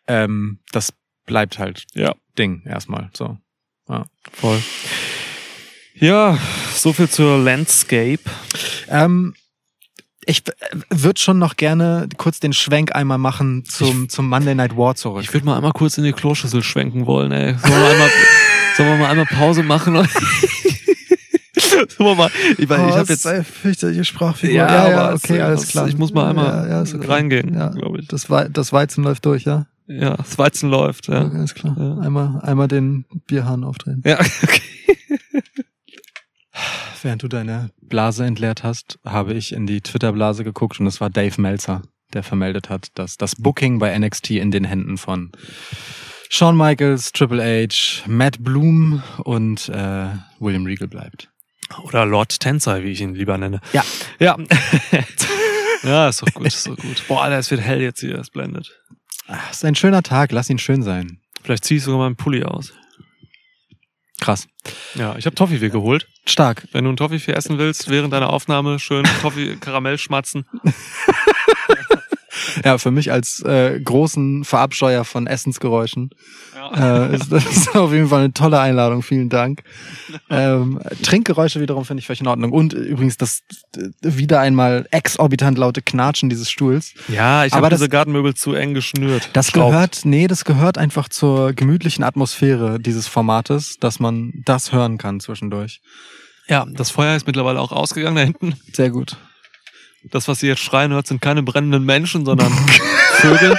ähm, das bleibt halt Ja. Ding erstmal, so. Voll. Ja, so viel zur Landscape. Ähm, ich würde schon noch gerne kurz den Schwenk einmal machen zum, zum Monday Night War zurück. Ich würde mal einmal kurz in die Kloschüssel schwenken wollen, ey. Sollen wir, einmal, [laughs] sollen wir mal einmal Pause machen? [laughs] sollen wir mal, ich, weil ich habe jetzt fürchterliche Sprachfigur. Ja, Ja, ja, aber okay, es- alles es- klar. ich muss mal einmal ja, ja, okay. reingehen, Ja, glaube ich. Das, Wei- das Weizen läuft durch, ja? Ja, das Weizen läuft, ja. Okay, alles klar. Ja. Einmal, einmal den Bierhahn aufdrehen. Ja, [laughs] okay. Während du deine Blase entleert hast, habe ich in die Twitter-Blase geguckt und es war Dave Meltzer, der vermeldet hat, dass das Booking bei NXT in den Händen von Shawn Michaels, Triple H, Matt Bloom und äh, William Regal bleibt. Oder Lord Tensei, wie ich ihn lieber nenne. Ja. Ja. [laughs] ja, ist doch gut, ist doch gut. Boah, Alter, es wird hell jetzt hier, es blendet. Ach, ist ein schöner Tag, lass ihn schön sein. Vielleicht zieh ich sogar meinen Pulli aus. Krass. Ja, ich habe Toffifee geholt. Stark. Wenn du ein Toffifee essen willst, während deiner Aufnahme schön [laughs] Toffee Karamell schmatzen. Ja, für mich als äh, großen Verabscheuer von Essensgeräuschen Ja. äh, ist das auf jeden Fall eine tolle Einladung. Vielen Dank. [laughs] Ähm, Trinkgeräusche wiederum finde ich völlig in Ordnung. Und übrigens das wieder einmal exorbitant laute Knatschen dieses Stuhls. Ja, ich habe diese Gartenmöbel zu eng geschnürt. Das Schraubt. gehört, nee, das gehört einfach zur gemütlichen Atmosphäre dieses Formates, dass man das hören kann zwischendurch. Ja, das Feuer ist mittlerweile auch ausgegangen da hinten. Sehr gut. Das, was ihr jetzt schreien hört, sind keine brennenden Menschen, sondern [laughs] Vögel.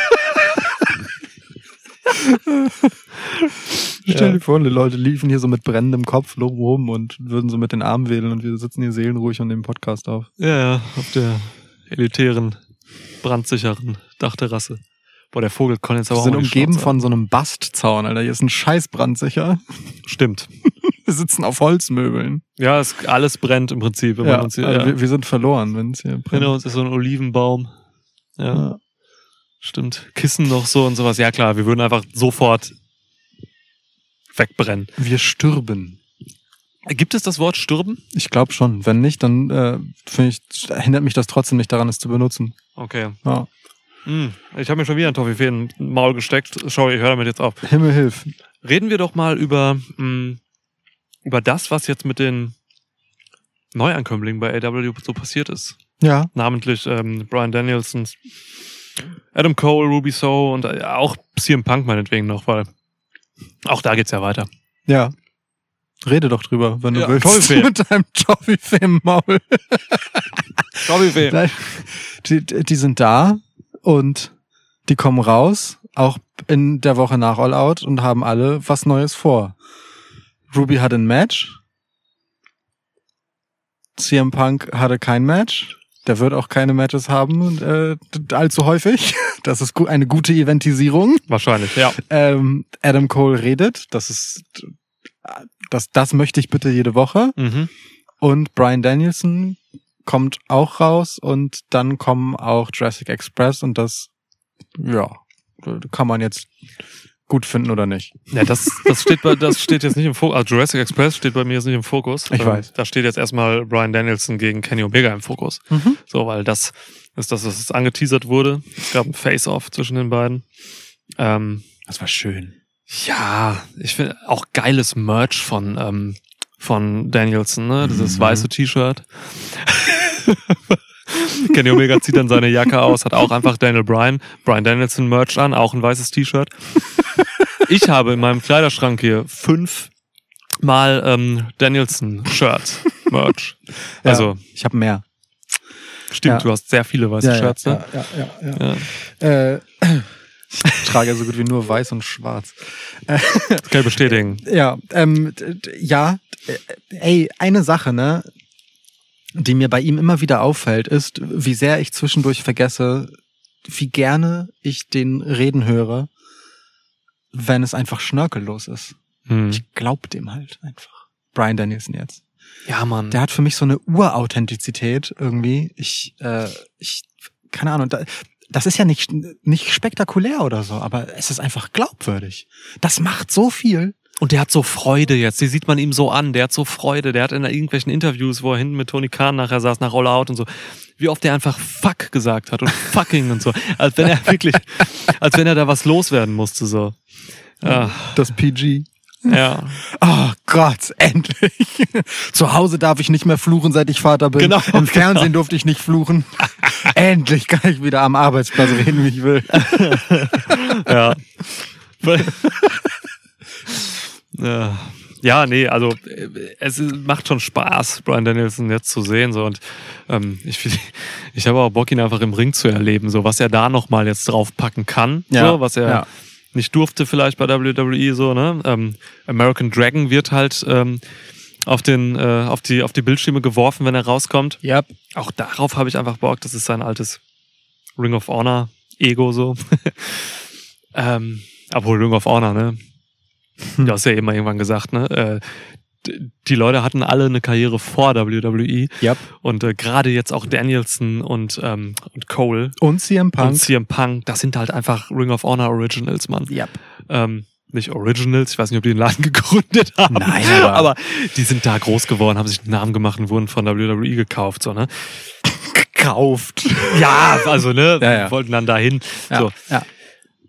Stell dir vor, die Leute liefen hier so mit brennendem Kopf rum und würden so mit den Armen wedeln und wir sitzen hier seelenruhig und nehmen Podcast auf. Ja, ja, auf der elitären, brandsicheren Dachterrasse. Boah, der Vogel kann jetzt aber Wir auch sind umgeben Schnauze von so einem Bastzaun, Alter. Hier ist ein scheiß brandsicher. Stimmt. Wir sitzen auf Holzmöbeln. Ja, es, alles brennt im Prinzip. Wenn Ja, man uns hier, also ja. Wir, wir sind verloren, wenn es hier brennt. Hinter uns ist so ein Olivenbaum. Ja, Ja. stimmt. Kissen noch so und sowas. Ja klar, wir würden einfach sofort wegbrennen. Wir stürben. Gibt es das Wort stürben? Ich glaube schon. Wenn nicht, dann äh, finde ich, hindert mich das trotzdem nicht daran, es zu benutzen. Okay. Ja. Hm, ich habe mir schon wieder ein Toffifee in den Maul gesteckt. Sorry, ich höre damit jetzt auf. Himmel hilf. Reden wir doch mal über, mh, über das, was jetzt mit den Neuankömmlingen bei AW so passiert ist. Ja. Namentlich ähm, Brian Danielson, Adam Cole, Ruby So und äh, auch CM Punk meinetwegen noch, weil auch da geht's ja weiter. Ja. Rede doch drüber, wenn du Ja, willst. Toffifee. [laughs] Mit deinem Toffifee im Maul. [laughs] Toffifee. Die, die sind da und die kommen raus, auch in der Woche nach All Out und haben alle was Neues vor. Ruby hatte ein Match. CM Punk hatte kein Match. Der wird auch keine Matches haben, äh, allzu häufig. [laughs] Das ist eine gute Eventisierung. Wahrscheinlich, ja. Ähm, Adam Cole redet. Das ist, das, das möchte ich bitte jede Woche. Mhm. Und Brian Danielson kommt auch raus und dann kommen auch Jurassic Express und das, ja, kann man jetzt gut finden oder nicht. Ja, das, das steht bei, das steht jetzt nicht im Fokus. Also Jurassic Express steht bei mir jetzt nicht im Fokus. Ich Ähm, weiß. Da steht jetzt erstmal Brian Danielson gegen Kenny Omega im Fokus. So, weil das ist das, was angeteasert wurde. Es gab ein Face-Off zwischen den beiden. Ähm, Das war schön. ja, ich finde auch geiles Merch von, ähm, von Danielson, ne? Dieses Mhm. weiße T-Shirt. [laughs] Kenny Omega zieht dann seine Jacke aus, hat auch einfach Daniel Bryan, Brian Danielson Merch an, auch ein weißes T-Shirt. Ich habe in meinem Kleiderschrank hier fünf mal ähm, Danielson Shirt Merch. Also ich habe mehr. stimmt, Ja. du hast sehr viele weiße Shirts, ne? ja, ja, ja, Ja. ja. Äh, [clears throat] ich trage so gut wie nur weiß und schwarz. Das kann ich bestätigen. Ja, ähm, ja, äh, ey, eine Sache, ne, die mir bei ihm immer wieder auffällt, ist, wie sehr ich zwischendurch vergesse, wie gerne ich den reden höre, wenn es einfach schnörkellos ist. Hm. Ich glaub dem halt einfach. Brian Danielson jetzt. Ja, Mann. Der hat für mich so eine Urauthentizität irgendwie. Ich, äh, ich, keine Ahnung, da, das ist ja nicht, nicht spektakulär oder so, aber es ist einfach glaubwürdig. Das macht so viel. Und der hat so Freude jetzt. Die sieht man ihm so an. Der hat so Freude. Der hat in irgendwelchen Interviews, wo er hinten mit Tony Khan nachher saß, nach All Out und so, wie oft er einfach Fuck gesagt hat und [laughs] Fucking und so. Als wenn er wirklich, als wenn er da was loswerden musste, so. Ja, Das PG. ja. Oh Gott, endlich. [laughs] Zu Hause darf ich nicht mehr fluchen, seit ich Vater bin. Genau, Im Fernsehen durfte ich nicht fluchen. [laughs] endlich kann ich wieder am Arbeitsplatz reden, wie ich will. ja. Ja. Ja, nee, also äh, es macht schon Spaß, Brian Danielson jetzt zu sehen. So und ähm, ich, [laughs] ich habe auch Bock, ihn einfach im Ring zu erleben, so was er da nochmal jetzt draufpacken kann, Ja, so, was er ja. nicht durfte vielleicht bei WWE so, ne? Ähm, American Dragon wird halt ähm, auf den äh, auf die auf die Bildschirme geworfen, wenn er rauskommt. Ja, Auch darauf habe ich einfach Bock. Das ist sein altes Ring of Honor Ego so. [laughs] ähm, obwohl Ring of Honor, ne? [laughs] Du hast ja eben mal irgendwann gesagt, ne? Äh, die Leute hatten alle eine Karriere vor WWE ja. und äh, gerade jetzt auch Danielson und, ähm, und Cole Und CM Punk. und CM Punk, das sind halt einfach Ring of Honor Originals, Mann. ja. Ähm, nicht Originals, ich weiß nicht, ob die den Laden [laughs] gegründet haben. Nein, aber- aber die sind da groß geworden, haben sich einen Namen gemacht und wurden von WWE gekauft, so, ne? Gekauft. Ja, also, ne, Ja, ja. wollten dann dahin. Ja, So, ja.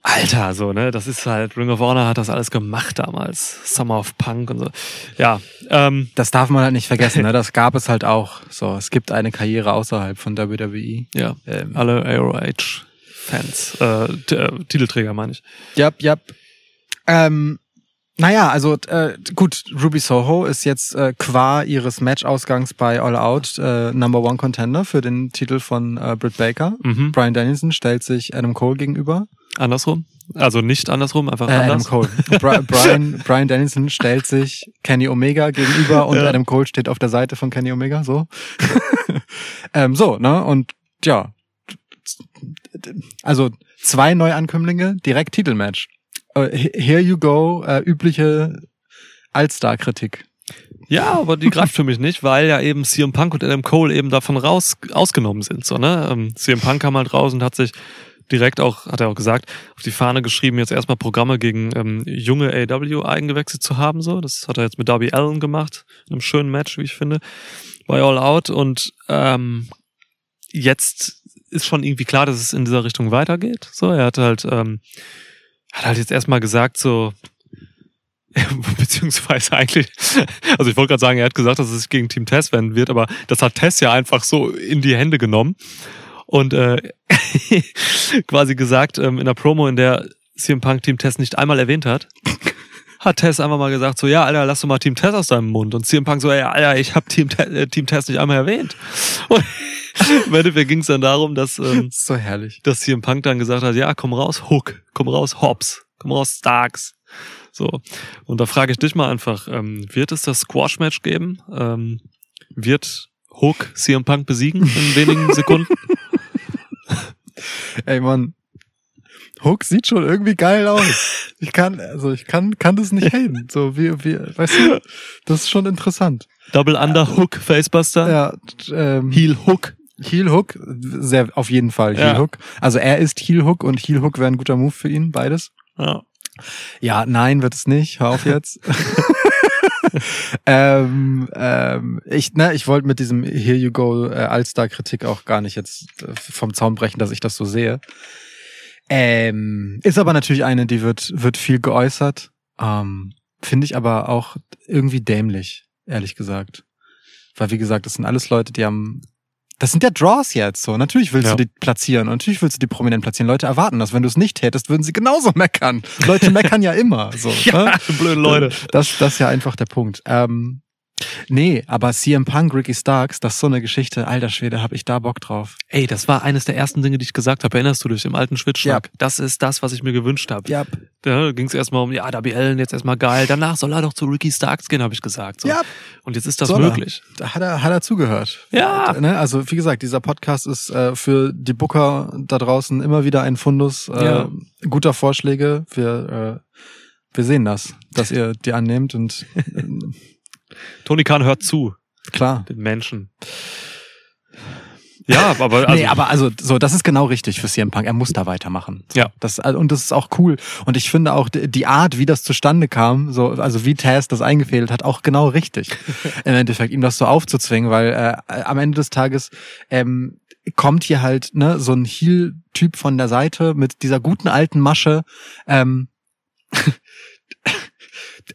Alter, so, ne, das ist halt, Ring of Honor hat das alles gemacht damals. Summer of Punk und so. Ja, ähm, Das darf man halt nicht vergessen, ne? [laughs] Das gab es halt auch. So, es gibt eine Karriere außerhalb von WWE. ja, Ähm, alle AOH-Fans, äh, äh, Titelträger meine ich. Ja, ja. Ähm, naja, also äh, gut, Ruby Soho ist jetzt äh, qua ihres Matchausgangs bei All Out äh, Number One Contender für den Titel von äh, Britt Baker. Mhm. Brian Danielson stellt sich Adam Cole gegenüber. Andersrum? Also nicht andersrum, einfach Äh, Adam anders. Cole. [laughs] Bri Brian, Brian Danielson stellt sich Kenny Omega gegenüber und Ja. Adam Cole steht auf der Seite von Kenny Omega, so. [laughs] ähm, so, ne? Und ja. Also zwei Neuankömmlinge, direkt Titelmatch. Äh, here you go, äh, übliche Allstar-Kritik. Ja, aber die greift für mich nicht, weil ja eben CM Punk und Adam Cole eben davon raus ausgenommen sind. So, ne? Ähm, CM Punk kam halt raus und hat sich direkt auch, hat er auch gesagt, auf die Fahne geschrieben, jetzt erstmal Programme gegen ähm, junge AW eingewechselt zu haben. So, das hat er jetzt mit Darby Allen gemacht, in einem schönen Match, wie ich finde, bei All Out. Und ähm, jetzt ist schon irgendwie klar, dass es in dieser Richtung weitergeht. So, er hat halt, ähm, hat halt jetzt erstmal gesagt, so, [laughs] beziehungsweise eigentlich, [laughs] also ich wollte gerade sagen, er hat gesagt, dass es sich gegen Team Tess wenden wird, aber das hat Tess ja einfach so in die Hände genommen und äh, [laughs] quasi gesagt, ähm, in der Promo, in der CM Punk Team Tess nicht einmal erwähnt hat, [laughs] hat Tess einfach mal gesagt, so, ja, Alter, lass doch mal Team Tess aus deinem Mund. Und CM Punk so, ja, Alter, ich habe Team, Te äh, Team Tess nicht einmal erwähnt. Und [laughs] im Endeffekt ging es dann darum, dass, ähm, so herrlich. dass CM Punk dann gesagt hat, ja, komm raus, Hook, komm raus, Hobbs, komm raus, Starks. So. Und da frage ich dich mal einfach, ähm, wird es das Squash-Match geben? Ähm, wird Hook CM Punk besiegen in wenigen Sekunden? Ey, Mann. Hook sieht schon irgendwie geil aus. Ich kann, also ich kann, kann das nicht haten. So wie, wie, weißt du, das ist schon interessant. Double Under Hook Facebuster? Ja, ähm, Heel Hook. Heel Hook, sehr, auf jeden Fall Heel Ja. Hook. Also er ist Heel Hook und Heel Hook wäre ein guter Move für ihn, beides. Ja. Ja, nein, wird es nicht. Hör auf jetzt. [laughs] [laughs] ähm, ähm, ich, ne, ich wollte mit diesem Here You Go äh, All-Star-Kritik auch gar nicht jetzt äh, vom Zaun brechen, dass ich das so sehe. Ähm, ist aber natürlich eine, die wird, wird viel geäußert. Ähm, Finde ich aber auch irgendwie dämlich, ehrlich gesagt. Weil, wie gesagt, das sind alles Leute, die haben. Das sind ja Draws jetzt so. Natürlich willst Ja. du die platzieren und natürlich willst du die prominent platzieren. Leute erwarten das. Wenn du es nicht tätest, würden sie genauso [laughs] meckern. Leute meckern ja immer. So, [laughs] Ja, ne? blöde Leute. Das, das ist ja einfach der Punkt. Ähm, nee, aber CM Punk, Ricky Starks, das ist so eine Geschichte. Alter Schwede, hab ich da Bock drauf. Ey, das war eines der ersten Dinge, die ich gesagt habe. Erinnerst du dich im alten Schwitzschlag? Das ist das, was ich mir gewünscht habe. Ja, Da ging es erstmal um, ja, Darby Allen jetzt erstmal geil. Danach soll er doch zu Ricky Starks gehen, habe ich gesagt. So. ja, Und jetzt ist das Soll er. möglich. da hat er, hat er zugehört. Ja. Ne? Also wie gesagt, dieser Podcast ist äh, für die Booker da draußen immer wieder ein Fundus äh, Ja. guter Vorschläge. Wir, äh, wir sehen das, dass ihr die annehmt und äh, Tony Khan hört zu, klar. den Menschen. Ja, aber [laughs] also, nee, aber also so, das ist genau richtig für CM Punk. Er muss da weitermachen. Ja. Das, und das ist auch cool. Und ich finde auch die die Art, wie das zustande kam, so, also wie Taz das eingefädelt hat, auch genau richtig. [laughs] Im Endeffekt, ihm das so aufzuzwingen, weil äh, am Ende des Tages ähm, kommt hier halt ne, so ein Heel-Typ von der Seite mit dieser guten alten Masche. Ähm, [laughs]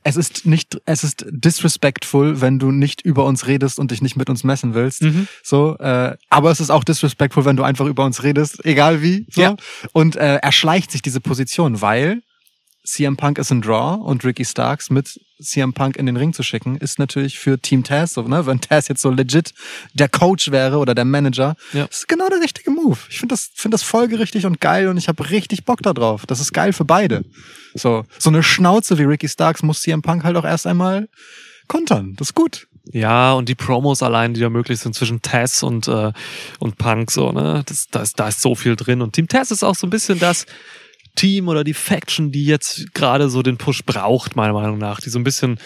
es ist nicht, es ist disrespectful, wenn du nicht über uns redest und dich nicht mit uns messen willst. Mhm. So, äh, aber es ist auch disrespectful, wenn du einfach über uns redest, egal wie. So. Ja. Und äh, er schleicht sich diese Position, weil CM Punk ist ein Draw und Ricky Starks mit CM Punk in den Ring zu schicken, ist natürlich für Team Taz so, ne? Wenn Taz jetzt so legit der Coach wäre oder der Manager, Ja. ist genau der richtige Move. Ich finde das, finde das folgerichtig und geil und ich habe richtig Bock da drauf. Das ist geil für beide. So, so eine Schnauze wie Ricky Starks muss CM Punk halt auch erst einmal kontern. Das ist gut. Ja, und die Promos allein, die da möglich sind zwischen Taz und, äh, und Punk, so, ne? Das, da, ist, da ist so viel drin. Und Team Taz ist auch so ein bisschen das Team oder die Faction, die jetzt gerade so den Push braucht, meiner Meinung nach. Die so ein bisschen,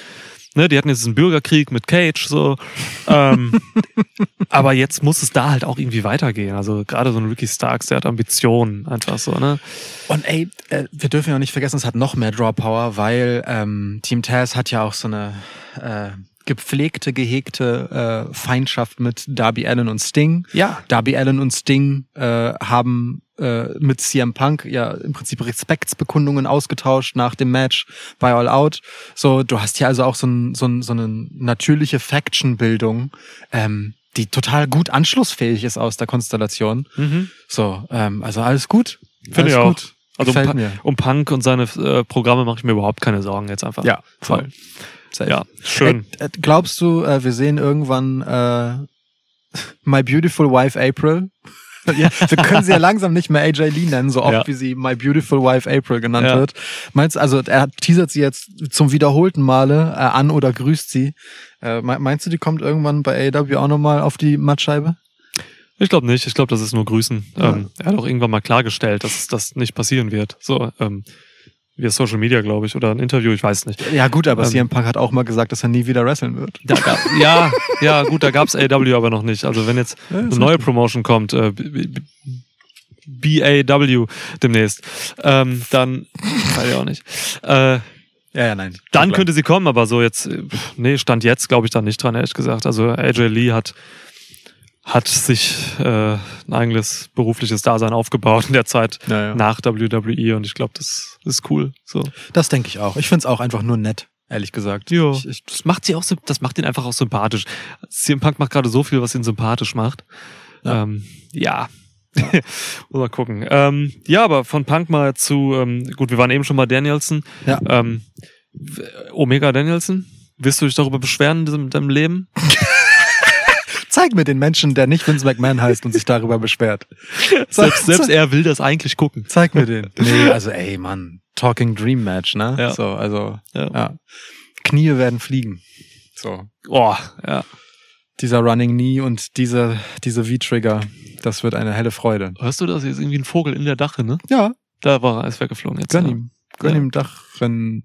ne, die hatten jetzt einen Bürgerkrieg mit Cage, so. Ähm, [laughs] aber jetzt muss es da halt auch irgendwie weitergehen. Also gerade so ein Ricky Starks, der hat Ambitionen, einfach so, ne? Und ey, äh, wir dürfen ja auch nicht vergessen, es hat noch mehr Draw Power, weil ähm, Team Taz hat ja auch so eine äh, gepflegte, gehegte äh, Feindschaft mit Darby Allen und Sting. Ja. Darby Allen und Sting äh, haben äh, mit CM Punk ja im Prinzip Respektsbekundungen ausgetauscht nach dem Match bei All Out. So, du hast hier also auch so, ein, so, ein, so eine natürliche Faction-Bildung, ähm, die total gut anschlussfähig ist aus der Konstellation. Mhm. So, ähm, also alles gut. Finde ich auch. Gut. Also um, mir. um Punk und seine äh, Programme mache ich mir überhaupt keine Sorgen jetzt einfach. Ja, voll. Safe. Ja, schön. Äh, äh, glaubst du, äh, wir sehen irgendwann äh, [laughs] My Beautiful Wife April? [laughs] ja, wir können sie ja langsam nicht mehr AJ Lee nennen, so oft Ja. wie sie My Beautiful Wife April genannt Ja. wird. Meinst also er teasert sie jetzt zum wiederholten Male äh, an oder grüßt sie. Äh, me- meinst du, die kommt irgendwann bei AW auch nochmal auf die Mattscheibe? Ich glaube nicht. Ich glaube, das ist nur Grüßen. Ja. Ähm, er hat auch irgendwann mal klargestellt, dass das nicht passieren wird. So, ähm, via Social Media, glaube ich, oder ein Interview, ich weiß nicht. Ja gut, aber Ähm. CM Punk hat auch mal gesagt, dass er nie wieder wresteln wird. Gab, ja, ja, gut, da gab's AW aber noch nicht. Also wenn jetzt Ja, eine neue richtig. Promotion kommt, äh, BAW demnächst, ähm, dann weiß ich auch nicht. Äh, Ja, ja, nein. Dann könnte sie kommen, aber so jetzt, nee, stand jetzt glaube ich da nicht dran, ehrlich gesagt. Also AJ Lee hat hat sich äh, ein eigenes berufliches Dasein aufgebaut in der Zeit Ja, ja. nach WWE und ich glaube, das ist cool. So. Das denke ich auch. Ich finde es auch einfach nur nett, ehrlich gesagt. Ich, Das macht sie auch, das macht ihn einfach auch sympathisch. CM Punk macht gerade so viel, was ihn sympathisch macht. Ja. Ja. Ähm, ja. [laughs] mal gucken. Ähm, ja, aber von Punk mal zu, ähm, gut, wir waren eben schon bei Danielson. Ja. Ähm, Omega Danielson, wirst du dich darüber beschweren in deinem Leben? [laughs] zeig mir den Menschen, der nicht Vince McMahon heißt und sich darüber beschwert. [laughs] Selbst, selbst er will das eigentlich gucken. Zeig mir den. [laughs] Nee, also ey, Mann. Talking Dream Match, ne? Ja. So, also, Ja. ja. Knie werden fliegen. So. Oh, ja. Dieser Running Knee und diese, diese V-Trigger, das wird eine helle Freude. Hörst du das? Hier ist irgendwie ein Vogel in der Dache, ne? Ja, Da war er, ist weggeflogen jetzt. gönn ihm. Gönn ihm Dach, wenn.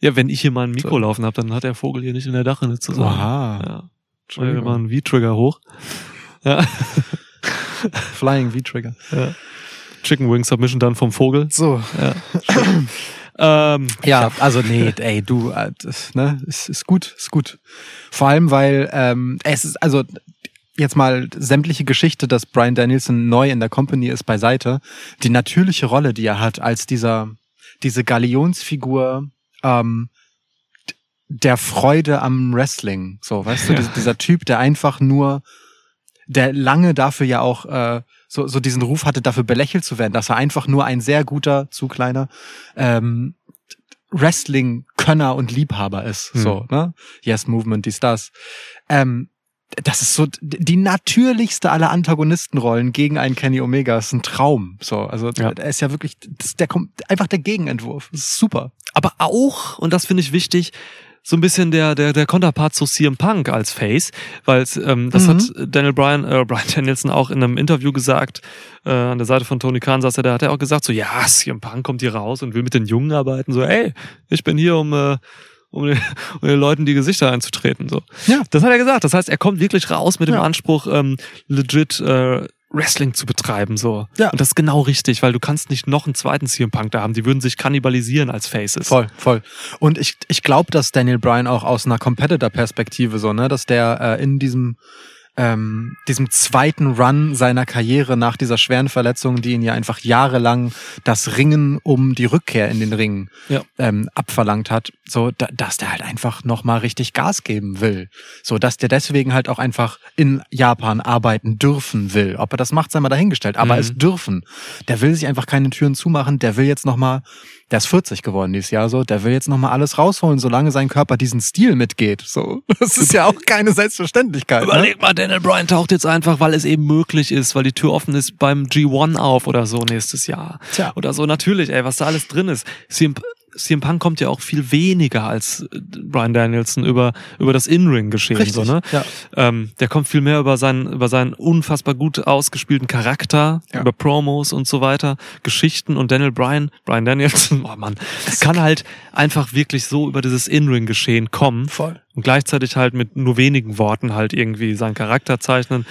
Ja, wenn ich hier mal ein Mikro laufen habe, dann hat der Vogel hier nicht in der Dache zu sagen. Aha. Ja. Dir mal einen V-Trigger hoch. [laughs] Ja. [laughs] Flying V-Trigger. ja. Chicken Wing Submission dann vom Vogel. So. Ja. ähm, [laughs] Ja, also nee, ey, du, äh, das, ne, ist, ist gut, ist gut. Vor allem, weil ähm, es ist, also jetzt mal sämtliche Geschichte, dass Brian Danielson neu in der Company ist, beiseite. Die natürliche Rolle, die er hat als dieser, diese Galionsfigur ähm, der Freude am Wrestling. So, weißt du, Ja. dieser, dieser Typ, der einfach nur, der lange dafür ja auch äh, so, so diesen Ruf hatte, dafür belächelt zu werden, dass er einfach nur ein sehr guter, zu kleiner ähm, Wrestling-Könner und Liebhaber ist. Hm. So, ne? Yes Movement, dies, das. Ähm, das ist so die natürlichste aller Antagonistenrollen gegen einen Kenny Omega. Das ist ein Traum. So, also Ja. er ist ja wirklich, das der kommt einfach der Gegenentwurf. Das ist super. aber auch, und das finde ich wichtig, so ein bisschen der, der, der Konterpart zu CM Punk als Face, weil ähm, das Mhm. hat Daniel Bryan, äh, Brian [laughs] Danielson auch in einem Interview gesagt, äh, an der Seite von Tony Khan saß er, da hat er auch gesagt, so, ja, CM Punk kommt hier raus und will mit den Jungen arbeiten, so, ey, ich bin hier, um, äh, um, den, [laughs] um den Leuten die Gesichter einzutreten, so. Ja. Das hat er gesagt, das heißt, er kommt wirklich raus mit dem Ja. Anspruch, ähm, legit, äh, Wrestling zu betreiben, so. Ja. Und das ist genau richtig, weil du kannst nicht noch einen zweiten CM Punk da haben, die würden sich kannibalisieren als Faces. Voll, voll. Und ich, ich glaube, dass Daniel Bryan auch aus einer Competitor-Perspektive so, ne, dass der äh, in diesem ähm, diesem zweiten Run seiner Karriere nach dieser schweren Verletzung, die ihn ja einfach jahrelang das Ringen um die Rückkehr in den Ring Ja. ähm, abverlangt hat, so da, dass der halt einfach noch mal richtig Gas geben will, so dass der deswegen halt auch einfach in Japan arbeiten dürfen will. Ob er das macht, sei mal dahingestellt, aber Mhm. es dürfen. Der will sich einfach keine Türen zumachen, der will jetzt noch mal der ist 40 geworden dieses Jahr so, der will jetzt noch mal alles rausholen, solange sein Körper diesen Stil mitgeht. So, das ist ja auch keine Selbstverständlichkeit. Ne? Überleg mal, Daniel Bryan taucht jetzt einfach, weil es eben möglich ist, weil die Tür offen ist beim G1 auf oder so nächstes Jahr. Tja. Oder so, natürlich, ey, was da alles drin ist. CM Punk kommt ja auch viel weniger als äh, Brian Danielson über, über das In-Ring-Geschehen. So, ne? ja. ähm, der kommt viel mehr über seinen, über seinen unfassbar gut ausgespielten Charakter, Ja. über Promos und so weiter, Geschichten und Daniel Bryan, Brian Danielson, [laughs] oh Mann, kann halt einfach wirklich so über dieses In-Ring-Geschehen kommen Voll. und gleichzeitig halt mit nur wenigen Worten halt irgendwie seinen Charakter zeichnen.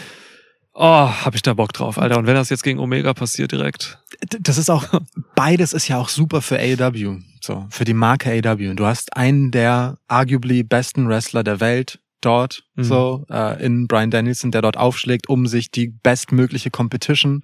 Oh, hab ich da Bock drauf, Alter. Und wenn das jetzt gegen Omega passiert direkt. Das ist auch, beides ist ja auch super für AEW, so, für die Marke AEW. Du hast einen der arguably besten Wrestler der Welt dort, Mhm. so, äh, in Brian Danielson, der dort aufschlägt, um sich die bestmögliche Competition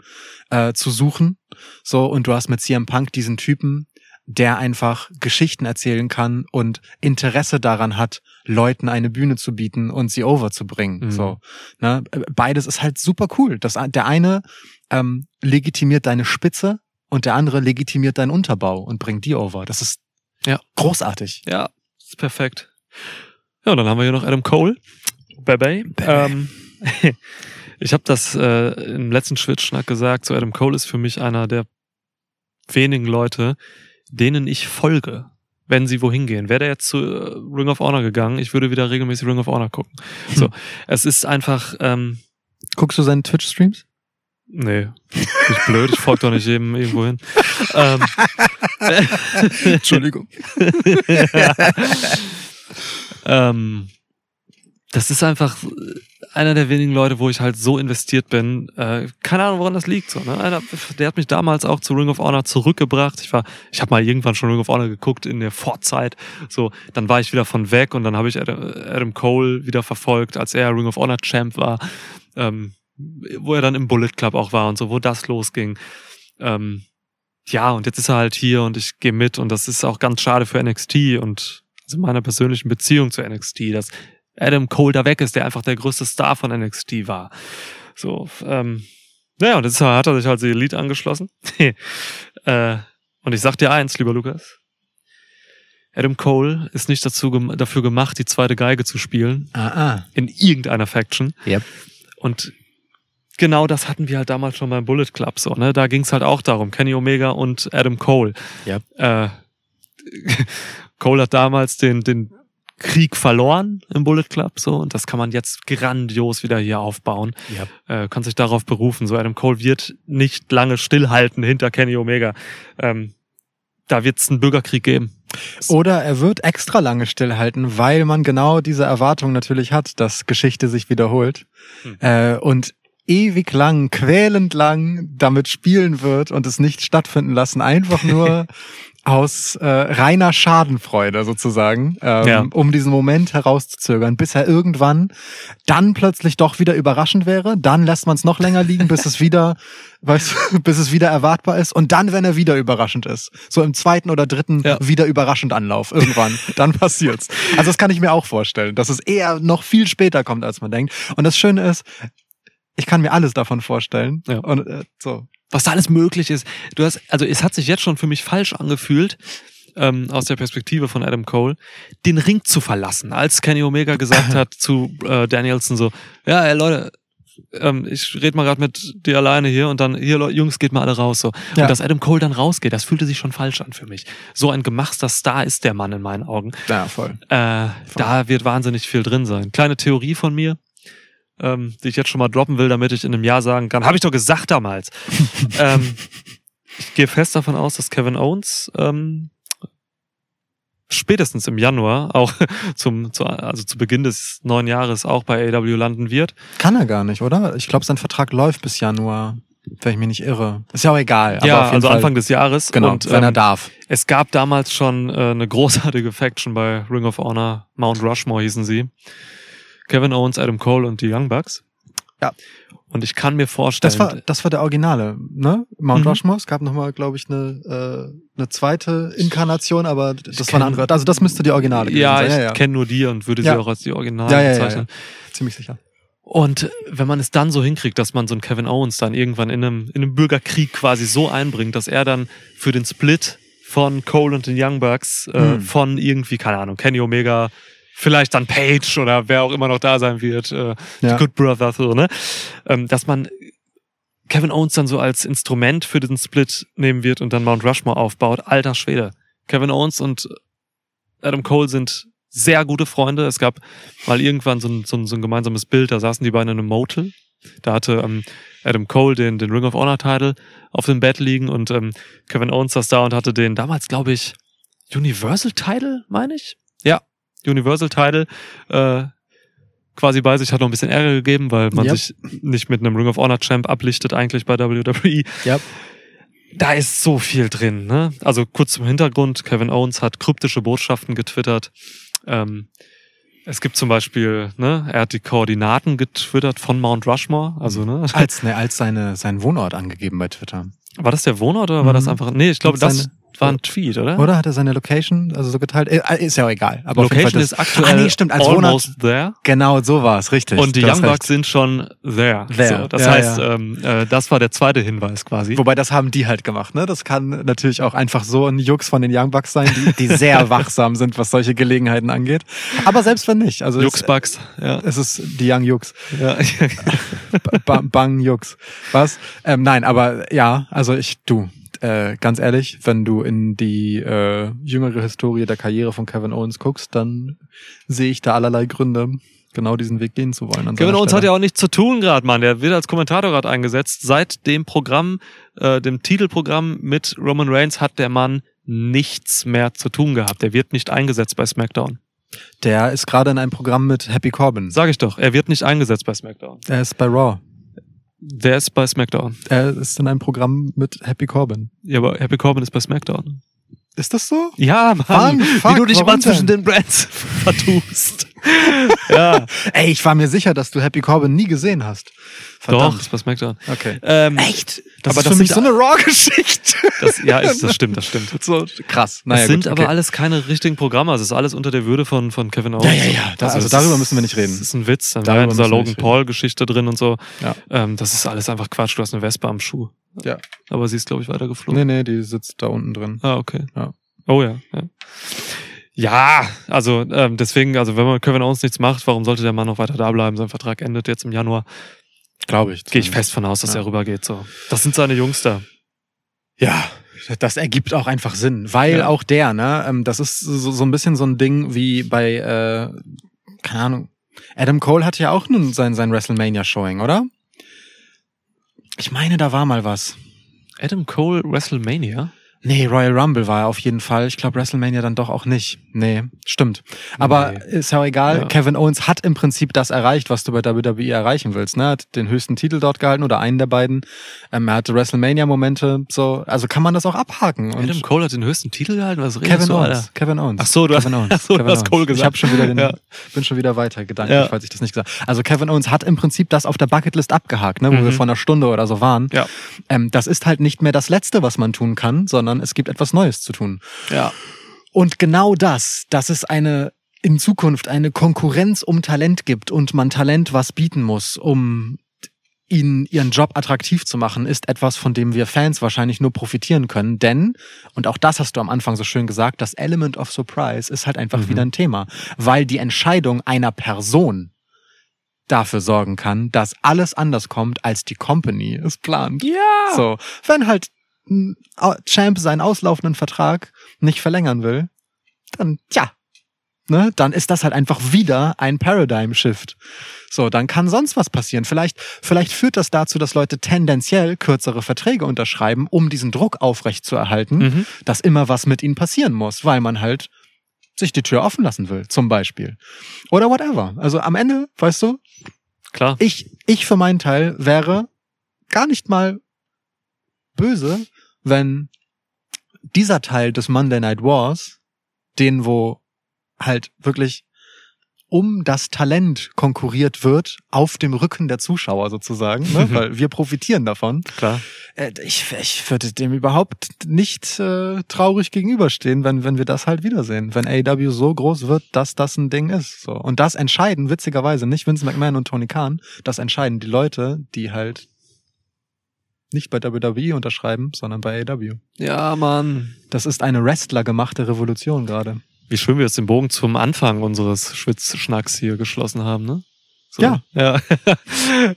äh, zu suchen. So, und du hast mit CM Punk diesen Typen, der einfach Geschichten erzählen kann und Interesse daran hat, Leuten eine Bühne zu bieten und sie overzubringen. Mhm. So, ne? Beides ist halt super cool. Das, der eine ähm, legitimiert deine Spitze und der andere legitimiert deinen Unterbau und bringt die over. Das ist Ja. großartig. Ja, ist perfekt. Ja, und dann haben wir hier noch Adam Cole. Bye bye. Ähm, [laughs] ich habe das äh, im letzten Schwitzschnack gesagt, so Adam Cole ist für mich einer der wenigen Leute, denen ich folge, wenn sie wohin gehen. Wäre der jetzt zu äh, Ring of Honor gegangen, ich würde wieder regelmäßig Ring of Honor gucken. So, Hm. es ist einfach, ähm, Guckst du seinen Twitch-Streams? Nee, ich blöd, ich folge doch nicht jedem irgendwo hin. ähm, [laughs] Entschuldigung. [laughs] ähm, das ist einfach einer der wenigen Leute, wo ich halt so investiert bin. Äh, keine Ahnung, woran das liegt. So, ne? Einer, der hat mich damals auch zu Ring of Honor zurückgebracht. Ich war, ich habe mal irgendwann schon Ring of Honor geguckt in der Vorzeit. So, dann war ich wieder von weg und dann habe ich Adam, Adam Cole wieder verfolgt, als er Ring of Honor Champ war. Ähm, wo er dann im Bullet Club auch war und so, wo das losging. Ähm, ja, und jetzt ist er halt hier und ich gehe mit und das ist auch ganz schade für NXT und also meiner persönlichen Beziehung zu NXT, dass Adam Cole da weg ist, der einfach der größte Star von NXT war. So, ähm, naja, und jetzt hat er sich halt die Elite angeschlossen. [laughs] äh, und ich sag dir eins, lieber Lukas. Adam Cole ist nicht dazu, dafür gemacht, die zweite Geige zu spielen. Ah, ah. In irgendeiner Faction. Yep. Und genau das hatten wir halt damals schon beim Bullet Club so, ne? Da ging es halt auch darum, Kenny Omega und Adam Cole. Yep. Äh, [laughs] Cole hat damals den, den Krieg verloren im Bullet Club so und das kann man jetzt grandios wieder hier aufbauen. Yep. Äh, kann sich darauf berufen. So Adam Cole wird nicht lange stillhalten hinter Kenny Omega. Ähm, da wird es einen Bürgerkrieg geben. Oder er wird extra lange stillhalten, weil man genau diese Erwartung natürlich hat, dass Geschichte sich wiederholt. Hm. Äh, und ewig lang, quälend lang damit spielen wird und es nicht stattfinden lassen, einfach nur [laughs] aus äh, reiner Schadenfreude sozusagen, ähm, Ja. um diesen Moment herauszuzögern, bis er irgendwann dann plötzlich doch wieder überraschend wäre. Dann lässt man es noch länger liegen, bis es wieder, [laughs] weißt, du, bis es wieder erwartbar ist. Und dann, wenn er wieder überraschend ist, so im zweiten oder dritten Ja. wieder überraschend Anlauf irgendwann, [laughs] dann passiert's. Also das kann ich mir auch vorstellen, dass es eher noch viel später kommt, als man denkt. Und das Schöne ist, ich kann mir alles davon vorstellen. Ja. Und äh, so. was da alles möglich ist. Du hast, also es hat sich jetzt schon für mich falsch angefühlt, ähm, aus der Perspektive von Adam Cole, den Ring zu verlassen, als Kenny Omega gesagt hat zu äh, Danielson so, ja, ey, Leute, ähm, ich rede mal gerade mit dir alleine hier und dann, hier, Leute, Jungs, geht mal alle raus so. Ja. Und dass Adam Cole dann rausgeht, das fühlte sich schon falsch an für mich. So ein gemachter Star ist der Mann in meinen Augen. Ja, voll. Äh, da wird wahnsinnig viel drin sein. Kleine Theorie von mir, ähm, die ich jetzt schon mal droppen will, damit ich in einem Jahr sagen kann, habe ich doch gesagt damals. [laughs] ähm, ich gehe fest davon aus, dass Kevin Owens ähm, spätestens im Januar auch [laughs] zum zu, also zu Beginn des neuen Jahres auch bei AW landen wird. Kann er gar nicht, oder? Ich glaube, sein Vertrag läuft bis Januar, wenn ich mich nicht irre. Ist ja auch egal. aber ja, also Fall, Anfang des Jahres. Genau, Und, wenn er ähm, darf. Es gab damals schon äh, eine großartige Faction bei Ring of Honor, Mount Rushmore hießen sie. Kevin Owens, Adam Cole und die Young Bucks. Ja. Und ich kann mir vorstellen, Das war, das war der Originale, ne? Mount Mhm. Rushmore. Es gab nochmal, glaube ich, eine, äh, eine zweite Inkarnation, aber das Ich war eine andere. Also das müsste die Originale gewesen ja, sein. ich Ja, ja. kenne nur die und würde sie Ja. auch als die Original Ja, ja, ja, bezeichnen. Ziemlich sicher. Und wenn man es dann so hinkriegt, dass man so einen Kevin Owens dann irgendwann in einem, in einem Bürgerkrieg quasi so einbringt, dass er dann für den Split von Cole und den Young Bucks äh, Hm. von irgendwie, keine Ahnung, Kenny Omega, vielleicht dann Page oder wer auch immer noch da sein wird, äh, Ja. die Good Brothers, so, ne? Ähm, dass man Kevin Owens dann so als Instrument für den Split nehmen wird und dann Mount Rushmore aufbaut. Alter Schwede. Kevin Owens und Adam Cole sind sehr gute Freunde. Es gab mal irgendwann so ein, so ein, so ein gemeinsames Bild, da saßen die beiden in einem Motel. Da hatte ähm, Adam Cole den, den Ring of Honor Title auf dem Bett liegen und ähm, Kevin Owens saß da und hatte den damals, glaube ich, Universal Title, meine ich? Universal Title äh, quasi bei sich, hat noch ein bisschen Ärger gegeben, weil man Yep. sich nicht mit einem Ring of Honor Champ ablichtet eigentlich bei WWE. Yep. Da ist so viel drin, ne? Also kurz zum Hintergrund, Kevin Owens hat kryptische Botschaften getwittert. Ähm, es gibt zum Beispiel, ne, er hat die Koordinaten getwittert von Mount Rushmore, also, ne? Als, ne, als seine, sein Wohnort angegeben bei Twitter. War das der Wohnort oder war Mhm. das einfach, nee, ich glaube, das war ein Tweet, oder? Oder hat er seine Location, also so geteilt? Äh, ist ja auch egal. Aber Location ist aktuell Ah, nee, stimmt, als almost Wohnort. there. Genau, so war's, richtig. Und die Young. Bucks sind schon there. There, So, das ja, heißt, ja. Ähm, äh, das war der zweite Hinweis quasi. Wobei das haben die halt gemacht, ne? Das kann natürlich auch einfach so ein Jux von den Young Bucks sein, die, die sehr [laughs] wachsam sind, was solche Gelegenheiten angeht. Aber selbst wenn nicht, also Jux es, Bucks, ja. es ist die Young Jux, ja. [laughs] ba Bang Jux. Was? Ähm, nein, aber ja, also ich, du, äh, ganz ehrlich, wenn du in die äh, jüngere Historie der Karriere von Kevin Owens guckst, dann sehe ich da allerlei Gründe, genau diesen Weg gehen zu wollen. Kevin Owens hat ja auch nichts zu tun gerade, Mann. Der wird als Kommentator gerade eingesetzt. Seit dem Programm, äh, dem Titelprogramm mit Roman Reigns hat der Mann nichts mehr zu tun gehabt. Der wird nicht eingesetzt bei SmackDown. Der ist gerade in einem Programm mit Happy Corbin. Sag ich doch, er wird nicht eingesetzt bei SmackDown. Er ist bei Raw. Der ist bei SmackDown. Er ist in einem Programm mit Happy Corbin. Ja, aber Happy Corbin ist bei SmackDown. Ist das so? Ja, Mann. Mann, fuck, wie du dich immer zwischen den Brands [laughs] vertust. [laughs] ja. Ey, ich war mir sicher, dass du Happy Corbin nie gesehen hast. Doch, das ist bei SmackDown. Okay. Ähm, Echt? Das aber ist das für mich so eine Raw-Geschichte. Das, ja, ist, das stimmt, das stimmt. so krass. Es Naja, sind gut, aber okay. alles keine richtigen Programme. Also es ist alles unter der Würde von, von Kevin Owens. Ja, ja, ja. Da- also es darüber ist- müssen wir nicht reden. Das ist ein Witz. Dann wäre dieser Logan. Paul-Geschichte drin und so. Ja. Ähm, das ist alles einfach Quatsch. Du hast eine Wespe am Schuh. Ja. Aber sie ist, glaube ich, weitergeflogen. Nee, nee, die sitzt da unten drin. Ah, okay. Ja. Oh ja. Ja, ja also ähm, deswegen, also wenn man Kevin Owens nichts macht, warum sollte der Mann noch weiter da bleiben? Sein Vertrag endet jetzt im Januar. Glaube ich. Gehe ich fest von aus, dass Ja. er rübergeht. So. Das sind seine Jungs da. Ja, das ergibt auch einfach Sinn, weil Ja. auch der, ne, ähm, das ist so, so ein bisschen so ein Ding wie bei, äh, keine Ahnung, Adam Cole hat ja auch nun sein, sein WrestleMania-Showing, oder? Ich meine, da war mal was. Adam Cole WrestleMania? Nee, Royal Rumble war er auf jeden Fall. Ich glaube, WrestleMania dann doch auch nicht. Nee, stimmt. Aber Nee. ist ja auch egal. Ja. Kevin Owens hat im Prinzip das erreicht, was du bei WWE erreichen willst. Ne? Er hat den höchsten Titel dort gehalten oder einen der beiden. Ähm, er hatte WrestleMania-Momente. So, also kann man das auch abhaken. Und Adam Cole hat den höchsten Titel gehalten? Was redest Kevin du, Owens. Alter? Kevin Owens. Ach so, du hast- Kevin Owens. ach [laughs] so, du Kevin hast Owens. Cole Ich gesagt. habe schon wieder den, [laughs] Ja. bin schon wieder weiter gedanklich, Ja. falls ich das nicht gesagt. Also Kevin Owens hat im Prinzip das auf der Bucketlist abgehakt, ne, wo Mhm. wir vor einer Stunde oder so waren. Ja. Ähm, das ist halt nicht mehr das Letzte, was man tun kann, sondern es gibt etwas Neues zu tun. Ja. Und genau das, dass es eine in Zukunft eine Konkurrenz um Talent gibt und man Talent was bieten muss, um ihnen ihren Job attraktiv zu machen, ist etwas, von dem wir Fans wahrscheinlich nur profitieren können. Denn, und auch das hast du am Anfang so schön gesagt, das Element of Surprise ist halt einfach Mhm. wieder ein Thema. Weil die Entscheidung einer Person dafür sorgen kann, dass alles anders kommt, als die Company es plant. Ja. So, wenn halt Champ seinen auslaufenden Vertrag nicht verlängern will, dann tja, ne, dann ist das halt einfach wieder ein Paradigm Shift. So, dann kann sonst was passieren. Vielleicht, vielleicht führt das dazu, dass Leute tendenziell kürzere Verträge unterschreiben, um diesen Druck aufrechtzuerhalten, Mhm. dass immer was mit ihnen passieren muss, weil man halt sich die Tür offen lassen will, zum Beispiel. Oder whatever. Also am Ende, weißt du, Klar. ich, ich für meinen Teil wäre gar nicht mal böse, wenn dieser Teil des Monday Night Wars, den wo halt wirklich um das Talent konkurriert wird, auf dem Rücken der Zuschauer sozusagen, ne? [laughs] weil wir profitieren davon. Klar. Äh, Ich, ich würde dem überhaupt nicht äh, traurig gegenüberstehen, wenn, wenn wir das halt wiedersehen. Wenn AEW so groß wird, dass das ein Ding ist. So. Und das entscheiden, witzigerweise, nicht Vince McMahon und Tony Khan, das entscheiden die Leute, die halt nicht bei WWE unterschreiben, sondern bei AEW. Ja, Mann. Das ist eine Wrestler-gemachte Revolution gerade. Wie schön wir jetzt den Bogen zum Anfang unseres Schwitzschnacks hier geschlossen haben, ne? So. Ja. [laughs] Ja.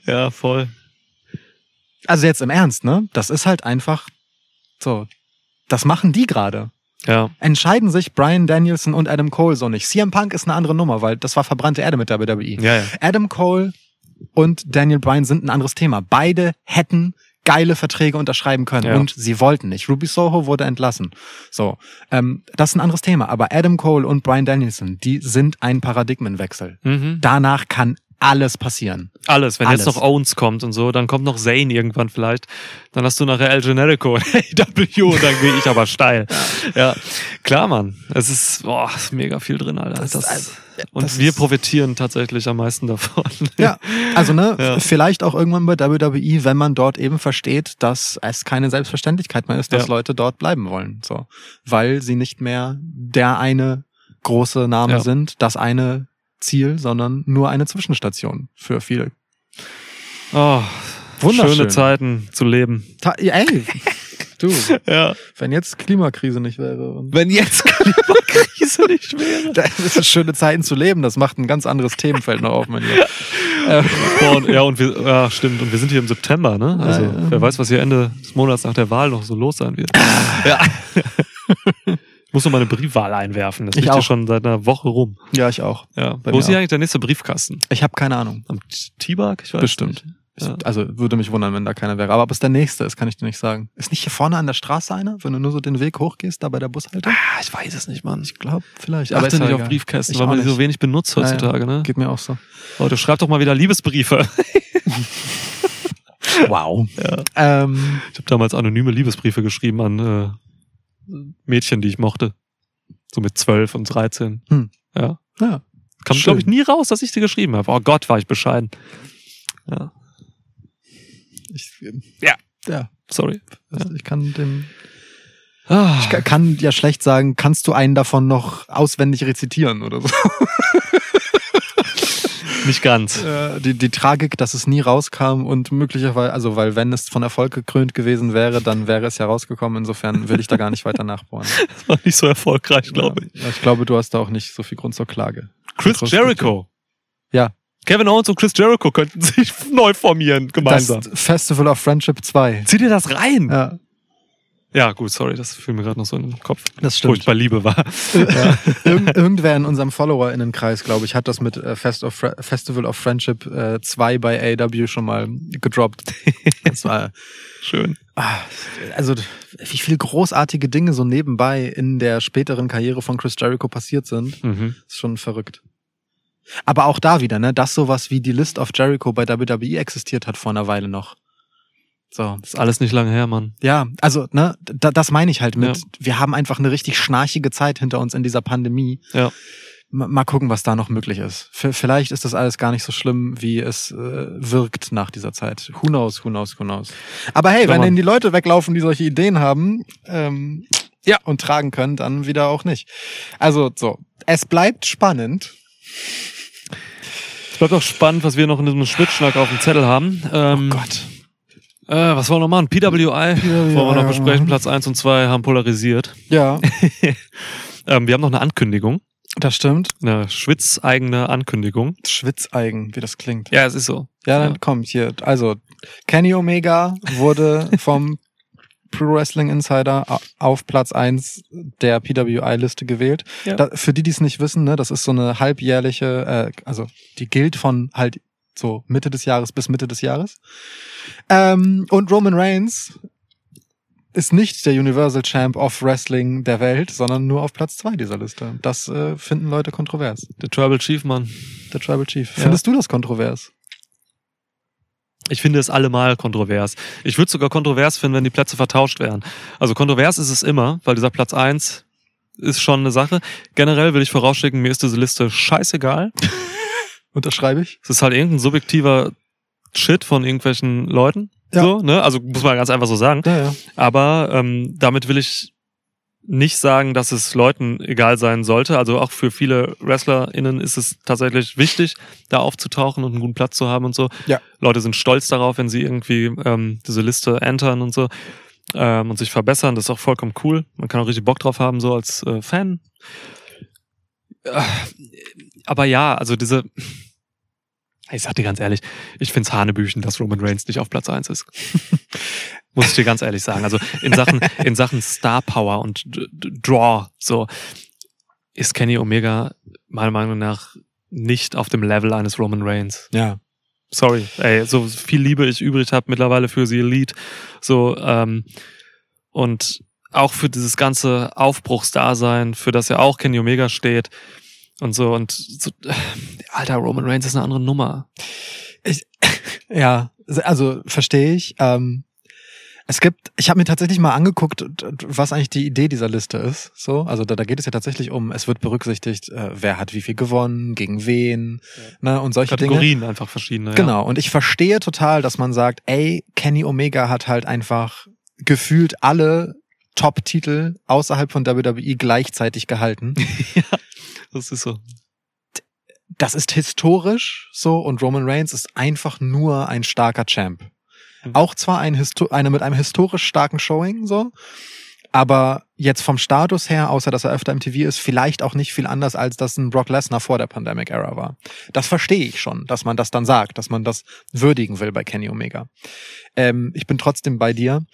ja, voll. Also jetzt im Ernst, ne? Das ist halt einfach so. Das machen die gerade. Ja. Entscheiden sich Brian Danielson und Adam Cole so nicht. CM Punk ist eine andere Nummer, weil das war verbrannte Erde mit der WWE. Ja, ja. Adam Cole und Daniel Bryan sind ein anderes Thema. Beide hätten geile Verträge unterschreiben können Ja. und sie wollten nicht. Ruby Soho wurde entlassen. So, ähm, das ist ein anderes Thema. Aber Adam Cole und Brian Danielson, die sind ein Paradigmenwechsel. Mhm. Danach kann alles passieren. Alles. Wenn Alles. jetzt noch Owens kommt und so, dann kommt noch Zane irgendwann vielleicht. Dann hast du nachher El Generico und AW und dann gehe ich aber steil. [laughs] Ja. Klar, Mann. Es ist, boah, ist mega viel drin, Alter. Das Das, ist also- und das wir profitieren tatsächlich am meisten davon. Ja, also ne, [laughs] Ja. vielleicht auch irgendwann bei WWE, wenn man dort eben versteht, dass es keine Selbstverständlichkeit mehr ist, dass Ja. Leute dort bleiben wollen, so, weil sie nicht mehr der eine große Name Ja. sind, das eine Ziel, sondern nur eine Zwischenstation für viele. Oh, Wunderschön. schöne Zeiten zu leben. Ta ja, ey, du, [laughs] Ja. wenn jetzt Klimakrise nicht wäre. Wenn jetzt Klimakrise nicht wäre. [laughs] da ist es schöne Zeiten zu leben, das macht ein ganz anderes Themenfeld noch auf, mein Lieber. [laughs] Äh, Boah, und, ja, und wir, ja, stimmt. Und wir sind hier im September, ne? Also, Ja, ja. wer weiß, was hier Ende des Monats nach der Wahl noch so los sein wird. ja. Ich muss noch mal eine Briefwahl einwerfen. Das Ich liegt auch. schon seit einer Woche rum. ja, ich auch. Ja. Wo ist hier eigentlich der nächste Briefkasten? Ich habe keine Ahnung. Am T-Bag? Ich weiß Bestimmt. Nicht. Ich, Ja. Also würde mich wundern, wenn da keiner wäre. Aber ob es der nächste ist, kann ich dir nicht sagen. Ist nicht hier vorne an der Straße einer, wenn du nur so den Weg hochgehst, da bei der Bushaltung? Ah, ich weiß es nicht, Mann. Ich glaube, vielleicht. Ich achte nicht auf egal. Briefkästen, Ich weil man die so wenig benutzt Ja, ja. heutzutage, ne? Geht mir auch so. Leute, schreibt doch mal wieder Liebesbriefe. [laughs] Wow. Ähm, Ich habe damals anonyme Liebesbriefe geschrieben an äh, Mädchen, die ich mochte. So mit zwölf und 13. Hm. Ja. ja. Kam, glaube ich, nie raus, dass ich die geschrieben habe. Oh Gott, war ich bescheiden. Ja. Ja. ja, Sorry. also ich kann dem, Ah, ich ka- kann ja schlecht sagen, kannst du einen davon noch auswendig rezitieren oder so. [laughs] nicht ganz. Äh, die, die Tragik, dass es nie rauskam und möglicherweise, also weil wenn es von Erfolg gekrönt gewesen wäre, dann wäre es ja rausgekommen. Insofern will ich da gar nicht weiter nachbohren. [laughs] Das war nicht so erfolgreich, glaube ich. Ja, ich glaube, du hast da auch nicht so viel Grund zur Klage. Chris. Jericho. Ja. Kevin Owens und Chris Jericho könnten [laughs] sich neu formieren, gemeinsam. Das Festival of Friendship 2. Zieh dir das rein. Ja, Ja, gut, sorry, das fiel mir gerade noch so in den Kopf. das stimmt. Furchtbar Liebe war. ja. [laughs] Irgend, irgendwer in unserem FollowerInnenkreis, glaube ich, hat das mit äh, Fest of Fre Festival of Friendship äh, 2 bei AW schon mal gedroppt. Das war, [laughs] Schön. ah, also wie viel großartige Dinge so nebenbei in der späteren Karriere von Chris Jericho passiert sind, Mhm. ist schon verrückt. Aber auch da wieder, ne, dass sowas wie die List of Jericho bei WWE existiert hat vor einer Weile noch. So. Ist alles nicht lange her, Mann. Ja, also, ne, da, das meine ich halt mit. Ja. Wir haben einfach eine richtig schnarchige Zeit hinter uns in dieser Pandemie. Ja. Ma- Mal gucken, was da noch möglich ist. V vielleicht ist das alles gar nicht so schlimm, wie es äh, wirkt nach dieser Zeit. Who knows, who knows, who knows. Aber hey, Ja, wenn denn die Leute weglaufen, die solche Ideen haben, ähm, ja, und tragen können, dann wieder auch nicht. Also so, es bleibt spannend. Es bleibt auch spannend, was wir noch in diesem Schnittschnack auf dem Zettel haben. Ähm, Oh Gott. Äh, was wollen wir noch machen? PWI, wollen wir noch besprechen. Platz 1 und 2 haben polarisiert. Ja, [laughs] Ähm, wir haben noch eine Ankündigung. das stimmt. Eine schwitzeigene Ankündigung. Schwitzeigen, wie das klingt. Ja, es ist so. Ja, dann Ja. kommt hier. Also, Kenny Omega wurde vom [laughs] Pro Wrestling Insider auf Platz eins der PWI-Liste gewählt. Ja. Da, für die, die es nicht wissen, ne, das ist so eine halbjährliche, äh, also die gilt von halt so Mitte des Jahres bis Mitte des Jahres. Ähm, und Roman Reigns ist nicht der Universal Champ of Wrestling der Welt, sondern nur auf Platz zwei dieser Liste. Das äh, finden Leute kontrovers. Der Tribal Chief, Mann. Der Tribal Chief. Ja. Findest du das kontrovers? Ich finde es allemal kontrovers. Ich würde sogar kontrovers finden, wenn die Plätze vertauscht wären. Also kontrovers ist es immer, weil dieser Platz 1 ist schon eine Sache. Generell will ich vorausschicken, mir ist diese Liste scheißegal. [laughs] Unterschreibe ich? Es ist halt irgendein subjektiver Shit von irgendwelchen Leuten. Ja. So, ne? Also muss man ganz einfach so sagen. Ja, ja. Aber ähm, damit will ich nicht sagen, dass es Leuten egal sein sollte. Also auch für viele WrestlerInnen ist es tatsächlich wichtig, da aufzutauchen und einen guten Platz zu haben und so. Ja. Leute sind stolz darauf, wenn sie irgendwie ähm, diese Liste entern und so ähm, und sich verbessern. Das ist auch vollkommen cool. Man kann auch richtig Bock drauf haben, so als äh, Fan. Äh, Aber ja, also diese. Ich sag dir ganz ehrlich, ich find's Hanebüchen, dass Roman Reigns nicht auf Platz 1 ist. [laughs] Muss ich dir ganz ehrlich sagen. Also in Sachen, in Sachen Star Power und D D Draw, so, ist Kenny Omega meiner Meinung nach nicht auf dem Level eines Roman Reigns. Ja. Sorry, ey, so viel Liebe ich übrig habe mittlerweile für sie Elite, so, ähm, und auch für dieses ganze Aufbruchsdasein, für das ja auch Kenny Omega steht und so und so, äh, alter Roman Reigns ist eine andere Nummer. [laughs] Ja, also verstehe ich. Ähm, es gibt, ich habe mir tatsächlich mal angeguckt, was eigentlich die Idee dieser Liste ist. So, also da, da geht es ja tatsächlich um, es wird berücksichtigt, äh, wer hat wie viel gewonnen, gegen wen, ne, und solche Dinge. Kategorien einfach verschiedene. Genau. Und ich verstehe total, dass man sagt, ey, Kenny Omega hat halt einfach gefühlt alle Top-Titel außerhalb von WWE gleichzeitig gehalten. [laughs] Ja, das ist so. das ist historisch so und Roman Reigns ist einfach nur ein starker Champ. Mhm. Auch zwar ein Histo einer mit einem historisch starken Showing so, aber jetzt vom Status her, außer dass er öfter im TV ist, vielleicht auch nicht viel anders als das ein Brock Lesnar vor der Pandemic Era war. Das verstehe ich schon, dass man das dann sagt, dass man das würdigen will bei Kenny Omega. Ähm, ich bin trotzdem bei dir.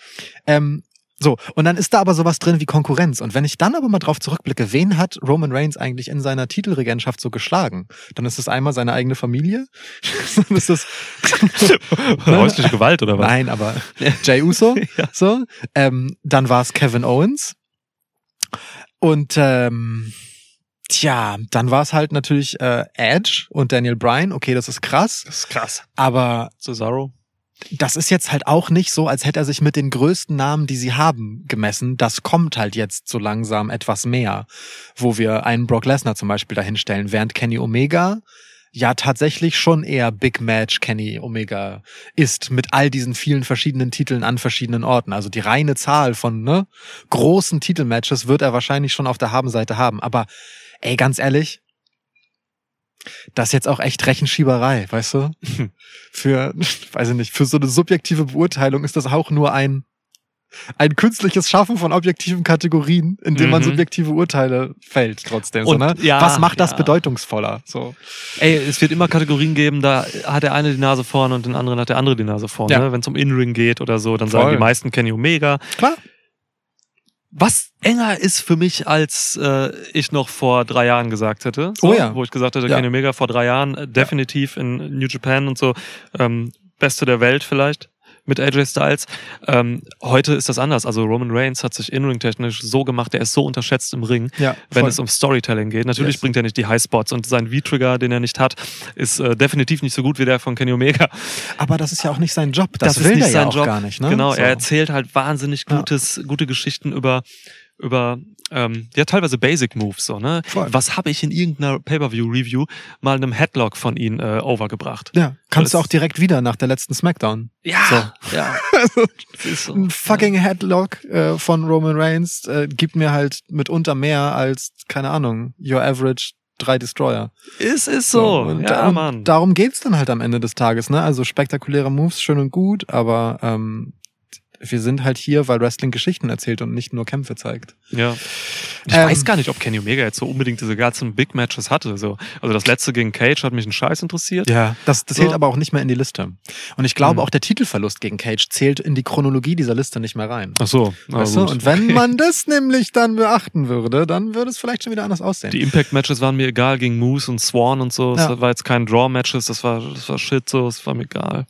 Ähm, so, und dann ist da aber sowas drin wie Konkurrenz. Und wenn ich dann aber mal drauf zurückblicke, wen hat Roman Reigns eigentlich in seiner Titelregentschaft so geschlagen? Dann ist es einmal seine eigene Familie. [laughs] dann ist es [laughs] Häusliche Gewalt oder was? Nein, aber Jay Uso. [laughs] Ja. So. Ähm, dann war es Kevin Owens. Und ähm, tja, dann war es halt natürlich äh, Edge und Daniel Bryan. Okay, das ist krass. Das ist krass. Aber Cesaro. Das ist jetzt halt auch nicht so, als hätte er sich mit den größten Namen, die sie haben, gemessen. Das kommt halt jetzt so langsam etwas mehr, wo wir einen Brock Lesnar zum Beispiel dahinstellen, während Kenny Omega ja tatsächlich schon eher Big Match Kenny Omega ist mit all diesen vielen verschiedenen Titeln an verschiedenen Orten. Also die reine Zahl von ne, großen Titelmatches wird er wahrscheinlich schon auf der Habenseite haben. Aber ey, ganz ehrlich, das ist jetzt auch echt Rechenschieberei, weißt du? Für, weiß ich nicht, für so eine subjektive Beurteilung ist das auch nur ein ein künstliches Schaffen von objektiven Kategorien, in dem man Mhm. subjektive Urteile fällt trotzdem. So, Und ne? ja, Was macht das ja. bedeutungsvoller? So. Ey, es wird immer Kategorien geben, da hat der eine die Nase vorne und den anderen hat der andere die Nase vorne. Ja. Ne? Wenn es um In-Ring geht oder so, dann sagen Voll. die meisten Kenny Omega. Klar. Was enger ist für mich, als äh, ich noch vor drei Jahren gesagt hätte. So, Oh ja. Wo ich gesagt hätte, Ja. Kenny Omega vor drei Jahren äh, definitiv in New Japan und so. Ähm, Beste der Welt vielleicht mit AJ Styles. Ähm, heute ist das anders. Also Roman Reigns hat sich in-ring technisch so gemacht, der ist so unterschätzt im Ring, Ja, wenn es um Storytelling geht. Natürlich Yes. bringt er nicht die Highspots und sein V-Trigger, den er nicht hat, ist äh, definitiv nicht so gut wie der von Kenny Omega. Aber das ist ja auch nicht sein Job. Das, Das, will ist nicht der sein ja auch Job. gar nicht. Ne? Genau, so. er erzählt halt wahnsinnig Ja. gutes, gute Geschichten über über ähm, ja teilweise Basic Moves so ne. Voll. Was habe ich in irgendeiner Pay-per-View Review mal einem Headlock von ihm äh, overgebracht? Ja, kannst du auch direkt wieder nach der letzten Smackdown. Ja, ja. [laughs] Also, Das ist so. ein fucking Headlock äh, von Roman Reigns äh, gibt mir halt mitunter mehr als, keine Ahnung, your average drei Destroyer. Es ist so. und, ja, und Mann. darum geht's dann halt am Ende des Tages, ne? Also spektakuläre Moves, schön und gut, aber ähm, wir sind halt hier, weil Wrestling Geschichten erzählt und nicht nur Kämpfe zeigt. Ja. Ich Ähm, weiß gar nicht, ob Kenny Omega jetzt so unbedingt diese ganzen Big Matches hatte. So. Also das letzte gegen Cage hat mich einen Scheiß interessiert. Ja, das, das So. zählt aber auch nicht mehr in die Liste. Und ich glaube, Hm. auch der Titelverlust gegen Cage zählt in die Chronologie dieser Liste nicht mehr rein. Ach so. na Weißt du? Und wenn man das nämlich dann beachten würde, dann würde es vielleicht schon wieder anders aussehen. Die Impact-Matches waren mir egal gegen Moose und Swan und so. Ja. Das war jetzt kein Draw-Matches, das war, das war Shit so, das war mir egal.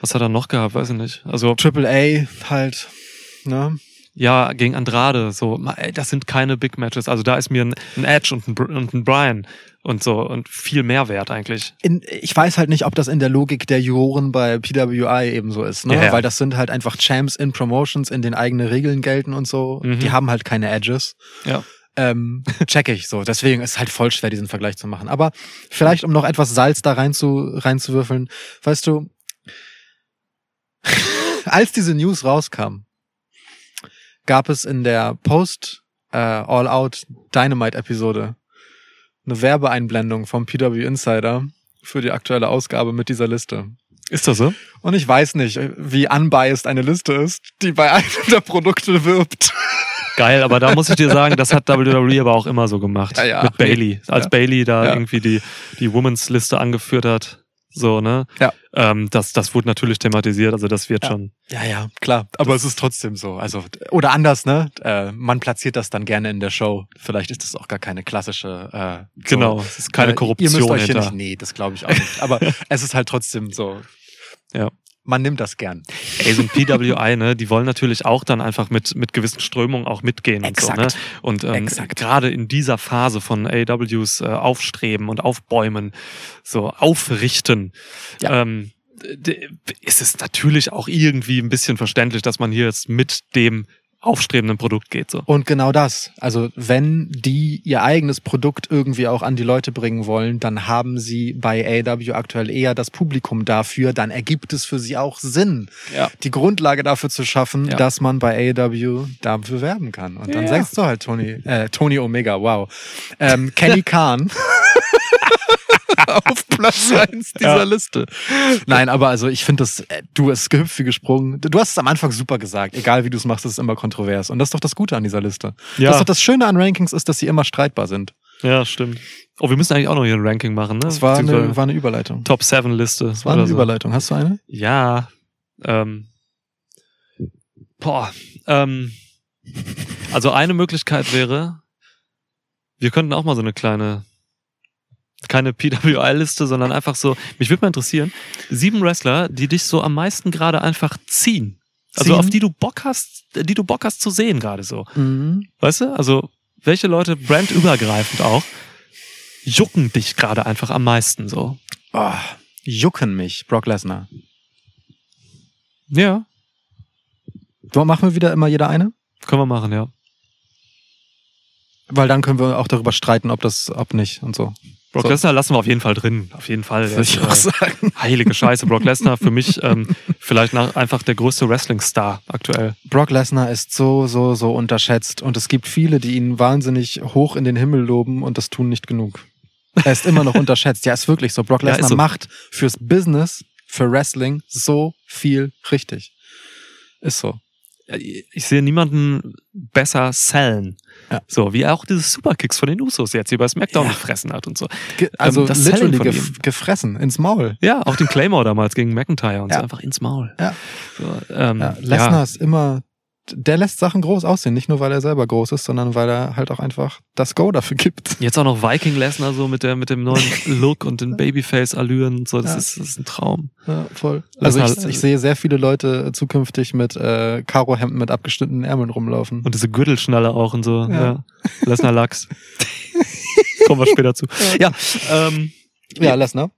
Was hat er noch gehabt? Weiß ich nicht. Also, Triple A halt, ne? ja, gegen Andrade, so, ey, das sind keine Big Matches. Also da ist mir ein, ein Edge und ein, Br- und ein Brian und so und viel mehr wert eigentlich. In, ich weiß halt nicht, ob das in der Logik der Juroren bei PWI ebenso ist, ne? Ja, ja. Weil das sind halt einfach Champs in Promotions, in denen eigene Regeln gelten und so. Mhm. Die haben halt keine Edges. Ja. Ähm, check ich so. Deswegen ist halt voll schwer, diesen Vergleich zu machen. Aber vielleicht, um noch etwas Salz da rein zu, reinzuwürfeln, weißt du, als diese News rauskam, gab es in der Post äh, All Out Dynamite Episode eine Werbeeinblendung vom PW Insider für die aktuelle Ausgabe mit dieser Liste. Ist das so? Und ich weiß nicht, wie unbiased eine Liste ist, die bei [laughs] einem der Produkte wirbt. Geil, aber da muss ich dir sagen, das hat WWE aber auch immer so gemacht. Ja, ja. Mit Bailey. Als Ja. Bailey da irgendwie die, die Women's Liste angeführt hat. So, ne? Ja. Ähm, das, das wurde natürlich thematisiert, also das wird Ja. schon. Ja, ja, klar. Aber es ist trotzdem so. Also, oder anders, ne? Äh, man platziert das dann gerne in der Show. Vielleicht ist das auch gar keine klassische. Äh, so, Genau, es ist keine äh, Korruption Ihr müsst euch hier hinter. nicht, nee, das glaube ich auch nicht. Aber [laughs] es ist halt trotzdem so. Ja. Man nimmt das gern. Ey, so ein PWI, ne, die wollen natürlich auch dann einfach mit, mit gewissen Strömungen auch mitgehen und so, ne? Exakt. Und ähm, Exakt. gerade in dieser Phase von AWs äh, Aufstreben und Aufbäumen, so aufrichten, Ja. ähm, ist es natürlich auch irgendwie ein bisschen verständlich, dass man hier jetzt mit dem aufstrebenden Produkt geht. So. Und genau das. Also wenn die ihr eigenes Produkt irgendwie auch an die Leute bringen wollen, dann haben sie bei AW aktuell eher das Publikum dafür. Dann ergibt es für sie auch Sinn, Ja. die Grundlage dafür zu schaffen, Ja. dass man bei AW dafür werben kann. Und dann Ja. sagst du halt Tony, äh, Tony Omega, wow. Ähm, Kenny [laughs] Khan. [laughs] [laughs] auf Platz eins dieser Ja. Liste. Nein, aber also ich finde das, äh, du hast gehüpft wie gesprungen. Du hast es am Anfang super gesagt. Egal wie du es machst, es ist immer kontrovers. Und das ist doch das Gute an dieser Liste. Ja. Das ist doch das Schöne an Rankings ist, dass sie immer streitbar sind. Ja, stimmt. Oh, wir müssen eigentlich auch noch hier ein Ranking machen, ne? Das war eine, war eine Überleitung. Top 7 Liste. Das war eine Überleitung. Hast du eine? Ja. Ähm, boah. Ähm, also eine Möglichkeit wäre, wir könnten auch mal so eine kleine, keine PWI-Liste, sondern einfach so, mich würde mal interessieren, sieben Wrestler, die dich so am meisten gerade einfach ziehen. Also Ziehen? auf die du Bock hast, die du Bock hast zu sehen gerade so. Mhm. Weißt du? Also welche Leute brandübergreifend auch jucken dich gerade einfach am meisten so. Oh, jucken mich, Brock Lesnar. Ja, So, machen wir wieder immer jeder eine? können wir machen, ja. Weil dann können wir auch darüber streiten, ob das, ob nicht und so. Brock So. Lesnar lassen wir auf jeden Fall drin. Auf jeden Fall. Würde ich auch sagen. [laughs] heilige Scheiße. Brock Lesnar für mich ähm, vielleicht nach, einfach der größte Wrestling-Star aktuell. Brock Lesnar ist so, so, so unterschätzt und es gibt viele, die ihn wahnsinnig hoch in den Himmel loben und das tun nicht genug. Er ist immer noch [laughs] unterschätzt. Ja, ist wirklich so. Brock Ja, Lesnar so. macht fürs Business, für Wrestling so viel richtig. Ist so. Ich sehe niemanden besser sellen. Ja. So, wie er auch diese Superkicks von den Usos jetzt hier bei SmackDown Ja. gefressen hat und so. Ge also Ähm, das literally gef gefressen ins Maul. Ja, auch den Claymore damals gegen McIntyre und Ja. so einfach ins Maul. Ja. So, ähm, Ja, Lesnar ist immer, der lässt Sachen groß aussehen, nicht nur weil er selber groß ist, sondern weil er halt auch einfach das Go dafür gibt. Jetzt auch noch Viking Lesnar so mit der mit dem neuen [laughs] Look und den Babyface-Allüren und so. Das, Ja. ist, das ist ein Traum. Ja, voll. Also ich, ich sehe sehr viele Leute zukünftig mit äh, Karohemden mit abgeschnittenen Ärmeln rumlaufen. Und diese Gürtelschnalle auch und so. Ja. Ja. Lesnar Lachs. Kommen wir später zu. Ja, ähm, Ja, Lesnar.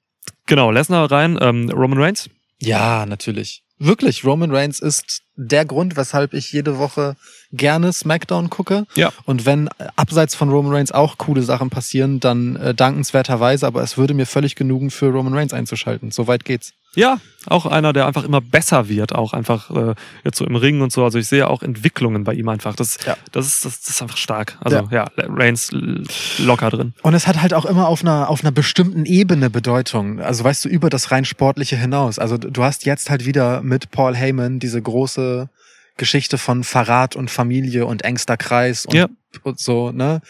genau, Lesnar rein, ähm, Roman Reigns. Ja, natürlich. Wirklich, Roman Reigns ist der Grund, weshalb ich jede Woche gerne SmackDown gucke. Ja. Und wenn äh, abseits von Roman Reigns auch coole Sachen passieren, dann äh, dankenswerterweise, aber es würde mir völlig genügen, für Roman Reigns einzuschalten. So weit geht's. Ja, auch einer, der einfach immer besser wird, auch einfach äh, jetzt so im Ring und so. Also ich sehe auch Entwicklungen bei ihm einfach. Das, Ja. das, ist, das, das ist einfach stark. Also ja, Reigns l- locker drin. Und es hat halt auch immer auf einer, auf einer bestimmten Ebene Bedeutung. Also weißt du, über das rein Sportliche hinaus. Also du hast jetzt halt wieder mit Paul Heyman diese große Geschichte von Verrat und Familie und engster Kreis und, Ja. und so, ne?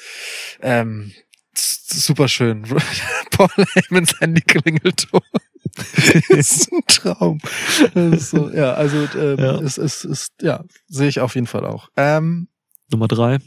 Ähm, super schön. [laughs] Paul Heymans Handy-Klingelton. [laughs] ist ein Traum. Ist so, ja, also ähm, Ja. Es, es ist, ja, sehe ich auf jeden Fall auch. Ähm, Nummer drei.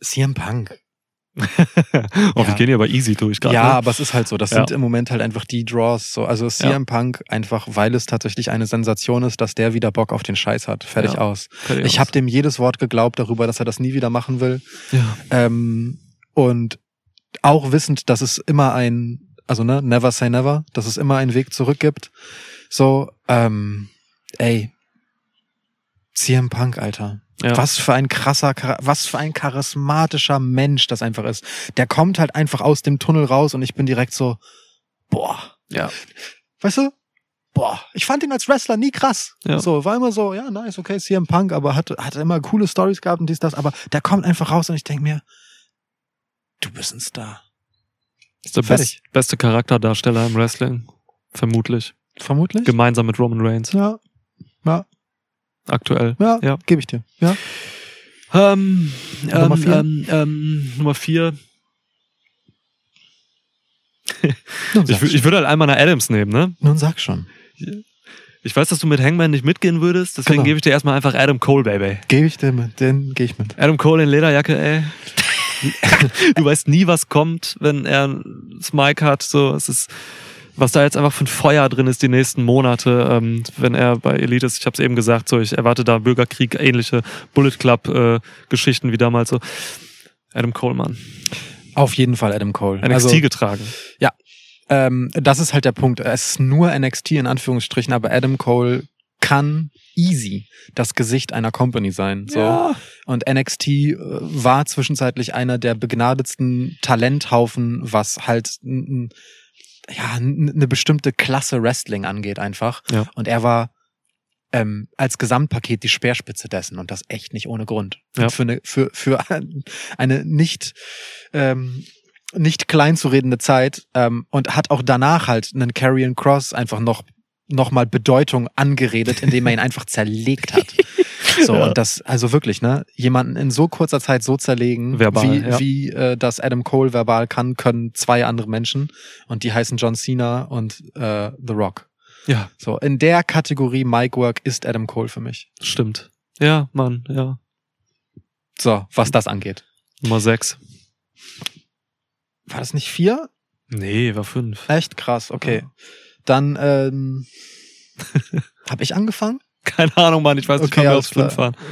CM Punk. [laughs] oh, Ja. wir gehen hier aber easy durch gerade. Ja, ne? aber es ist halt so. Das Ja. sind im Moment halt einfach die Draws. So. Also CM Punk einfach, weil es tatsächlich eine Sensation ist, dass der wieder Bock auf den Scheiß hat. Fertig Ja. aus. Fertig Ich habe dem jedes Wort geglaubt darüber, dass er das nie wieder machen will. Ja. Ähm, und auch wissend, dass es immer ein, also ne, never say never, dass es immer einen Weg zurück gibt. So, ähm, ey, CM Punk, Alter. Ja. Was für ein krasser, was für ein charismatischer Mensch das einfach ist. Der kommt halt einfach aus dem Tunnel raus und ich bin direkt so, boah. Ja. Weißt du? Boah, ich fand ihn als Wrestler nie krass. Ja. So, war immer so, ja, nice, okay, CM Punk, aber hat, hat immer coole Stories gehabt und dies, das, aber der kommt einfach raus und ich denk mir, du bist ein Star. Ist der Fertig. best, beste Charakterdarsteller im Wrestling. Vermutlich. Vermutlich? Gemeinsam mit Roman Reigns. ja, ja, Aktuell. ja, Ja. gebe ich dir. Ja. Ähm, Nummer ähm, vier? Ähm, ähm, Nummer vier. Ich, ich würde halt einmal eine Adams nehmen, ne? nun sag schon. Ich weiß, dass du mit Hangman nicht mitgehen würdest, deswegen Genau. gebe ich dir erstmal einfach Adam Cole, Baby. Gebe ich dir mit, den gehe ich mit. Adam Cole in Lederjacke, ey. [laughs] du weißt nie, was kommt, wenn er das Mic hat. So, es ist, was da jetzt einfach für ein Feuer drin ist die nächsten Monate, ähm, wenn er bei Elite ist. Ich habe es eben gesagt, so ich erwarte da Bürgerkrieg, ähnliche Bullet Club äh, Geschichten wie damals. So Adam Cole, Mann, Auf jeden Fall Adam Cole. NXT Also, getragen. ähm, das ist halt der Punkt. Es ist nur NXT in Anführungsstrichen, aber Adam Cole kann easy das Gesicht einer Company sein. So. Ja. Und NXT äh, war zwischenzeitlich einer der begnadetsten Talenthaufen, was halt ja eine bestimmte Klasse Wrestling angeht einfach. Ja. Und er war ähm, als Gesamtpaket die Speerspitze dessen und das echt nicht ohne Grund. Ja. Für eine für für eine nicht ähm, nicht klein zu redende Zeit ähm, und hat auch danach halt einen Carrion Cross einfach noch noch mal Bedeutung angeredet, indem er ihn einfach zerlegt hat. [laughs] So, Ja. und das, also wirklich, ne, jemanden in so kurzer Zeit so zerlegen, Verbal, wie, ja. wie äh, das Adam Cole verbal kann, können zwei andere Menschen. Und die heißen John Cena und äh, The Rock. Ja, So, in der Kategorie Mic Work ist Adam Cole für mich. stimmt. Ja, Mann, ja. So, was das angeht. Nummer sechs. War das nicht vier? Nee, war fünf. Echt krass, okay. Dann ähm, [laughs] habe ich angefangen? Keine Ahnung, Mann, ich weiß nicht, Okay, wir alles aufs fünf klar. waren. [laughs]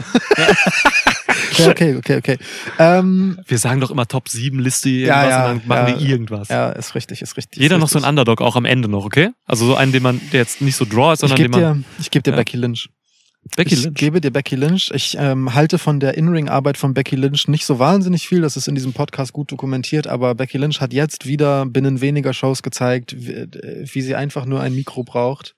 Ja, okay, okay, okay. Ähm, Wir sagen doch immer Top 7 Liste Ja, irgendwas ja, und dann machen ja. wir irgendwas. ja, ist richtig, ist richtig. Jeder ist noch so ein richtig. Underdog, auch am Ende noch, okay? Also so einen, den man, der jetzt nicht so Draw ist, Ich sondern den gebe man. dir, ich geb dir Ja. Becky Lynch. Becky ich Lynch. gebe dir Becky Lynch. Ich ähm, halte von der In-Ring-Arbeit von Becky Lynch nicht so wahnsinnig viel. Das ist in diesem Podcast gut dokumentiert. Aber Becky Lynch hat jetzt wieder binnen weniger Shows gezeigt, wie, äh, wie sie einfach nur ein Mikro braucht.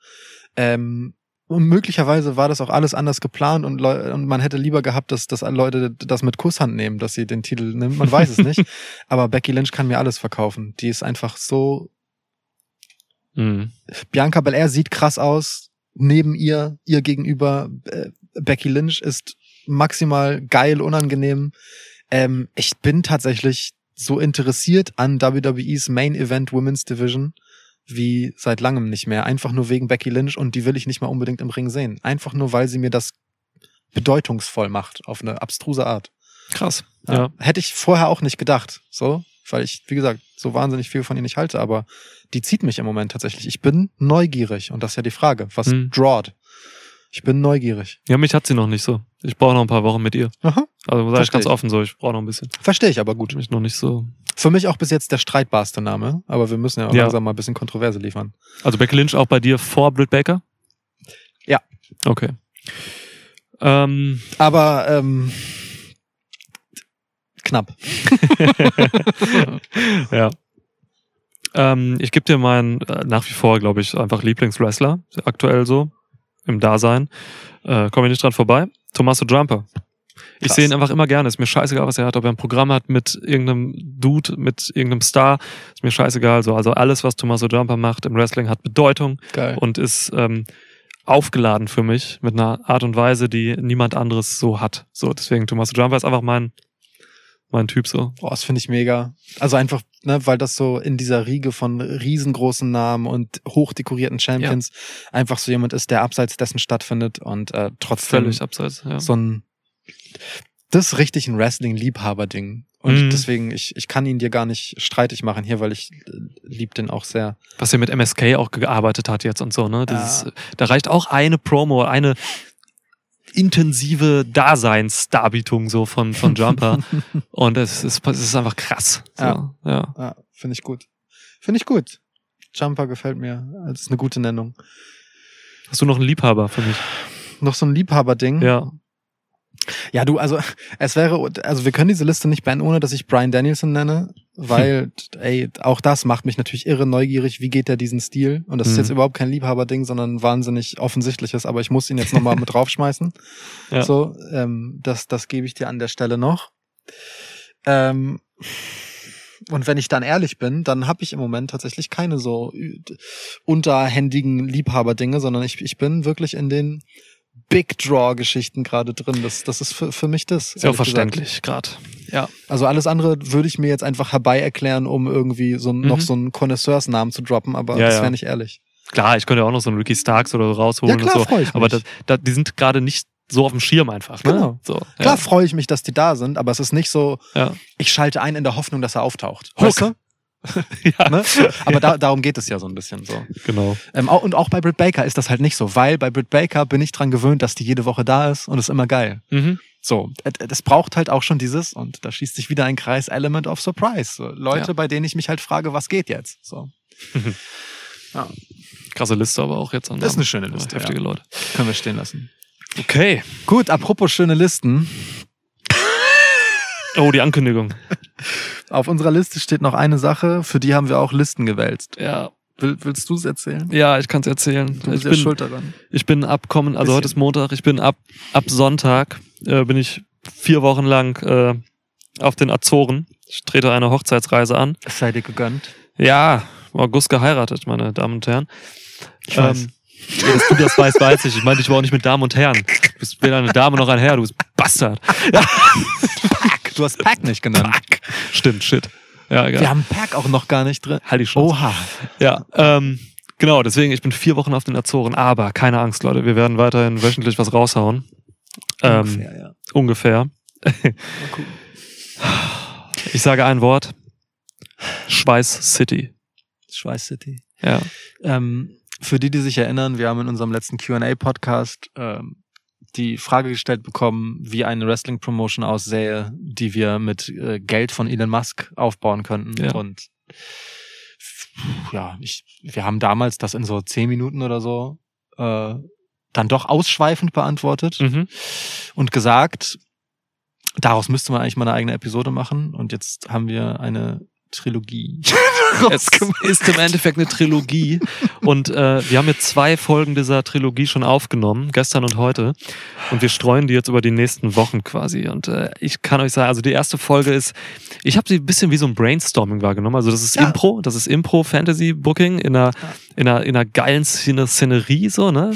Ähm, und möglicherweise war das auch alles anders geplant und, Leu und man hätte lieber gehabt, dass, dass Leute das mit Kusshand nehmen, dass sie den Titel nimmt. Man weiß es nicht. [laughs] Aber Becky Lynch kann mir alles verkaufen. Die ist einfach so Mhm. Bianca Belair sieht krass aus. Neben ihr, ihr gegenüber, äh, Becky Lynch ist maximal geil, unangenehm. Ähm, ich bin tatsächlich so interessiert an WWEs Main Event Women's Division wie seit langem nicht mehr. Einfach nur wegen Becky Lynch und die will ich nicht mal unbedingt im Ring sehen. Einfach nur, weil sie mir das bedeutungsvoll macht, auf eine abstruse Art. Krass. Ja. Ja. Hätte ich vorher auch nicht gedacht, so, weil ich, wie gesagt, so wahnsinnig viel von ihr nicht halte, aber die zieht mich im Moment tatsächlich. Ich bin neugierig und das ist ja die Frage, was Hm. drawt. Ich bin neugierig. Ja, mich hat sie noch nicht so. Ich brauche noch ein paar Wochen mit ihr. Aha. Also sag ich ganz offen so, ich brauche noch ein bisschen. Verstehe ich aber gut. Mich noch nicht so. Für mich auch bis jetzt der streitbarste Name, aber wir müssen ja auch Ja. langsam mal ein bisschen Kontroverse liefern. Also Becky Lynch auch bei dir vor Britt Baker? Ja. Okay. Ähm, Aber ähm, knapp. [laughs] ja. Ähm, ich gebe dir meinen äh, nach wie vor, glaube ich, einfach Lieblingswrestler, aktuell so, im Dasein. Äh, Komme ich nicht dran vorbei. Tommaso Jumper. Ich sehe ihn einfach immer gerne. Ist mir scheißegal, was er hat. Ob er ein Programm hat mit irgendeinem Dude, mit irgendeinem Star, ist mir scheißegal. So, also alles, was Tommaso Jumper macht im Wrestling, hat Bedeutung Geil. und ist ähm, aufgeladen für mich mit einer Art und Weise, die niemand anderes so hat. So, deswegen Tommaso Jumper ist einfach mein mein Typ so. Boah, das finde ich mega. Also einfach, ne, weil das so in dieser Riege von riesengroßen Namen und hochdekorierten Champions einfach so jemand ist, der abseits dessen stattfindet und äh, trotzdem Völlig abseits. Ja. so ein das ist richtig ein Wrestling-Liebhaber-Ding. Und Mhm. deswegen, ich, ich kann ihn dir gar nicht streitig machen hier, weil ich äh, lieb den auch sehr. was er mit MSK auch gearbeitet hat jetzt und so, ne? Dieses, Ja. Da reicht auch eine Promo, eine intensive Daseinsdarbietung so von, von Jumper. [laughs] und es ist, es ist einfach krass. So, Ja. ja. Ja, finde ich gut. Finde ich gut. Jumper gefällt mir. Das ist eine gute Nennung. Hast du noch einen Liebhaber für mich? Noch so ein Liebhaber-Ding. Ja. Ja, du, also es wäre, also wir können diese Liste nicht beenden, ohne dass ich Brian Danielson nenne, weil, ey, auch das macht mich natürlich irre neugierig, wie geht der diesen Stil? Und das ist Mhm. jetzt überhaupt kein Liebhaber-Ding, sondern wahnsinnig offensichtliches, aber ich muss ihn jetzt nochmal mit [laughs] draufschmeißen. Ja. So, ähm, das, das gebe ich dir an der Stelle noch. Ähm, und wenn ich dann ehrlich bin, dann habe ich im Moment tatsächlich keine so unterhändigen Liebhaber-Dinge, sondern ich, ich bin wirklich in den Big Draw-Geschichten gerade drin. Das, das ist für, für mich das. Ja gesagt. verständlich gerade. Ja. Also alles andere würde ich mir jetzt einfach herbei erklären, um irgendwie so Mhm. noch so einen Connoisseursnamen zu droppen, aber Ja, das ja. wäre nicht ehrlich. Klar, ich könnte ja auch noch so einen Ricky Starks oder so rausholen Ja, klar, und so. ich Aber mich. das, das, die sind gerade nicht so auf dem Schirm einfach. Ne? Genau. So, Klar ja. freue ich mich, dass die da sind, aber es ist nicht so, Ja. ich schalte ein in der Hoffnung, dass er auftaucht. Hook. Weißt du? [laughs] ja. Ne? Aber da, darum geht es ja so ein bisschen so. Genau. Ähm, auch, und auch bei Britt Baker ist das halt nicht so, weil bei Britt Baker bin ich dran gewöhnt, dass die jede Woche da ist und ist immer geil. Mhm. So, das braucht halt auch schon dieses, und da schließt sich wieder ein Kreis, Element of Surprise. So, Leute, Ja. bei denen ich mich halt frage, was geht jetzt? So, Krasse Liste aber auch jetzt. An Das ist eine schöne Liste, Heftige ja. Leute. können wir stehen lassen. Okay. Gut, apropos schöne Listen. Oh, die Ankündigung. Auf unserer Liste steht noch eine Sache, für die haben wir auch Listen gewälzt. Ja. Will, willst du es erzählen? Ja, ich kann es erzählen. Du ich bist ja bin, schuld daran. Ich bin abkommen, also Bisschen. heute ist Montag, ich bin ab, ab Sonntag, äh, bin ich vier Wochen lang äh, auf den Azoren. Ich trete eine Hochzeitsreise an. Es sei dir gegönnt. Ja, im August geheiratet, meine Damen und Herren. Ich weiß. Ähm, ja, dass du das weißt, weiß ich. Ich meine, ich war auch nicht mit Damen und Herren. Du bist weder eine Dame noch ein Herr, du bist Bastard. Pack. [laughs] Du hast Pack nicht genannt. Stimmt, shit. Ja, egal. Wir haben Pack auch noch gar nicht drin. Halt die Schnauze. Oha. Ja, ähm, genau, deswegen, ich bin vier Wochen auf den Azoren, aber keine Angst, Leute, wir werden weiterhin wöchentlich was raushauen. Ähm, Ungefähr, ja. ungefähr. Ich sage ein Wort. Schweiß City. Schweiß City. Ja. Ähm, für die, die sich erinnern, wir haben in unserem letzten Q&A-Podcast ähm, die Frage gestellt bekommen, wie eine Wrestling-Promotion aussähe, die wir mit äh, Geld von Elon Musk aufbauen könnten. Ja. Und ja, ich, wir haben damals das in so zehn Minuten oder so äh, dann doch ausschweifend beantwortet Mhm. und gesagt, daraus müsste man eigentlich mal eine eigene Episode machen. Und jetzt haben wir eine Trilogie. [laughs] Es ist im Endeffekt eine Trilogie und äh, wir haben jetzt zwei Folgen dieser Trilogie schon aufgenommen, gestern und heute. Und wir streuen die jetzt über die nächsten Wochen quasi. Und äh, ich kann euch sagen, also die erste Folge ist, ich habe sie ein bisschen wie so ein Brainstorming wahrgenommen. Also das ist Ja. Impro, das ist Impro-Fantasy-Booking in einer, in, einer, in einer geilen Szene Szenerie, so, ne?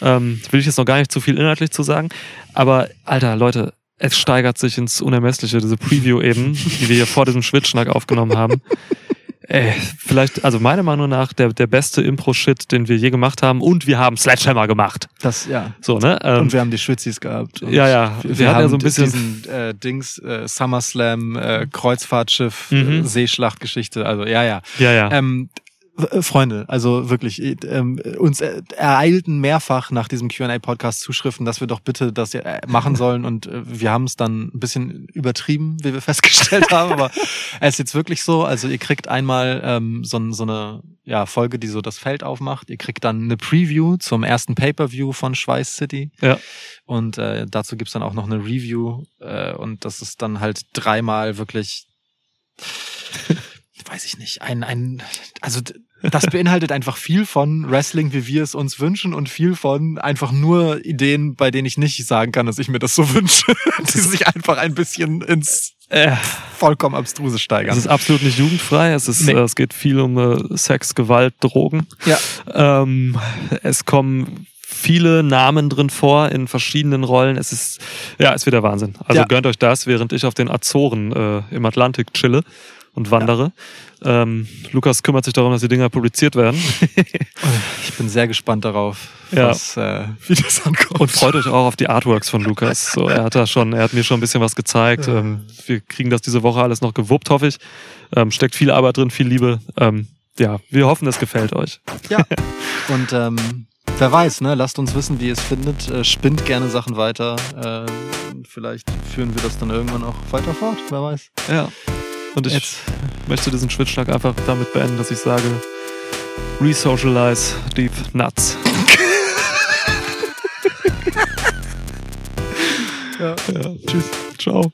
Ähm, will ich jetzt noch gar nicht zu viel inhaltlich zu sagen. Aber, Alter, Leute, es steigert sich ins Unermessliche, diese Preview eben, die wir hier vor diesem Schwitzschnack aufgenommen haben. Ey, vielleicht, also meiner Meinung nach, der, der beste Impro-Shit, den wir je gemacht haben. Und wir haben Sledgehammer gemacht. Das, ja. So, ne? Ähm, Und wir haben die Schwitzis gehabt. Und Ja, ja. Wir, Wir hatten ja so ein bisschen- diesen äh, Dings, äh, SummerSlam, äh, Kreuzfahrtschiff, Mhm. äh, Seeschlachtgeschichte. Also ja, ja. ja, ja. Ähm, äh, Freunde, also wirklich, äh, ähm, uns äh, ereilten mehrfach nach diesem Q&A-Podcast Zuschriften, dass wir doch bitte das äh, machen [laughs] sollen. Und äh, wir haben es dann ein bisschen übertrieben, wie wir [laughs] festgestellt haben, aber es ist jetzt wirklich so, also ihr kriegt einmal ähm, so, so eine ja, Folge, die so das Feld aufmacht, ihr kriegt dann eine Preview zum ersten Pay-Per-View von Schweiß City. Ja. und äh, dazu gibt's dann auch noch eine Review. Äh, und das ist dann halt dreimal wirklich [laughs] weiß ich nicht, ein, ein, also das beinhaltet einfach viel von Wrestling, wie wir es uns wünschen und viel von einfach nur Ideen, bei denen ich nicht sagen kann, dass ich mir das so [laughs] wünsche, die sich einfach ein bisschen ins Äh, vollkommen abstruse es steigern. ist absolut nicht jugendfrei. Es ist, Nee. äh, es geht viel um äh, Sex, Gewalt, Drogen. Ja. Ähm, es kommen viele Namen drin vor in verschiedenen Rollen. Es ist, ja, es wird der Wahnsinn. Also Ja. gönnt euch das, während ich auf den Azoren äh, im Atlantik chille und wandere. Ähm, Lukas kümmert sich darum, dass die Dinger publiziert werden. [laughs] Ich bin sehr gespannt darauf, Ja. was, äh, wie das ankommt. Und freut euch auch auf die Artworks von Lukas. So, er hat da schon, er hat mir schon ein bisschen was gezeigt. Ja. Ähm, wir kriegen das diese Woche alles noch gewuppt, hoffe ich. Ähm, steckt viel Arbeit drin, viel Liebe. Ähm, ja, wir hoffen, es gefällt euch. Ja. [laughs] Und ähm, wer weiß, ne? Lasst uns wissen, wie ihr es findet. Äh, spinnt gerne Sachen weiter. Äh, vielleicht führen wir das dann irgendwann auch weiter fort. Wer weiß. Ja. Und ich Jetzt. möchte diesen Schwitzschlag einfach damit beenden, dass ich sage, resocialize deep nuts. [laughs] Ja. Ja, tschüss. Ciao.